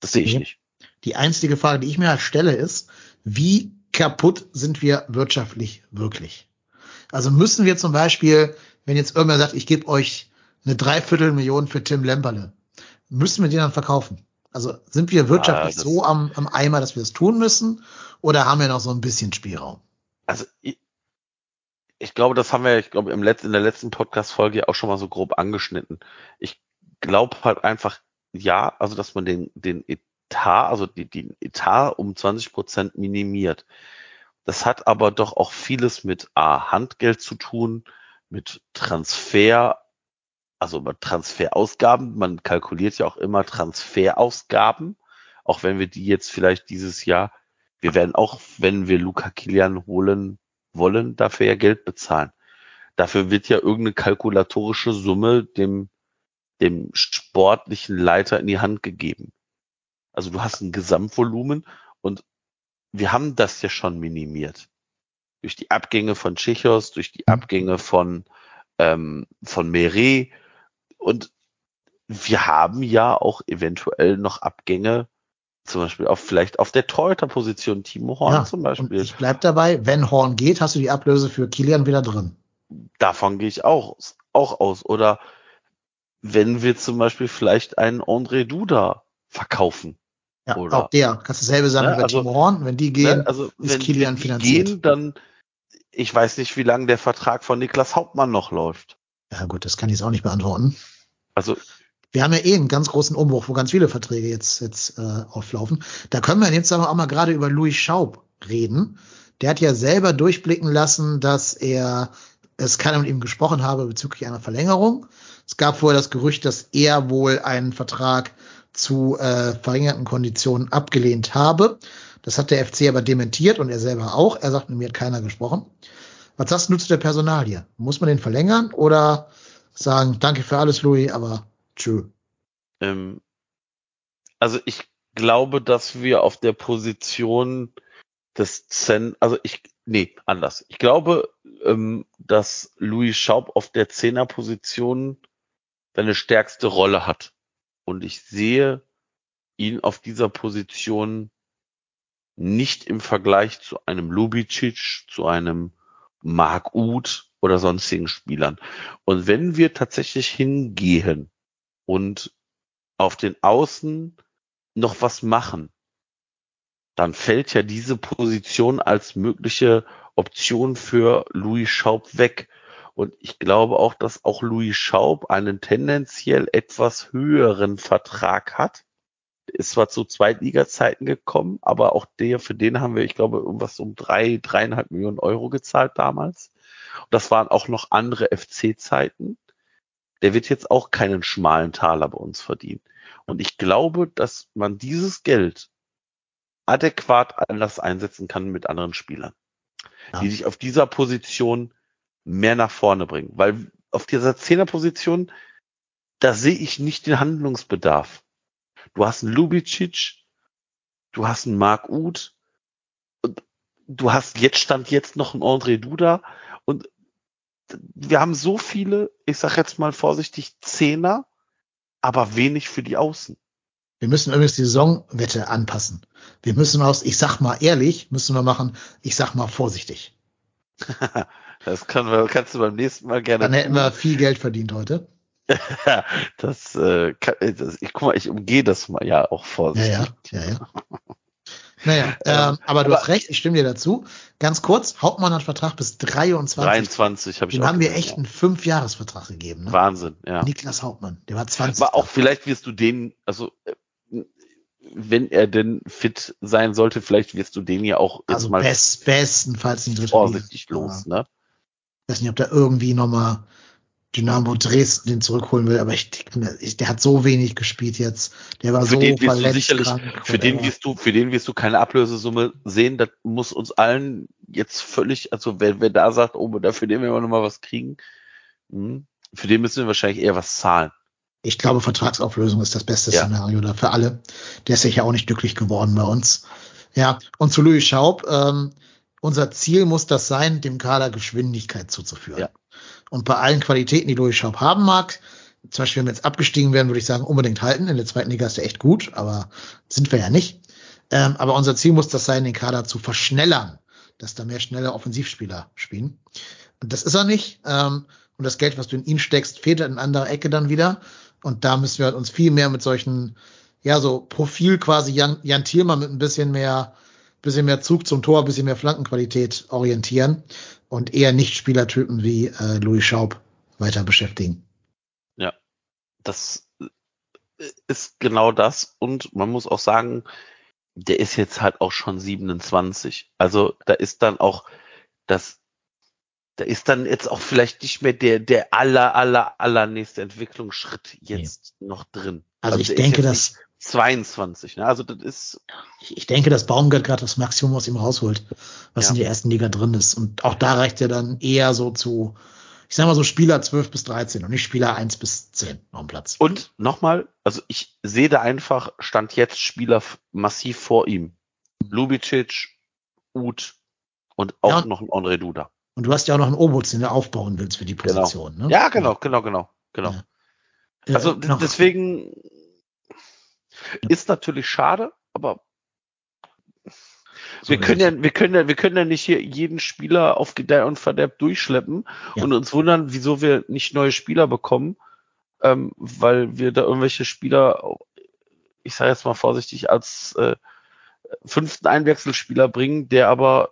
Das sehe ich Nee. nicht. Die einzige Frage, die ich mir halt stelle, ist, wie kaputt sind wir wirtschaftlich wirklich? Also müssen wir zum Beispiel, wenn jetzt irgendwer sagt, ich gebe euch eine Dreiviertelmillion für Tim Lemperle, müssen wir den dann verkaufen? Also sind wir wirtschaftlich Ah, so am, am Eimer, dass wir es tun müssen? Oder haben wir noch so ein bisschen Spielraum? Also ich, ich glaube, das haben wir, ich glaube, im letzten, in der letzten Podcast-Folge auch schon mal so grob angeschnitten. Ich glaube halt einfach, ja, also dass man den, den Etat, also die, den Etat um 20 Prozent minimiert. Das hat aber doch auch vieles mit A, Handgeld zu tun, mit Transfer, also mit Transferausgaben. Man kalkuliert ja auch immer Transferausgaben, auch wenn wir die jetzt vielleicht dieses Jahr, wir werden auch, wenn wir Luca Kilian holen wollen, dafür ja Geld bezahlen. Dafür wird ja irgendeine kalkulatorische Summe dem, dem sportlichen Leiter in die Hand gegeben. Also du hast ein Gesamtvolumen und wir haben das ja schon minimiert. Durch die Abgänge von Tschechos, durch die Abgänge von, ähm, von Meret und wir haben ja auch eventuell noch Abgänge, zum Beispiel auf, vielleicht auf der Torhüter-Position, Timo Horn ja, zum Beispiel. ich bleib dabei, wenn Horn geht, hast du die Ablöse für Kilian wieder drin. Davon gehe ich auch, aus- auch aus. Oder wenn wir zum Beispiel vielleicht einen André Duda verkaufen. Ja, Oder- auch der. Kannst dasselbe sagen Ne, über also- Timo Horn. Wenn die gehen, Ne? Also ist wenn, Kilian wenn die finanziert. gehen, dann ich weiß nicht, wie lange der Vertrag von Niklas Hauptmann noch läuft. Ja gut, das kann ich jetzt auch nicht beantworten. Also Wir haben ja eh einen ganz großen Umbruch, wo ganz viele Verträge jetzt, jetzt äh, auflaufen. Da können wir jetzt aber auch mal gerade über Louis Schaub reden. Der hat ja selber durchblicken lassen, dass er es keiner mit ihm gesprochen habe bezüglich einer Verlängerung. Es gab vorher das Gerücht, dass er wohl einen Vertrag zu äh, verringerten Konditionen abgelehnt habe. Das hat der FC aber dementiert und er selber auch. Er sagt, mit mir hat keiner gesprochen. Was sagst du zu der Personalie? Muss man den verlängern oder sagen, danke für alles, Louis, aber tschö. Ähm, also ich glaube, dass wir auf der Position des Zen, also ich, nee, anders. Ich glaube, ähm, dass Louis Schaub auf der Zehnerposition seine stärkste Rolle hat. Und ich sehe ihn auf dieser Position nicht im Vergleich zu einem Lubicic, zu einem Mark Uth oder sonstigen Spielern. Und wenn wir tatsächlich hingehen und auf den Außen noch was machen, dann fällt ja diese Position als mögliche Option für Louis Schaub weg. Und ich glaube auch, dass auch Louis Schaub einen tendenziell etwas höheren Vertrag hat. Ist zwar zu Zweitliga-Zeiten gekommen, aber auch der, für den haben wir, ich glaube, irgendwas um drei, dreieinhalb Millionen Euro gezahlt damals. Und das waren auch noch andere FC-Zeiten. Der wird jetzt auch keinen schmalen Taler bei uns verdienen. Und ich glaube, dass man dieses Geld adäquat anders einsetzen kann mit anderen Spielern, Ja. die sich auf dieser Position mehr nach vorne bringen. Weil auf dieser Zehnerposition, da sehe ich nicht den Handlungsbedarf. Du hast einen Lubicic, du hast einen Mark Uth, und du hast jetzt stand jetzt noch einen André Duda und wir haben so viele, ich sag jetzt mal vorsichtig, Zehner, aber wenig für die Außen. Wir müssen übrigens die Saisonwette anpassen. Wir müssen aus, ich sag mal ehrlich, müssen wir machen, ich sag mal vorsichtig. Das können wir, kannst du beim nächsten Mal gerne Dann hätten wir viel Geld verdient heute. das, äh, kann, das, ich guck mal, ich umgehe das mal ja auch Ja, vorsichtig. ja, ja, ja. Naja, ähm, aber du hast recht, ich stimme dir dazu. Ganz kurz, Hauptmann hat Vertrag bis 23. 23 habe ich Dem auch haben wir echt einen Fünfjahresvertrag gegeben. ja. Ne? Wahnsinn, ja. Niklas Hauptmann, der war 20. Aber auch vielleicht wirst du den, also äh, wenn er denn fit sein sollte, vielleicht wirst du den ja auch also mal best, bestenfalls in die dritte vorsichtig Liga. los, ne? Ich weiß nicht, ob der irgendwie nochmal Dynamo Dresden den zurückholen will, aber ich, ich, der hat so wenig gespielt jetzt. Der war Für so den verletzt. sicherlich, krank, für den wirst du, für den wirst du keine Ablösesumme sehen. Das muss uns allen jetzt völlig, also wer, wer da sagt, oh, dafür den wir noch mal was kriegen, hm, für den müssen wir wahrscheinlich eher was zahlen. Ich glaube, Vertragsauflösung ist das beste Ja. Szenario da für alle. Der ist sicher auch nicht glücklich geworden bei uns. Ja, und zu Louis Schaub, ähm, unser Ziel muss das sein, dem Kader Geschwindigkeit zuzuführen. Ja. Und bei allen Qualitäten, die Louis Schaub haben mag, zum Beispiel, wenn wir jetzt abgestiegen wären, würde ich sagen, unbedingt halten. In der zweiten Liga ist er echt gut, aber sind wir ja nicht. Ähm, aber unser Ziel muss das sein, den Kader zu verschnellern, dass da mehr schnelle Offensivspieler spielen. Und das ist er nicht. Ähm, und das Geld, was du in ihn steckst, fehlt in anderer Ecke dann wieder. Und da müssen wir halt uns viel mehr mit solchen, ja, so Profil quasi Jan, Jan Thielmann mit ein bisschen mehr, bisschen mehr Zug zum Tor, bisschen mehr Flankenqualität orientieren und eher nicht Spielertypen wie äh, Louis Schaub weiter beschäftigen. Das ist genau das. Und man muss auch sagen, der ist jetzt halt auch schon 27. Also da ist dann auch das, da ist dann jetzt auch vielleicht nicht mehr der, der aller, aller, aller nächste Entwicklungsschritt jetzt noch drin. Also, ich der ist denke, dass nicht 22, ne? Also das ist, ich ich denke, dass Baumgart gerade das Maximum aus ihm rausholt, was Ja. in der ersten Liga drin ist. Und auch da reicht er dann eher so zu, ich sag mal so Spieler 12 bis 13 und nicht Spieler 1 bis 10 auf dem Platz. und nochmal, also ich sehe da einfach, stand jetzt Spieler massiv vor ihm. Lubicic, Uth und auch Ja. noch ein André Duda. Und du hast ja auch noch einen Obutz, den du aufbauen willst für die Genau. Position. Ne? Ja, genau, genau, genau, genau. Ja. Äh, Also noch- deswegen ist natürlich schade, aber so wir können ja, wir können ja, wir können ja nicht hier jeden Spieler auf Gedeih und Verderb durchschleppen Ja. und uns wundern, wieso wir nicht neue Spieler bekommen, ähm, weil wir da irgendwelche Spieler, ich sage jetzt mal vorsichtig, als äh, fünften Einwechselspieler bringen, der aber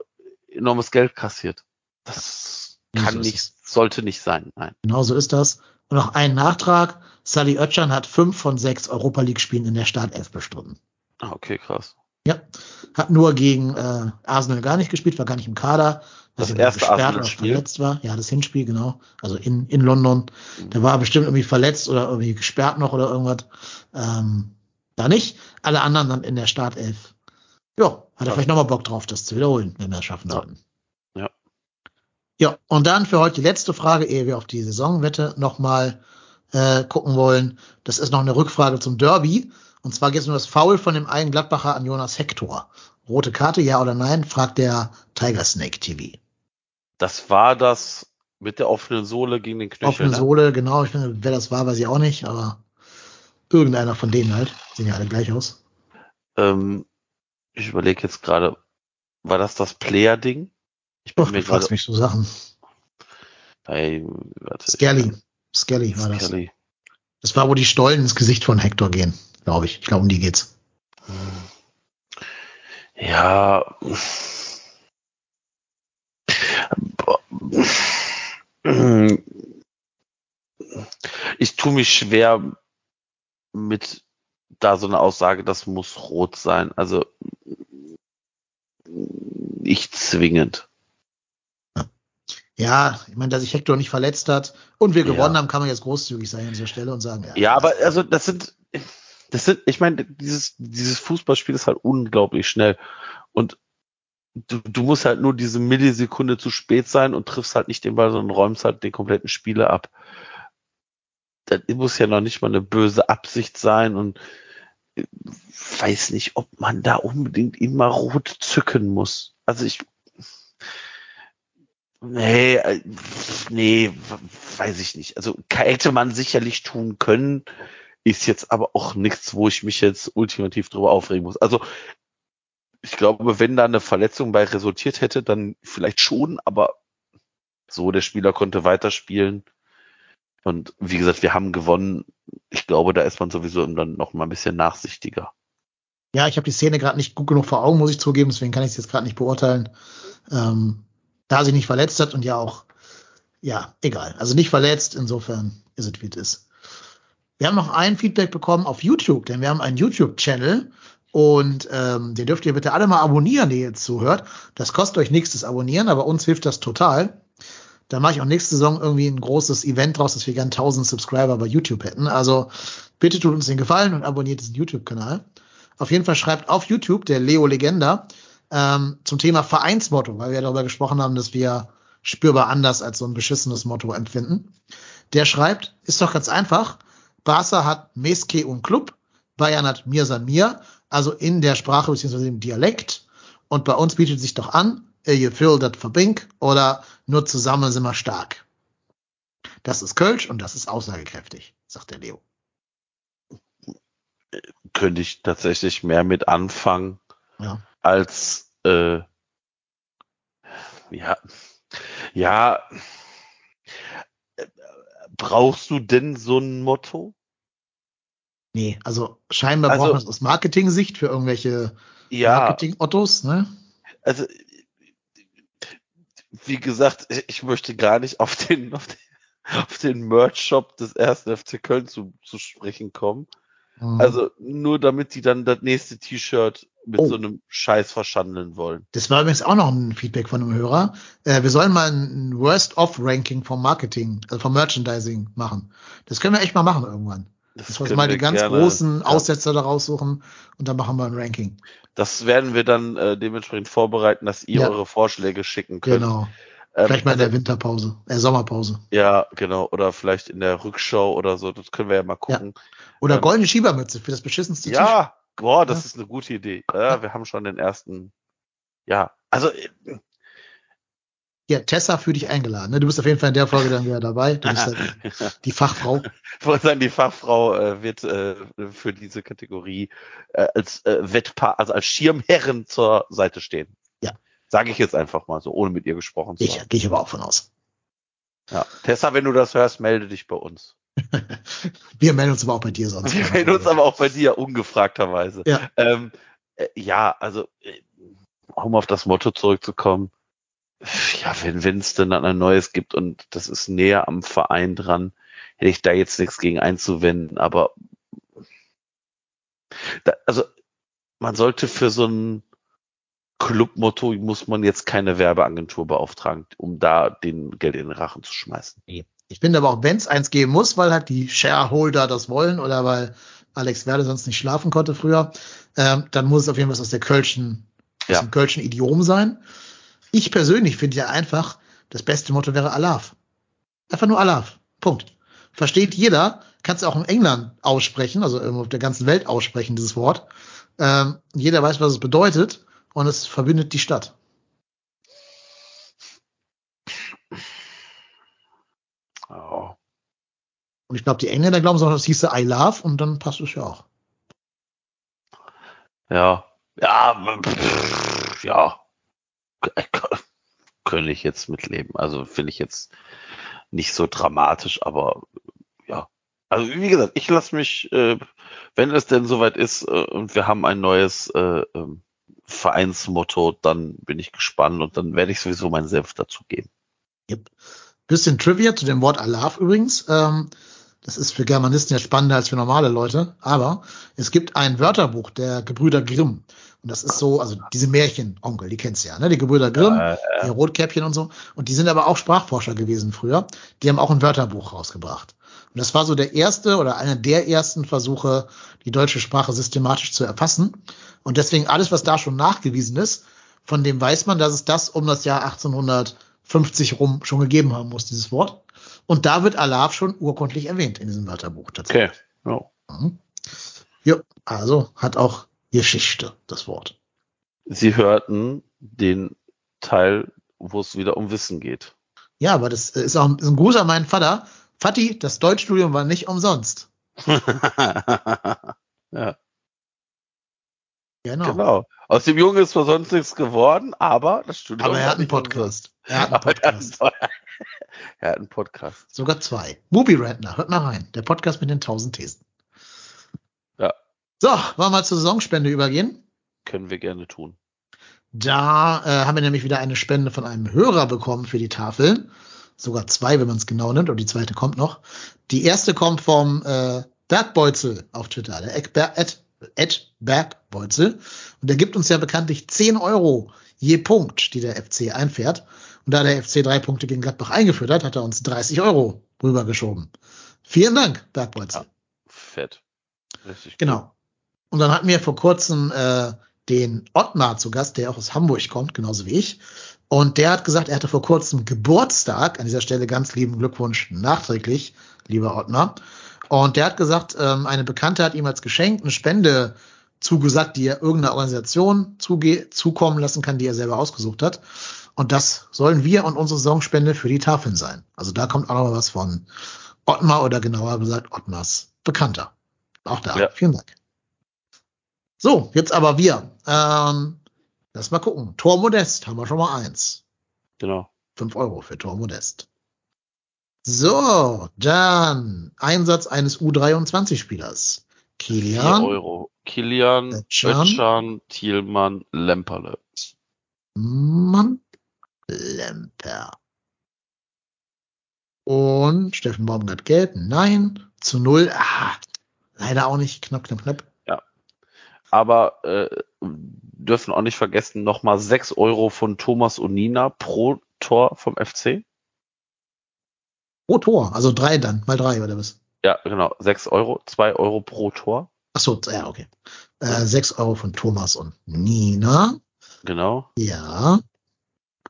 enormes Geld kassiert. Das Ja, kann so nicht, sollte nicht sein, nein. Genau so ist das. Und noch ein Nachtrag. Sally Oetschan hat fünf von sechs Europa League Spielen in der Startelf bestritten. Ah, okay, krass. Ja. Hat nur gegen äh, Arsenal gar nicht gespielt, war gar nicht im Kader. Das er erste gesperrt oder verletzt war. Ja, das Hinspiel, genau. Also in, in London. Mhm. Der war bestimmt irgendwie verletzt oder irgendwie gesperrt noch oder irgendwas. Ähm, da nicht. Alle anderen dann in der Startelf. Ja, hat er Ja. vielleicht nochmal Bock drauf, das zu wiederholen, wenn wir es schaffen Ja. sollten. Ja. Und dann für heute die letzte Frage, ehe wir auf die Saisonwette nochmal äh, gucken wollen. Das ist noch eine Rückfrage zum Derby. Und zwar geht es um das Foul von dem einen Gladbacher an Jonas Hector. Rote Karte, ja oder nein? fragt der Tiger Snake TV. Das war das mit der offenen Sohle gegen den Knöchel. Offene ne? Sohle, genau. Ich finde, wer das war, weiß ich auch nicht, aber irgendeiner von denen halt. Sehen ja alle gleich aus. Ähm, ich überlege jetzt gerade, war das das Player-Ding? Ich mir du fragst mich so Sachen. bei, warte, Skelly. Skelly war das. Skelly. Das war, wo die Stollen ins Gesicht von Hector gehen, glaube ich. Ich glaube, um die geht's. Ja. Ich tue mich schwer mit da so eine Aussage, das muss rot sein. Also nicht zwingend. Ja, ich meine, dass sich Hector nicht verletzt hat und wir Ja. gewonnen haben, kann man jetzt großzügig sein an dieser Stelle und sagen, ja. Ja, aber also das sind, das sind, ich meine, dieses, dieses Fußballspiel ist halt unglaublich schnell. Und du, du musst halt nur diese Millisekunde zu spät sein und triffst halt nicht den Ball, sondern räumst halt den kompletten Spieler ab. Das muss ja noch nicht mal eine böse Absicht sein und ich weiß nicht, ob man da unbedingt immer rot zücken muss. Also ich, nee, äh, nee, weiß ich nicht. Also hätte man sicherlich tun können, ist jetzt aber auch nichts, wo ich mich jetzt ultimativ drüber aufregen muss. Also ich glaube, wenn da eine Verletzung bei resultiert hätte, dann vielleicht schon, aber so, der Spieler konnte weiterspielen. Und wie gesagt, wir haben gewonnen. Ich glaube, da ist man sowieso dann noch mal ein bisschen nachsichtiger. Ja, ich habe die Szene gerade nicht gut genug vor Augen, muss ich zugeben, deswegen kann ich es jetzt gerade nicht beurteilen. Ähm, da sie nicht verletzt hat und ja auch, ja, egal. Also nicht verletzt, insofern ist es wie es ist. Wir haben noch ein Feedback bekommen auf YouTube, denn wir haben einen YouTube-Channel und ähm, den dürft ihr bitte alle mal abonnieren, die jetzt zuhört. Das kostet euch nichts, das Abonnieren, aber uns hilft das total. Da mache ich auch nächste Saison irgendwie ein großes Event draus, dass wir gern 1000 Subscriber bei YouTube hätten. Also bitte tut uns den Gefallen und abonniert diesen YouTube-Kanal. Auf jeden Fall schreibt auf YouTube der Leo Legenda ähm, zum Thema Vereinsmotto, weil wir darüber gesprochen haben, dass wir spürbar anders als so ein beschissenes Motto empfinden. Der schreibt, ist doch ganz einfach. Barca hat Meske und Club, Bayern hat Mir San Mir, also in der Sprache bzw. im Dialekt. Und bei uns bietet sich doch an, ihr Phil dat verbink oder nur zusammen sind wir stark. Das ist Kölsch und das ist aussagekräftig, sagt der Leo. Könnte ich tatsächlich mehr mit anfangen Ja. Als äh, ja ja Äh, brauchst du denn so ein Motto? Nee, also scheinbar Also- braucht man es aus Marketing-Sicht für irgendwelche Ja, Marketing-Ottos, ne? also wie gesagt, ich möchte gar nicht auf den auf den, auf den Merch-Shop des ersten FC Köln zu, zu sprechen kommen. Mhm. Also nur damit die dann das nächste T-Shirt mit Oh. so einem Scheiß verschandeln wollen. Das war übrigens auch noch ein Feedback von einem Hörer. Äh, wir sollen mal ein Worst-of-Ranking vom Marketing, also vom Merchandising machen. Das können wir echt mal machen irgendwann. Dass wir uns können mal die wir ganz gerne- großen ja. Aussetzer da raussuchen und dann machen wir ein Ranking. Das werden wir dann äh, dementsprechend vorbereiten, dass ihr Ja. eure Vorschläge schicken könnt. Genau. Ähm, Vielleicht mal in der Winterpause, äh, Sommerpause. Ja, genau. Oder vielleicht in der Rückschau oder so. Das können wir ja mal gucken. Oder Ähm, goldene Schiebermütze für das beschissenste T-Shirt. Ja, boah, das Ja. ist eine gute Idee. Ja, wir haben schon den ersten. Ja, also äh, Ja, Tessa für dich eingeladen. Ne? Du bist auf jeden Fall in der Folge dann wieder dabei. Du bist halt die Fachfrau. ich wollte sagen, die Fachfrau äh, wird äh, für diese Kategorie äh, als äh, Wettpaar, also als Schirmherrin zur Seite stehen. Ja. Sage ich jetzt einfach mal so, ohne mit ihr gesprochen zu Ich, haben. gehe ich aber auch von aus. Ja. Tessa, wenn du das hörst, melde dich bei uns. Wir melden uns aber auch bei dir sonst. Wir melden uns aber auch bei dir, ungefragterweise. Ja. Ähm, äh, ja, also, äh, um auf das Motto zurückzukommen, ja, wenn es denn dann ein neues gibt und das ist näher am Verein dran, hätte ich da jetzt nichts gegen einzuwenden, aber da, also man sollte für so ein Clubmotto muss man jetzt keine Werbeagentur beauftragen, um da den Geld in den Rachen zu schmeißen. Ich finde aber auch, wenn es eins geben muss, weil halt die Shareholder das wollen oder weil Alex Werde sonst nicht schlafen konnte früher, ähm, dann muss es auf jeden Fall aus der Kölschen, aus Ja. dem Kölschen Idiom sein. Ich persönlich finde ja einfach, das beste Motto wäre Alaf. Einfach nur Alaf. Punkt. Versteht jeder, kannst du auch in England aussprechen, also irgendwo auf der ganzen Welt aussprechen, dieses Wort. Ähm, jeder weiß, was es bedeutet und es verbindet die Stadt. Und ich glaube, die Engländer glauben so, das hieße I love und dann passt es ja auch. Ja, ja, pff, ja, könnte ich jetzt mitleben. Also finde ich jetzt nicht so dramatisch, aber ja. Also wie gesagt, ich lasse mich, äh, wenn es denn soweit ist äh, und wir haben ein neues äh, ähm, Vereinsmotto, dann bin ich gespannt und dann werde ich sowieso meinen Senf dazugeben. Yep. Bisschen Trivia zu dem Wort Alaf übrigens. Ähm, das ist für Germanisten ja spannender als für normale Leute. Aber es gibt ein Wörterbuch der Gebrüder Grimm. Und das ist so, also diese Märchenonkel, die kennst du ja, ne? Die Gebrüder Grimm, Äh, die Rotkäppchen und so. Und die sind aber auch Sprachforscher gewesen früher. Die haben auch ein Wörterbuch rausgebracht. Und das war so der erste oder einer der ersten Versuche, die deutsche Sprache systematisch zu erfassen. Und deswegen alles, was da schon nachgewiesen ist, von dem weiß man, dass es das um das Jahr 1850 rum schon gegeben haben muss, dieses Wort. Und da wird Alaf schon urkundlich erwähnt in diesem Wörterbuch tatsächlich. okay. Ja. Mhm. Ja, also hat auch Geschichte, das Wort. Sie hörten den Teil, wo es wieder um Wissen geht. Ja, aber das ist auch ein Gruß an meinen Vater. Vati, das Deutschstudium war nicht umsonst. ja. Genau. Genau. Aus dem Jungen ist zwar sonst nichts geworden, aber das Studium. Aber er hat einen Podcast. Er hat einen Podcast. er hat einen Podcast. Sogar zwei. Movie Rantner, hört mal rein. Der Podcast mit den tausend Thesen. Ja. So, wollen wir mal zur Saisonspende übergehen? Können wir gerne tun. Da äh, haben wir nämlich wieder eine Spende von einem Hörer bekommen für die Tafel. Sogar zwei, wenn man es genau nimmt, und die zweite kommt noch. Die erste kommt vom äh, Bergbeutzel auf Twitter, der Eckber Ed, Ed Bergbeutzel. Und der gibt uns ja bekanntlich 10 Euro je Punkt, die der FC einfährt. Und da der FC drei Punkte gegen Gladbach eingeführt hat, hat er uns 30 Euro rübergeschoben. Vielen Dank, Bergbeutzel. Ja, fett. Richtig Genau. Und dann hatten wir vor kurzem äh, den Ottmar zu Gast, der auch aus Hamburg kommt, genauso wie ich. Und der hat gesagt, er hatte vor kurzem Geburtstag. An dieser Stelle ganz lieben Glückwunsch nachträglich, lieber Ottmar. Und der hat gesagt, ähm, eine Bekannte hat ihm als Geschenk eine Spende zugesagt, die er irgendeiner Organisation zuge zukommen lassen kann, die er selber ausgesucht hat. Und das sollen wir und unsere Saisonspende für die Tafeln sein. Also da kommt auch noch was von Ottmar oder genauer gesagt Ottmars Bekannter. Auch da. Ja. Vielen Dank. So, jetzt aber wir. Ähm, lass mal gucken. Tor Modest haben wir schon mal eins. Genau. Fünf Euro für Tor Modest. So, dann Einsatz eines U23-Spielers. Kilian Euro. Kilian, Özcan. Thielmann, Lemperle. Mann Lemper. Und Steffen Baumgart gelb. Nein. Zu null. Ah, leider auch nicht. Knapp, knapp, knapp. Aber äh, dürfen auch nicht vergessen, nochmal sechs Euro von Thomas und Nina pro Tor vom FC. Pro Tor. Also drei dann. Mal drei, oder was? Ja, genau. Sechs Euro. Zwei Euro pro Tor. Ach so, ja, okay. Äh, sechs Euro von Thomas und Nina. Genau. Ja.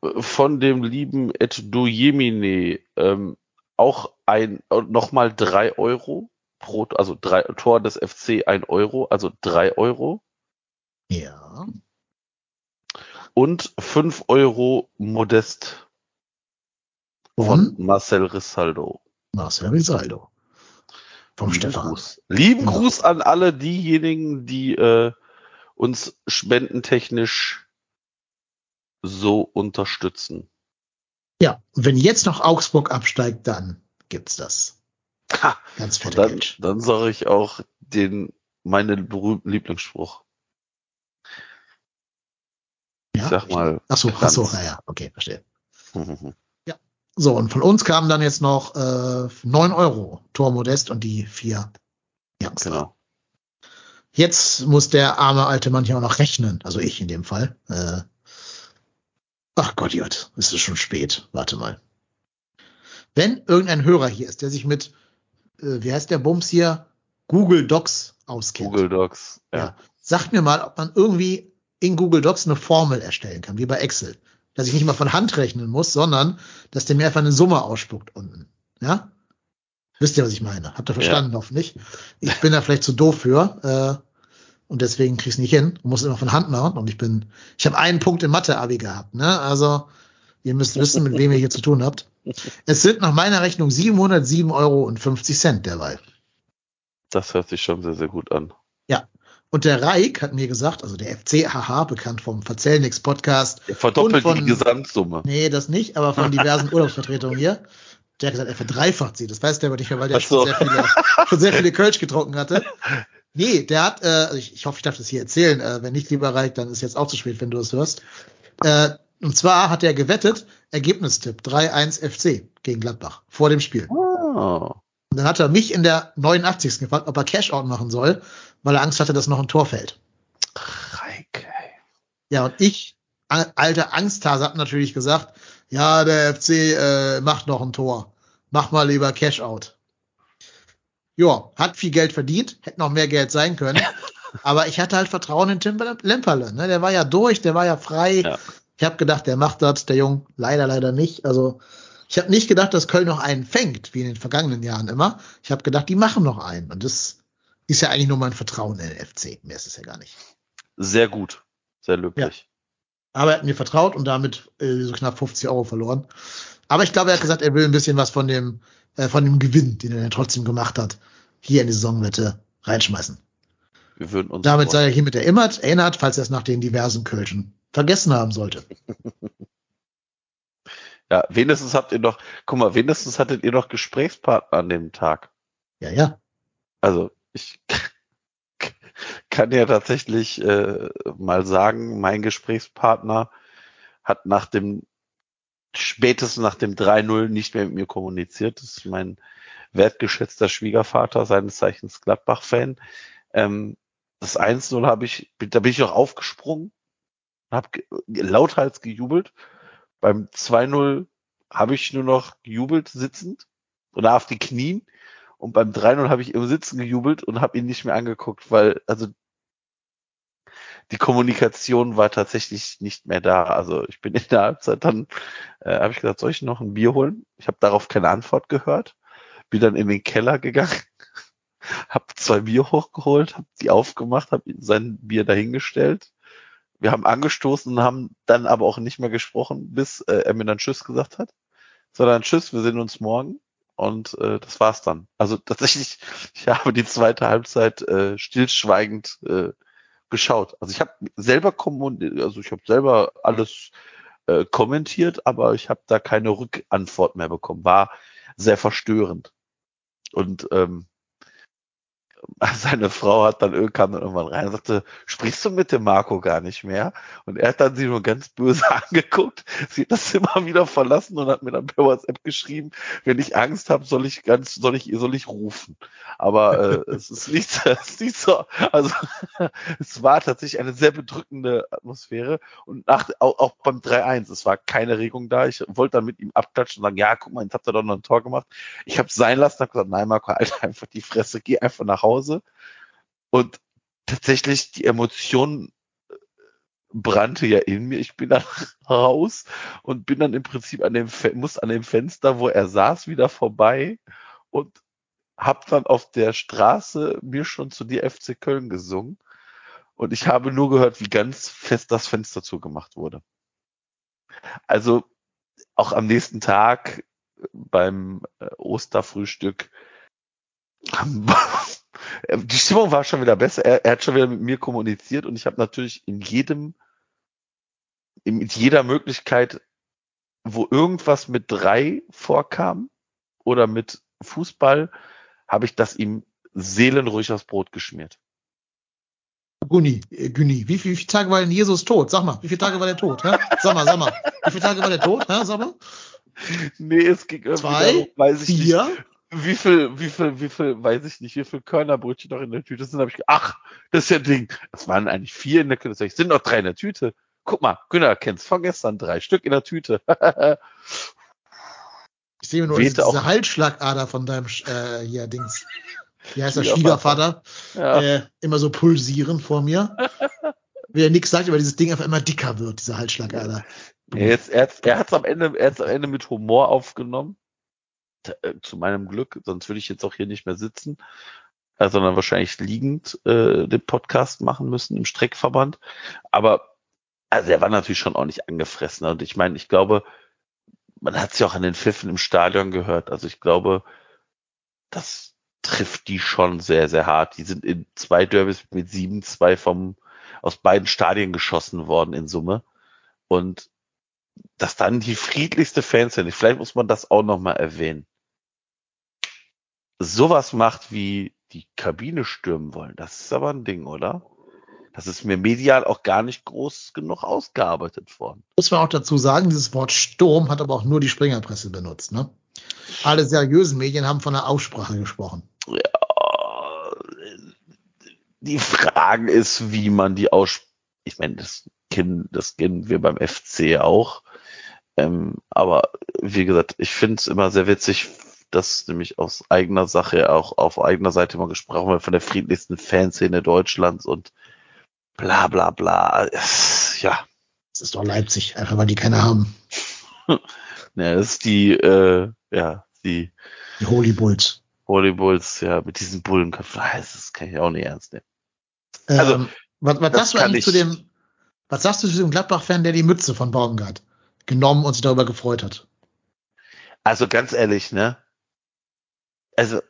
Von dem lieben Ed Dujemine ähm, auch ein nochmal drei Euro pro, also drei Tor des FC ein Euro, also drei Euro. Ja. Und fünf Euro Modest von Von Marcel Rissaldo. Marcel Risaldo. Vom Lieben Stefan. Gruß. Lieben Genau. Gruß an alle diejenigen, die äh, uns spendentechnisch so unterstützen. Ja. Und wenn jetzt noch Augsburg absteigt, dann gibt's das. Ha, Ganz fette dann, Geld. dann sage ich auch den meinen berühmten Lieblingsspruch. Ich Ja. sag mal. Ach so, ach so, ja, ja, okay, verstehe. So, und von uns kamen dann jetzt noch äh, 9 Euro Tor Modest und die vier Youngster. genau. Jetzt muss der arme alte Mann hier auch noch rechnen, also ich in dem Fall. Äh, ach Gott, Gott, ist es schon spät. Warte mal. Wenn irgendein Hörer hier ist, der sich mit, äh, wie heißt der Bums hier, Google Docs auskennt, Google Docs. Ja. Ja. sagt mir mal, ob man irgendwie in Google Docs eine Formel erstellen kann, wie bei Excel. Dass ich nicht mal von Hand rechnen muss, sondern dass der mir einfach eine Summe ausspuckt unten. Ja? Wisst ihr, was ich meine? Habt ihr verstanden, hoffentlich? Ich bin da vielleicht zu doof für, äh, und deswegen krieg's nicht hin und muss immer von Hand machen. Und ich bin, ich habe einen Punkt im Mathe-Abi gehabt, ne? Also, ihr müsst wissen, mit wem ihr hier zu tun habt. Es sind nach meiner Rechnung 707 Euro und 50 Cent derweil. Das hört sich schon sehr, sehr gut an. Und der Reik hat mir gesagt, also der FC HH, bekannt vom Verzellnix Podcast. Er verdoppelt von- die Gesamtsumme. Nee, das nicht, aber von diversen Urlaubsvertretungen hier. Der hat gesagt, er verdreifacht sie. Das weiß der aber nicht mehr, weil der so. schon sehr viele, schon sehr viele Kölsch getrunken hatte. Nee, der hat, äh, also ich, ich hoffe, ich darf das hier erzählen. Äh, wenn nicht, lieber Reik, dann ist jetzt auch zu spät, wenn du es hörst. Äh, und zwar hat er gewettet, Ergebnistipp 3-1 FC gegen Gladbach vor dem Spiel. Ah. Und dann hat er mich in der 89. gefragt, ob er Cashout machen soll, weil er Angst hatte, dass noch ein Tor fällt. Reike. Ja, und ich, alter Angsthase, hab natürlich gesagt, ja, der FC äh, macht noch ein Tor. Mach mal lieber Cashout. Ja, hat viel Geld verdient, hätte noch mehr Geld sein können. aber ich hatte halt Vertrauen in Tim Lemperle. Ne? Der war ja durch, der war ja frei. Ja. Ich habe gedacht, der macht das, der Jung. Leider, leider nicht. Also ich habe nicht gedacht, dass Köln noch einen fängt, wie in den vergangenen Jahren immer. Ich habe gedacht, die machen noch einen. Und das ist ja eigentlich nur mein Vertrauen in den FC. Mehr ist es ja gar nicht. Sehr gut. Sehr löblich. Aber er hat mir vertraut und damit äh, so knapp 50 Euro verloren. Aber ich glaube, er hat gesagt, er will ein bisschen was von dem, äh, von dem Gewinn, den er dann trotzdem gemacht hat, hier in die Saisonwette reinschmeißen. Wir würden uns Damit sei er hiermit erinnert, erinnert, falls er es nach den diversen Kölschen vergessen haben sollte. Ja, wenigstens habt ihr noch, guck mal, wenigstens hattet ihr noch Gesprächspartner an dem Tag. Ja, ja. Also, ich kann ja tatsächlich äh, mal sagen, mein Gesprächspartner hat nach dem spätestens nach dem 3-0 nicht mehr mit mir kommuniziert. Das ist mein wertgeschätzter Schwiegervater, seines Zeichens Gladbach-Fan. Ähm, das 1-0 habe ich, da bin ich auch aufgesprungen, habe lauthals gejubelt. Beim 2-0 habe ich nur noch gejubelt sitzend oder auf die Knien. Und beim 3-0 habe ich im Sitzen gejubelt und habe ihn nicht mehr angeguckt, weil also die Kommunikation war tatsächlich nicht mehr da. Also ich bin in der Halbzeit dann, äh, habe ich gesagt, soll ich noch ein Bier holen? Ich habe darauf keine Antwort gehört. Bin dann in den Keller gegangen, habe zwei Bier hochgeholt, habe die aufgemacht, habe sein Bier dahingestellt. Wir haben angestoßen und haben dann aber auch nicht mehr gesprochen, bis äh, er mir dann Tschüss gesagt hat. Sondern Tschüss, wir sehen uns morgen. Und äh, das war's dann. Also tatsächlich, ich habe die zweite Halbzeit äh, stillschweigend äh, geschaut. Also ich habe selber also ich habe selber alles äh, kommentiert, aber ich habe da keine Rückantwort mehr bekommen. War sehr verstörend. Und ähm, seine Frau hat dann kam dann irgendwann rein und sagte, sprichst du mit dem Marco gar nicht mehr? Und er hat dann sie nur ganz böse angeguckt. Sie hat das Zimmer wieder verlassen und hat mir dann per WhatsApp geschrieben, wenn ich Angst habe, soll ich ganz, soll ich, soll ich rufen. Aber äh, es ist nicht, es ist nicht so, also es war tatsächlich eine sehr bedrückende Atmosphäre. Und nach, auch, auch beim 3-1, es war keine Regung da. Ich wollte dann mit ihm abklatschen und sagen, ja, guck mal, jetzt habt ihr doch noch ein Tor gemacht. Ich habe sein lassen, habe gesagt, nein, Marco, halt einfach die Fresse, geh einfach nach Hause Hause und tatsächlich die Emotion äh, brannte ja in mir. Ich bin dann raus und bin dann im Prinzip an dem, muss an dem Fenster, wo er saß, wieder vorbei und hab dann auf der Straße mir schon zu die FC Köln gesungen. Und ich habe nur gehört, wie ganz fest das Fenster zugemacht wurde. Also auch am nächsten Tag beim äh, Osterfrühstück die Stimmung war schon wieder besser. Er, er hat schon wieder mit mir kommuniziert und ich habe natürlich in jedem, in jeder Möglichkeit, wo irgendwas mit drei vorkam oder mit Fußball, habe ich das ihm seelenruhig aufs Brot geschmiert. Guni, äh, Güni, wie, wie viele Tage war denn Jesus tot? Sag mal, wie viele Tage war der tot? Hä? Sag mal, sag mal, wie viele Tage war der tot? Hä? Sag mal. Nee, es ging irgendwie Zwei, darum, weiß ich vier, nicht wie viel, wie viel, wie viel, weiß ich nicht, wie viel Körnerbrötchen noch in der Tüte sind, habe ich ach, das ist ja ein Ding. Es waren eigentlich vier in der Tüte, es sind noch drei in der Tüte. Guck mal, Günnar kennst von gestern drei Stück in der Tüte. ich sehe nur diese auch. Halsschlagader von deinem äh, hier Dings. Wie heißt der Schwiegervater? Ja. Äh, immer so pulsieren vor mir. Wie er nichts sagt, aber dieses Ding einfach immer dicker wird, diese Halsschlagader. Er, er, er hat es am Ende, er hat's am Ende mit Humor aufgenommen. Äh, zu meinem Glück, sonst würde ich jetzt auch hier nicht mehr sitzen, äh, sondern wahrscheinlich liegend äh, den Podcast machen müssen im Streckverband. Aber also er war natürlich schon ordentlich angefressen. Und ich meine, ich glaube, man hat es ja auch an den Pfiffen im Stadion gehört. Also ich glaube, das trifft die schon sehr, sehr hart. Die sind in zwei Derbys mit 7-2 vom, aus beiden Stadien geschossen worden in Summe. Und dass dann die friedlichste Fans sind, vielleicht muss man das auch nochmal erwähnen sowas macht wie die Kabine stürmen wollen, das ist aber ein Ding, oder? Das ist mir medial auch gar nicht groß genug ausgearbeitet worden. Muss man auch dazu sagen, dieses Wort Sturm hat aber auch nur die Springerpresse benutzt, ne? Alle seriösen Medien haben von einer Aussprache gesprochen. Ja, die Frage ist, wie man die ausspricht. Ich meine, das kennen, das kennen wir beim FC auch. Ähm, aber wie gesagt, ich finde es immer sehr witzig, das nämlich aus eigener Sache auch auf eigener Seite mal gesprochen wird von der friedlichsten Fanszene Deutschlands und bla bla bla. Ja. Das ist doch Leipzig, einfach weil die keine haben. ja, das ist die, äh, ja, die, die Holy Bulls. Holy Bulls, ja, mit diesen Bullenköpfen. Das kann ich auch nicht ernst nehmen. Also, ähm, was, was sagst du eigentlich zu dem, was sagst du zu dem Gladbach-Fan, der die Mütze von Baumgart genommen und sich darüber gefreut hat? Also ganz ehrlich, ne? Also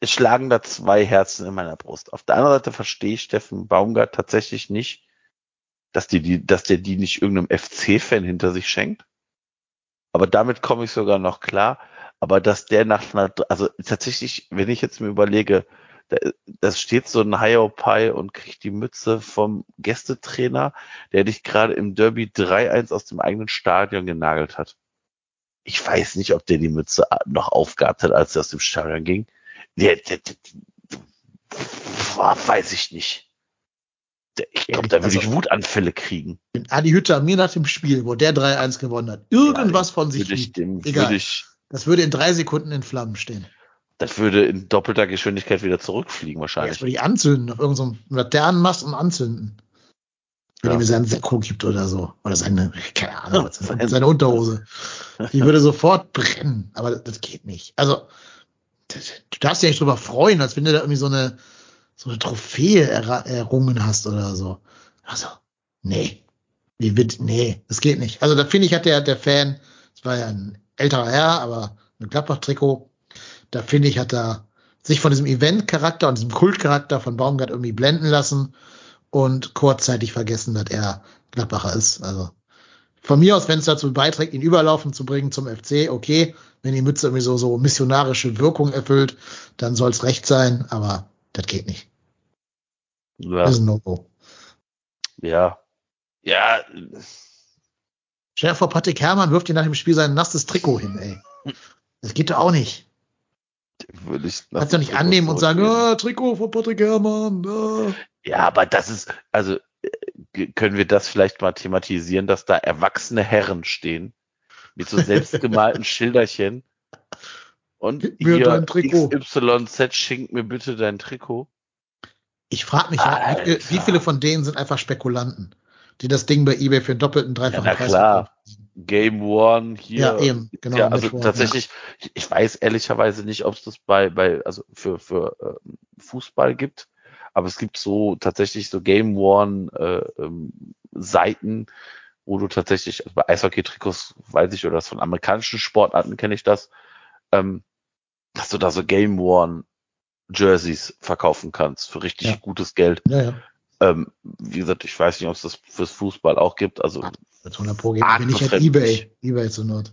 es schlagen da zwei Herzen in meiner Brust. Auf der anderen Seite verstehe ich Steffen Baumgart tatsächlich nicht, dass die, die, dass der die nicht irgendeinem FC-Fan hinter sich schenkt. Aber damit komme ich sogar noch klar. Aber dass der nach einer, also tatsächlich, wenn ich jetzt mir überlege, da, das steht so ein Hiopai und kriegt die Mütze vom Gästetrainer, der dich gerade im Derby 3-1 aus dem eigenen Stadion genagelt hat. Ich weiß nicht, ob der die Mütze noch aufgehabt hat, als er aus dem Stadion ging. Der, der, der, weiß ich nicht. Ich glaube, da würde ich Wutanfälle kriegen. Adi Hütter mir nach dem Spiel, wo der 3-1 gewonnen hat, irgendwas ja, von sich würde ich dem, Egal. Würde ich, das würde in drei Sekunden in Flammen stehen. Das würde in doppelter Geschwindigkeit wieder zurückfliegen wahrscheinlich. Ja, das würde ich anzünden, auf irgendeinem so Laternenmast und anzünden. Wenn ja. mir seinen Sakko gibt oder so. Oder seine, keine Ahnung, seine, seine Unterhose. Die würde sofort brennen. Aber das geht nicht. Also, du darfst dich ja nicht drüber freuen, als wenn du da irgendwie so eine, so eine Trophäe er, errungen hast oder so. Also, nee. Wie wird, nee, das geht nicht. Also da finde ich, hat der, der Fan, das war ja ein älterer Herr, aber ein Gladbach-Trikot, da finde ich, hat er sich von diesem Event-Charakter und diesem Kultcharakter von Baumgart irgendwie blenden lassen und kurzzeitig vergessen, dass er Gladbacher ist. Also von mir aus, wenn es dazu beiträgt, ihn überlaufen zu bringen zum FC, okay, wenn die Mütze irgendwie so, so missionarische Wirkung erfüllt, dann soll es recht sein, aber das geht nicht. Ja. Das ist ein No-Go. Ja. Ja. Vor, Patrick Herrmann wirft dir nach dem Spiel sein nasses Trikot hin, ey. Das geht doch auch nicht. Würde ich Kannst du nicht annehmen und sagen, ah, Trikot von Patrick Herrmann. Ah. Ja, aber das ist, also äh, können wir das vielleicht mal thematisieren, dass da erwachsene Herren stehen mit so selbstgemalten Schilderchen und mir dein Trikot. XYZ schenkt mir bitte dein Trikot. Ich frage mich, ja, wie, viele von denen sind einfach Spekulanten, die das Ding bei eBay für einen doppelten, dreifachen ja, na Preis klar. Game One hier. Ja, eben, genau. Ja, also One, tatsächlich, ja. ich weiß ehrlicherweise nicht, ob es das bei, bei, also für, für äh, Fußball gibt, aber es gibt so tatsächlich so Game One äh, ähm, Seiten, wo du tatsächlich, also bei Eishockey-Trikots weiß ich, oder das von amerikanischen Sportarten kenne ich das, ähm, dass du da so Game One Jerseys verkaufen kannst für richtig ja. gutes Geld. Ja, ja. Ähm, wie gesagt, ich weiß nicht, ob es das fürs Fußball auch gibt. Also Ach, 100 Pro geht, bin ich halt eBay, eBay zur Not.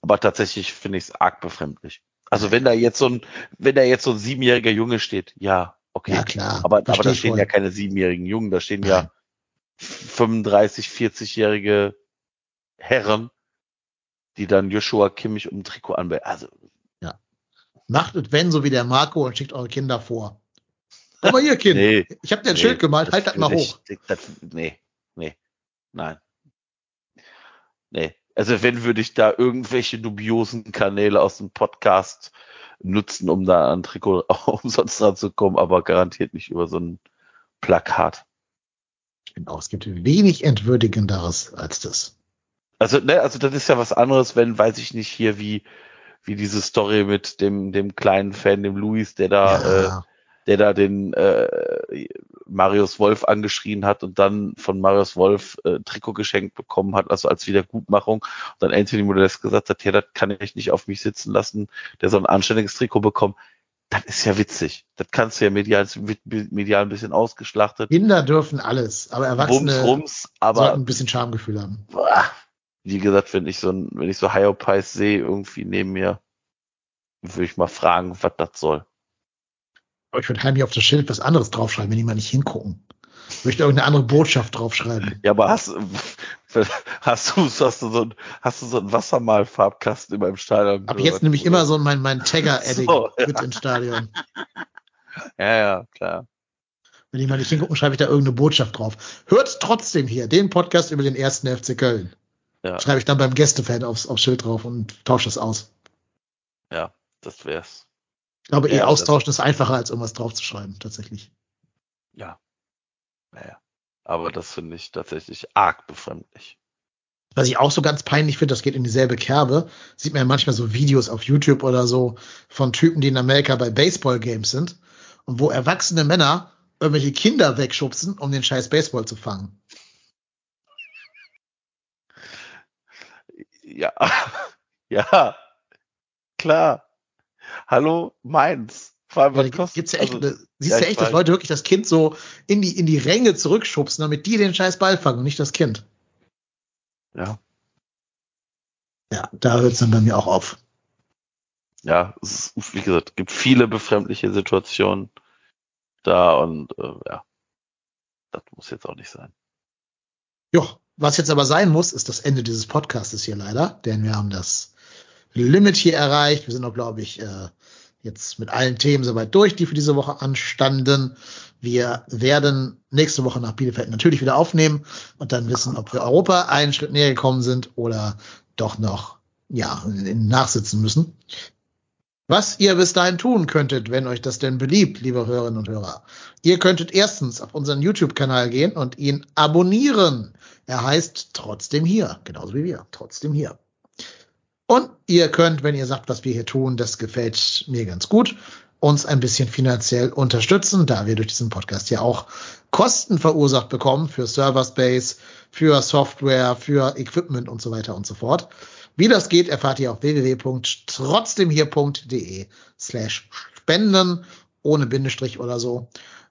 Aber tatsächlich finde ich es arg befremdlich. Also wenn da jetzt so ein, wenn da jetzt so ein siebenjähriger Junge steht, ja, okay. Ja, klar. Aber, aber da stehen voll. ja keine siebenjährigen Jungen, da stehen ja 35, 40-jährige Herren, die dann Joshua Kimmich um ein Trikot anbieten. Also Macht es, wenn, so wie der Marco und schickt eure Kinder vor. Komm mal hier, Kind. nee, ich habe dir ein nee, Schild gemalt, halt das mal hoch. Ich, das, nee, nee, nein. Nee. Also wenn würde ich da irgendwelche dubiosen Kanäle aus dem Podcast nutzen, um da an Trikot umsonst ranzukommen, aber garantiert nicht über so ein Plakat. Genau, es gibt wenig entwürdigenderes als das. Also, ne, also das ist ja was anderes, wenn, weiß ich nicht, hier wie wie diese Story mit dem, dem kleinen Fan, dem Luis, der da, ja. äh, der da den äh, Marius Wolf angeschrien hat und dann von Marius Wolf äh, Trikot geschenkt bekommen hat, also als Wiedergutmachung. Und dann Anthony Modest gesagt hat, ja, das kann ich nicht auf mich sitzen lassen, der soll ein anständiges Trikot bekommen. Das ist ja witzig. Das kannst du ja medial, medial ein bisschen ausgeschlachtet. Kinder dürfen alles, aber Erwachsene Rums, rums, aber, sollten ein bisschen Schamgefühl haben. Wie gesagt, wenn ich so ein, wenn ich so Hyopies sehe, irgendwie neben mir, würde ich mal fragen, was das soll. Aber ich würde heimlich auf das Schild was anderes draufschreiben, wenn die mal nicht hingucken. Ich möchte irgendeine andere Botschaft draufschreiben. Ja, aber hast, hast du, hast du so ein, hast du so ein Wassermalfarbkasten in meinem Stadion? Ab jetzt nämlich immer so mein, mein Tagger-Edding so, ja. mit ins Stadion. Ja, ja, klar. Wenn die mal nicht hingucken, schreibe ich da irgendeine Botschaft drauf. Hört trotzdem hier den Podcast über den ersten FC Köln. Ja. Schreibe ich dann beim Gästefan aufs, aufs Schild drauf und tausche das aus. Ja, das wär's. Ich glaube, eh austauschen ist einfacher, als irgendwas draufzuschreiben, tatsächlich. Ja. Naja. Aber das finde ich tatsächlich arg befremdlich. Was ich auch so ganz peinlich finde, das geht in dieselbe Kerbe, sieht man ja manchmal so Videos auf YouTube oder so von Typen, die in Amerika bei Baseball-Games sind und wo erwachsene Männer irgendwelche Kinder wegschubsen, um den scheiß Baseball zu fangen. Ja, ja, klar. Hallo, meins. Vor allem, was kostet, gibt's ja echt, also, siehst ja, ja echt, dass Leute wirklich das Kind so in die, in die Ränge zurückschubsen, damit die den scheiß Ball fangen und nicht das Kind. Ja. Ja, da hört es dann bei mir auch auf. Ja, es ist, wie gesagt, gibt viele befremdliche Situationen. da und äh, ja, das muss jetzt auch nicht sein. Ja, was jetzt aber sein muss, ist das Ende dieses Podcastes hier leider, denn wir haben das Limit hier erreicht. Wir sind auch, glaube ich, äh, jetzt mit allen Themen soweit durch, die für diese Woche anstanden. Wir werden nächste Woche nach Bielefeld natürlich wieder aufnehmen und dann wissen, ob wir Europa einen Schritt näher gekommen sind oder doch noch ja nachsitzen müssen. Was ihr bis dahin tun könntet, wenn euch das denn beliebt, liebe Hörerinnen und Hörer. Ihr könntet erstens auf unseren YouTube-Kanal gehen und ihn abonnieren. Er heißt trotzdem hier, genauso wie wir, trotzdem hier. Und ihr könnt, wenn ihr sagt, was wir hier tun, das gefällt mir ganz gut, uns ein bisschen finanziell unterstützen, da wir durch diesen Podcast ja auch Kosten verursacht bekommen für Server Space, für Software, für Equipment und so weiter und so fort. Wie das geht, erfahrt ihr auf www.trotzdemhier.de slash spenden, ohne Bindestrich oder so.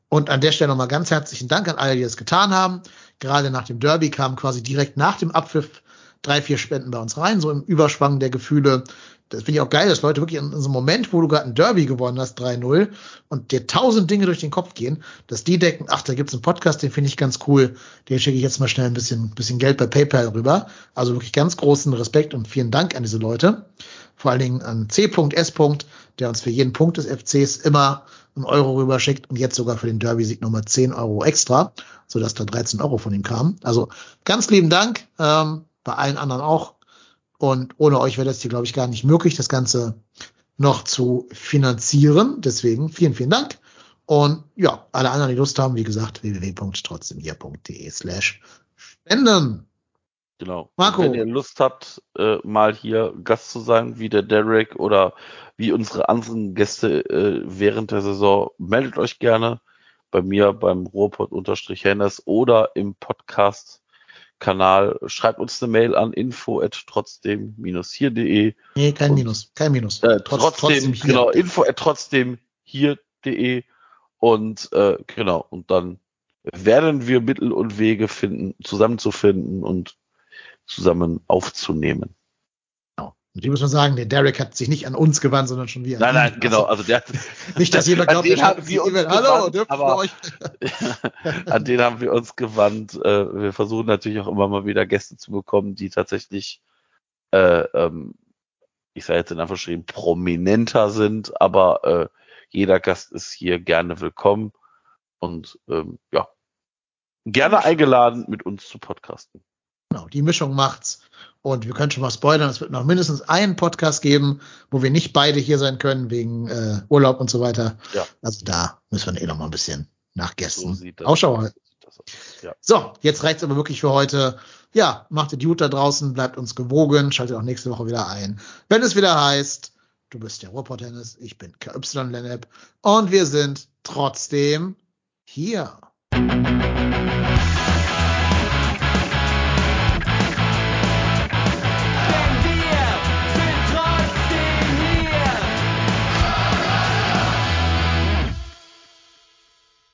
Und an der Stelle nochmal ganz herzlichen Dank an alle, die es getan haben. Gerade nach dem Derby kam quasi direkt nach dem Abpfiff drei, vier Spenden bei uns rein, so im Überschwang der Gefühle das finde ich auch geil, dass Leute wirklich in, so einem Moment, wo du gerade ein Derby gewonnen hast, 3-0, und dir tausend Dinge durch den Kopf gehen, dass die denken, ach, da gibt's einen Podcast, den finde ich ganz cool, den schicke ich jetzt mal schnell ein bisschen, bisschen Geld bei PayPal rüber. Also wirklich ganz großen Respekt und vielen Dank an diese Leute. Vor allen Dingen an C.S. der uns für jeden Punkt des FCs immer einen Euro rüberschickt und jetzt sogar für den Derby-Sieg nochmal 10 Euro extra, sodass da 13 Euro von ihm kamen. Also ganz lieben Dank, ähm, bei allen anderen auch. Und ohne euch wäre das hier, glaube ich, gar nicht möglich, das Ganze noch zu finanzieren. Deswegen vielen, vielen Dank. Und ja, alle anderen, die Lust haben, wie gesagt, www.trotzdemhier.de slash spenden. Genau. Marco. wenn ihr Lust habt, äh, mal hier Gast zu sein, wie der Derek oder wie unsere anderen Gäste äh, während der Saison, meldet euch gerne bei mir beim Ruhrpott-Hennes oder im Podcast Kanal. Schreibt uns eine Mail an info at trotzdem-hier.de. Nee, kein Minus, kein Minus. Äh, Trotz, trotzdem, trotzdem hier. genau, info at trotzdem hier.de und äh, genau, und dann werden wir Mittel und Wege finden, zusammenzufinden und zusammen aufzunehmen. Und ich muss mal sagen, der Derek hat sich nicht an uns gewandt, sondern schon wir. Nein, nein, genau. Also der nicht, dass jemand glaubt, wir haben wir uns Hallo, gewandt, aber euch. an den haben wir uns gewandt. Äh, wir versuchen natürlich auch immer mal wieder Gäste zu bekommen, die tatsächlich, äh, ähm, ich sage jetzt in Anführungsstrichen, prominenter sind, aber äh, jeder Gast ist hier gerne willkommen und ähm, ja, gerne eingeladen, mit uns zu podcasten. Genau, die Mischung macht's. Und wir können schon mal spoilern, es wird noch mindestens einen Podcast geben, wo wir nicht beide hier sein können, wegen äh, Urlaub und so weiter. Ja. Also da müssen wir eh noch mal ein bisschen nach Gästen so Ausschau halten. Ja. So, jetzt reicht's aber wirklich für heute. Ja, macht den Dude da draußen, bleibt uns gewogen, schaltet auch nächste Woche wieder ein. Wenn es wieder heißt, du bist der Ruhrpott Tennis, ich bin KY Lennep und wir sind trotzdem hier.